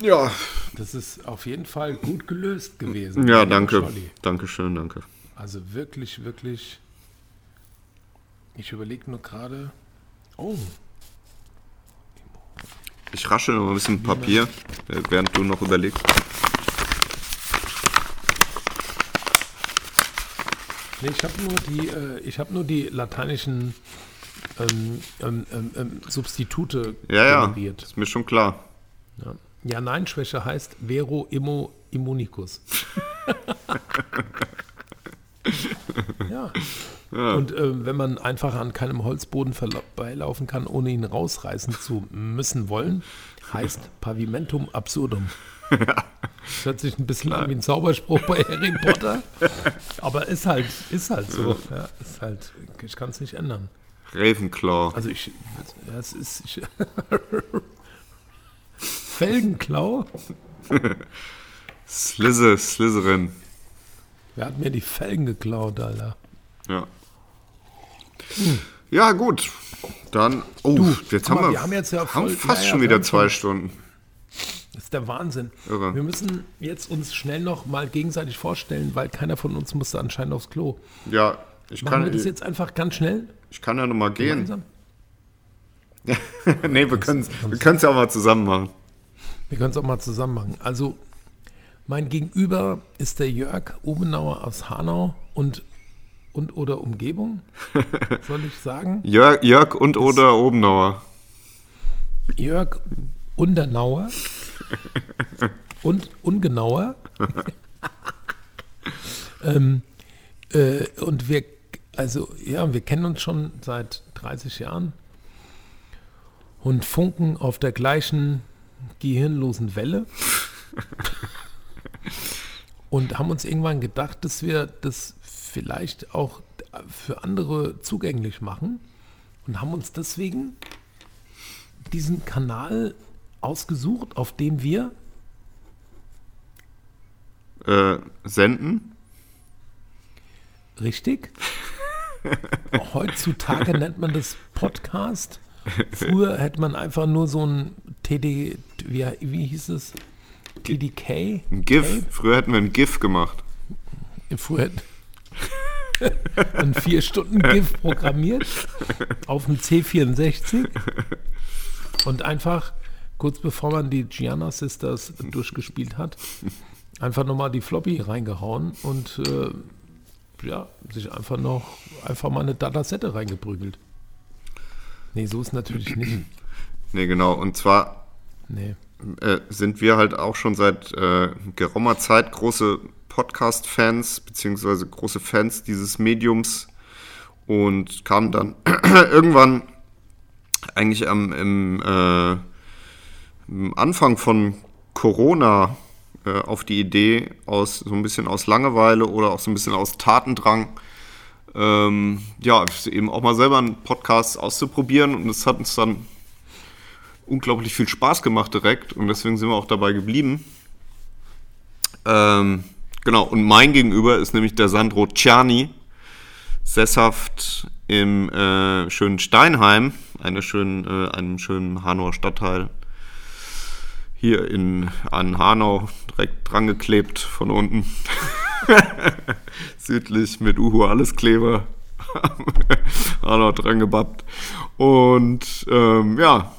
Ja. Das ist auf jeden Fall gut gelöst gewesen. Ja, danke. Scholli. Dankeschön, danke. Also wirklich, wirklich. Ich überlege nur gerade. Oh, Ich rasche noch ein bisschen Papier, äh, während du noch überlegst. nee, ich habe nur die, äh, ich habe nur die lateinischen ähm, ähm, ähm, ähm, Substitute Ja, ja, generiert. ist mir schon klar. Ja. Ja, nein, Schwäche heißt Vero immo immunicus. ja. Und äh, wenn man einfach an keinem Holzboden vorbeilaufen kann, ohne ihn rausreißen zu müssen wollen, heißt Pavimentum absurdum. Das hört sich ein bisschen an wie ein Zauberspruch bei Harry Potter, aber ist halt, ist halt so. Ja, ist halt, ich kann es nicht ändern. Ravenclaw. Also ich, ja, es ist ich, Felgenklau. Slither, Slytherin. Wer hat mir die Felgen geklaut, Alter? Ja. Ja, gut. Dann, oh, jetzt guck haben mal, wir, wir haben jetzt ja haben fast ja, schon wir wieder zwei Stunden. Das ist der Wahnsinn. Irre. Wir müssen jetzt uns schnell noch mal gegenseitig vorstellen, weil keiner von uns musste anscheinend aufs Klo. Ja, ich Machen wir kann, das jetzt einfach ganz schnell? ich kann ja noch mal gehen. Gemeinsam? nee, wir können es wir ja auch mal zusammen machen. Wir können es auch mal zusammen machen. Also, mein Gegenüber ist der Jörg Obenauer aus Hanau und, und oder Umgebung, soll ich sagen. Jörg, Jörg und oder Obenauer. Jörg Undernauer und ungenauer. ähm, äh, und wir, also ja, wir kennen uns schon seit 30 Jahren und funken auf der gleichen gehirnlosen Welle. und haben uns irgendwann gedacht, dass wir das vielleicht auch für andere zugänglich machen und haben uns deswegen diesen Kanal ausgesucht, auf dem wir Äh, senden? Richtig. Heutzutage nennt man das Podcast. Früher hätte man einfach nur so ein TD, wie, wie hieß es? TDK? Ein GIF. Früher hätten wir ein GIF gemacht. Früher hätte ein vier Stunden GIF programmiert auf dem C64 und einfach kurz bevor man die Gianna Sisters durchgespielt hat, einfach nochmal die Floppy reingehauen und äh, ja, sich einfach noch einfach mal eine Datasette reingeprügelt. Nee, so ist natürlich nicht. Nee, genau. Und zwar Nee. äh, sind wir halt auch schon seit äh, geraumer Zeit große Podcast-Fans, beziehungsweise große Fans dieses Mediums und kamen dann irgendwann eigentlich am, im, äh, im Anfang von Corona äh, auf die Idee, aus so ein bisschen aus Langeweile oder auch so ein bisschen aus Tatendrang, ähm, ja, eben auch mal selber einen Podcast auszuprobieren und es hat uns dann unglaublich viel Spaß gemacht direkt und deswegen sind wir auch dabei geblieben. Ähm, genau, und mein Gegenüber ist nämlich der Sandro Ciani, sesshaft im äh, schönen Steinheim, eine schönen, äh, einem schönen Hanauer Stadtteil. Hier in, an Hanau direkt dran geklebt von unten. Südlich mit Uhu alles Kleber. Hanau dran gebappt. Und ähm, ja,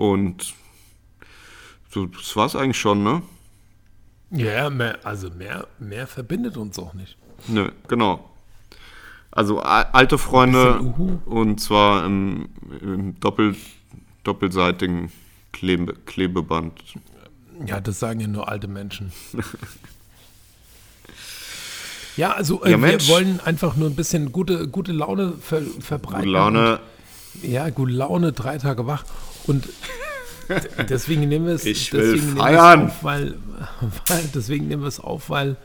und so, das war's eigentlich schon, ne? Ja, mehr, also mehr, mehr verbindet uns auch nicht. Ne, genau. Also alte Freunde und zwar im, im doppel, doppelseitigen Klebe, Klebeband. Ja, das sagen ja nur alte Menschen. Ja, also äh, Ja, wir wollen einfach nur ein bisschen gute, gute Laune ver verbreiten. Gute Laune. Und, ja, gute Laune, drei Tage wach. Und deswegen nehmen wir es Ich will feiern. auf, weil, weil deswegen nehmen wir es auf, weil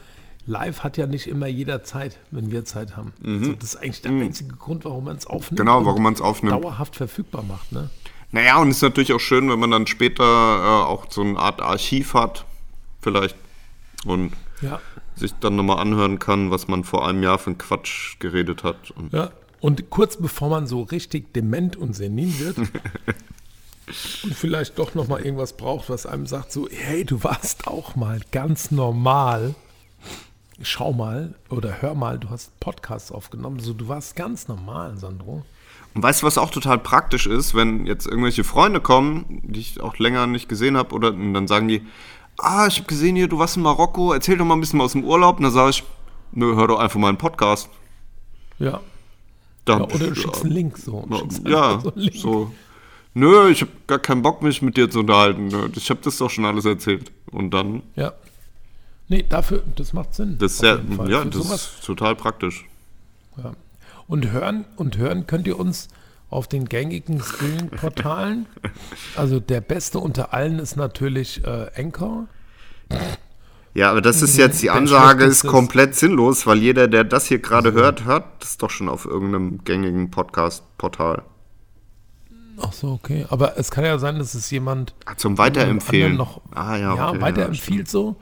live hat ja nicht immer jeder Zeit, wenn wir Zeit haben. Also das ist eigentlich der einzige Grund, warum man es aufnimmt. Mhm. Genau, und warum man es aufnimmt. Dauerhaft verfügbar macht, ne? Naja, und es ist natürlich auch schön, wenn man dann später äh, auch so eine Art Archiv hat, vielleicht. Und Ja. sich dann nochmal anhören kann, was man vor einem Jahr für einen Quatsch geredet hat. Und Ja, und kurz bevor man so richtig dement und senil wird und vielleicht doch noch mal irgendwas braucht, was einem sagt so, hey, du warst auch mal ganz normal. Schau mal oder hör mal, du hast Podcasts aufgenommen, so du warst ganz normal, Sandro. Und weißt du, was auch total praktisch ist, wenn jetzt irgendwelche Freunde kommen, die ich auch länger nicht gesehen habe, oder und dann sagen die, ah, ich habe gesehen hier, du warst in Marokko, erzähl doch mal ein bisschen aus dem Urlaub. Und dann sage ich, nö, hör doch einfach mal einen Podcast. Ja. Da, ja oder du schickst einen Link so. Ja, so einen Link. so. Nö, ich habe gar keinen Bock, mich mit dir zu unterhalten. Nö, Ich habe das doch schon alles erzählt. Und dann, Ja. Nee, dafür, das macht Sinn. das ist ja, Für das sowas ist total praktisch. Ja. Und hören und hören könnt ihr uns auf den gängigen Streaming-Portalen. Also der beste unter allen ist natürlich äh, Anchor. Ja, aber das ist jetzt, die Ansage ist komplett sinnlos, weil jeder, der das hier gerade hört, hört das doch schon auf irgendeinem gängigen Podcast-Portal. Ach so, okay. Aber es kann ja sein, dass es jemand Ah, Zum Weiterempfehlen. noch ah, ja, ja, okay, weiterempfiehlt so.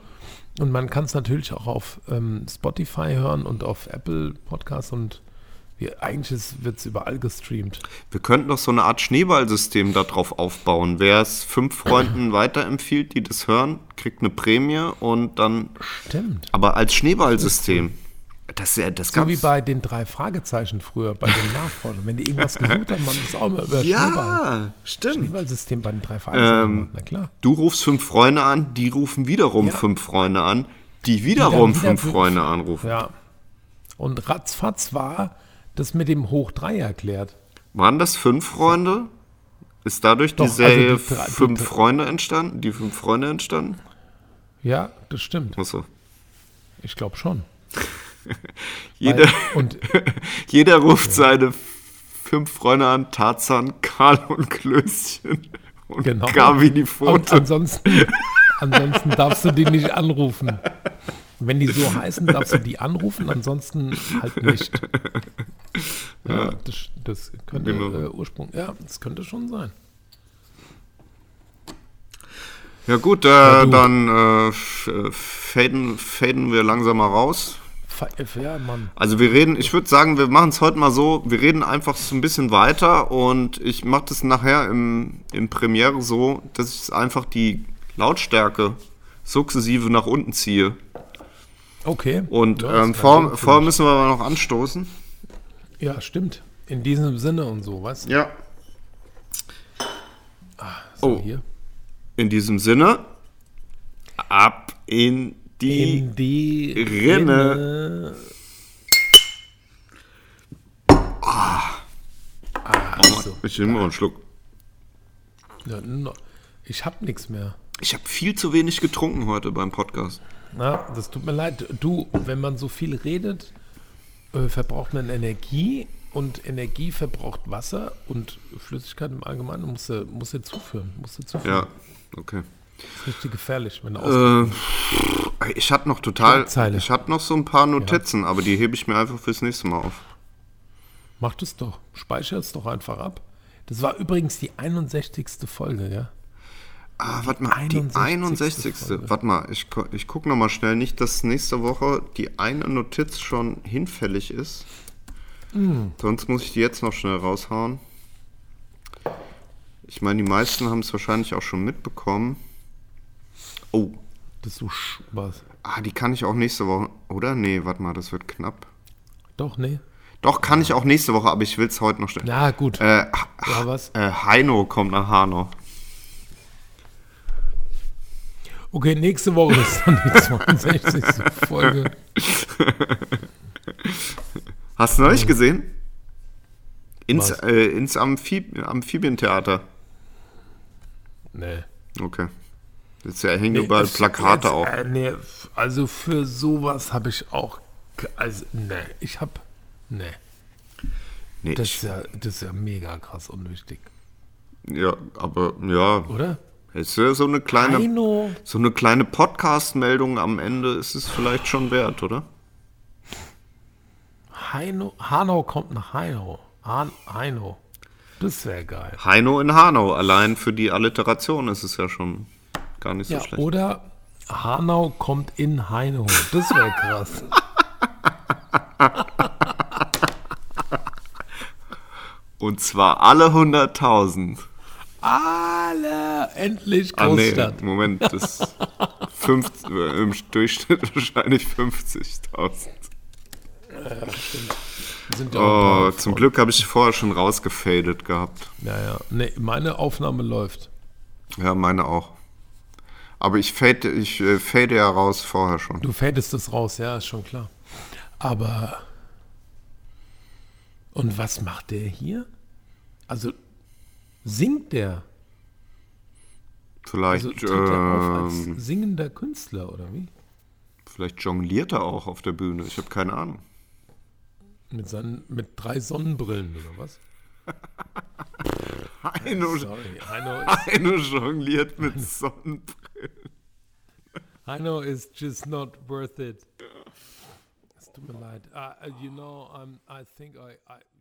Und man kann es natürlich auch auf ähm, Spotify hören und auf Apple Podcasts und wir, eigentlich wird es überall gestreamt. Wir könnten doch so eine Art Schneeballsystem darauf aufbauen. Wer es fünf Freunden weiterempfiehlt, die das hören, kriegt eine Prämie und dann, Stimmt. aber als Schneeballsystem. Das, ist ja- das So wie bei den drei Fragezeichen früher, bei den Nachforschern. Wenn die irgendwas gesucht haben, man das auch immer über Schneeball. Ja, stimmt. Schneeballsystem bei den drei Fragezeichen. Ähm. Na klar. Du rufst fünf Freunde an, die rufen wiederum Ja. fünf Freunde an, die wiederum wieder fünf Freunde anrufen. Ja. Und ratzfatz war das mit dem Hoch 3 erklärt. Waren das fünf Freunde? Ist dadurch Doch, die Serie also die drei- die Fünf drei- Freunde entstanden? Die fünf Freunde entstanden? Ja, das stimmt. Achso. Ich glaube schon. Jeder, und jeder ruft seine fünf Freunde an, Tarzan, Karl und Klößchen und Genau. Gabi die Und Pfote. ansonsten, Ansonsten darfst du die nicht anrufen. Wenn die so heißen, darfst du die anrufen, ansonsten halt nicht. Ja, das, das könnte äh, Ursprung. Ja, das könnte schon sein. Ja gut, äh, du. dann äh, äh, faden, faden wir langsam mal raus. Ja, Mann. Also wir reden, ich würde sagen, wir machen es heute mal so, wir reden einfach so ein bisschen weiter und ich mache das nachher im, im Premiere so, dass ich einfach die Lautstärke sukzessive nach unten ziehe. Okay. Und Ja, ähm, vor, vorher mich. müssen wir aber noch anstoßen. Ja, stimmt. In diesem Sinne und so, weißt du? Ja. So, Oh. hier. In diesem Sinne, ab in die... In die Rinne. Rinne. Ah, so. Ich nehme mal einen Schluck. Ja. Ich hab nichts mehr. Ich habe viel zu wenig getrunken heute beim Podcast. Na, das tut mir leid. Du, wenn man so viel redet, äh, verbraucht man Energie und Energie verbraucht Wasser und Flüssigkeit im Allgemeinen musst du, musst du zuführen. Musst du zuführen. Ja, okay. Das ist richtig gefährlich, wenn du Äh, ich hatte noch total, ich hatte noch so ein paar Notizen, aber die hebe ich mir einfach fürs nächste Mal auf. Mach das doch. Speicher es doch einfach ab. Das war übrigens die 61. Folge, ja? Ah, warte mal, die 61. 61. Folge. Warte mal, ich, ich gucke nochmal schnell, nicht, dass nächste Woche die eine Notiz schon hinfällig ist. Mm. Sonst muss ich die jetzt noch schnell raushauen. Ich meine, die meisten haben es wahrscheinlich auch schon mitbekommen. Oh, Das ist so was. ah, die kann ich auch nächste Woche, oder? Nee, warte mal, das wird knapp. Doch, nee. Doch, kann ich auch nächste Woche, aber ich will es heute noch stellen. Na gut. Äh, ja, was? äh, Heino kommt nach Hanau. Okay, nächste Woche ist dann die 62. Folge. Hast du noch nicht gesehen? Ins, äh, ins Amphib Amphibientheater. Nee. Okay. Jetzt ja, hängen überall Ist Plakate auf. Äh, nee, also für sowas habe ich auch. Also, nee, ich habe. Nee. Nee, Das ist, ja, das ist ja mega krass unwichtig. ja, aber ja, Oder? ist ja so eine kleine, Heino. so eine kleine Podcast-Meldung am Ende ist es vielleicht schon wert, oder? Heino. Hanau kommt nach Heino. Han, Heino. Das wäre geil. Heino in Hanau, allein für die Alliteration ist es ja schon gar nicht so Ja, schlecht. oder Hanau kommt in Heino. Das wäre krass. Und zwar alle 100.000. Alle endlich Ah, nee, Großstadt. Moment, das 50, äh, im Durchschnitt wahrscheinlich 50.000. Sind ja Oh, zum. Glück habe ich vorher schon rausgefadet gehabt. Ja, ja. Nee, meine Aufnahme läuft. Ja, meine auch. Aber ich fade, ich äh, fade ja raus vorher schon. Du fädest das raus, ja, ist schon klar. Aber. Und was macht der hier? Also, singt der? Vielleicht, Also tritt er auf als ähm, singender Künstler, oder wie? vielleicht jongliert er auch auf der Bühne. Ich habe keine Ahnung. Mit, seinen, mit drei Sonnenbrillen, oder was? Heino, Sorry, Heino ist, Heino jongliert mit Sonnenbrillen. Heino is just not worth it. Tut mir leid. Uh, uh, you know, I'm, I think I, I, know,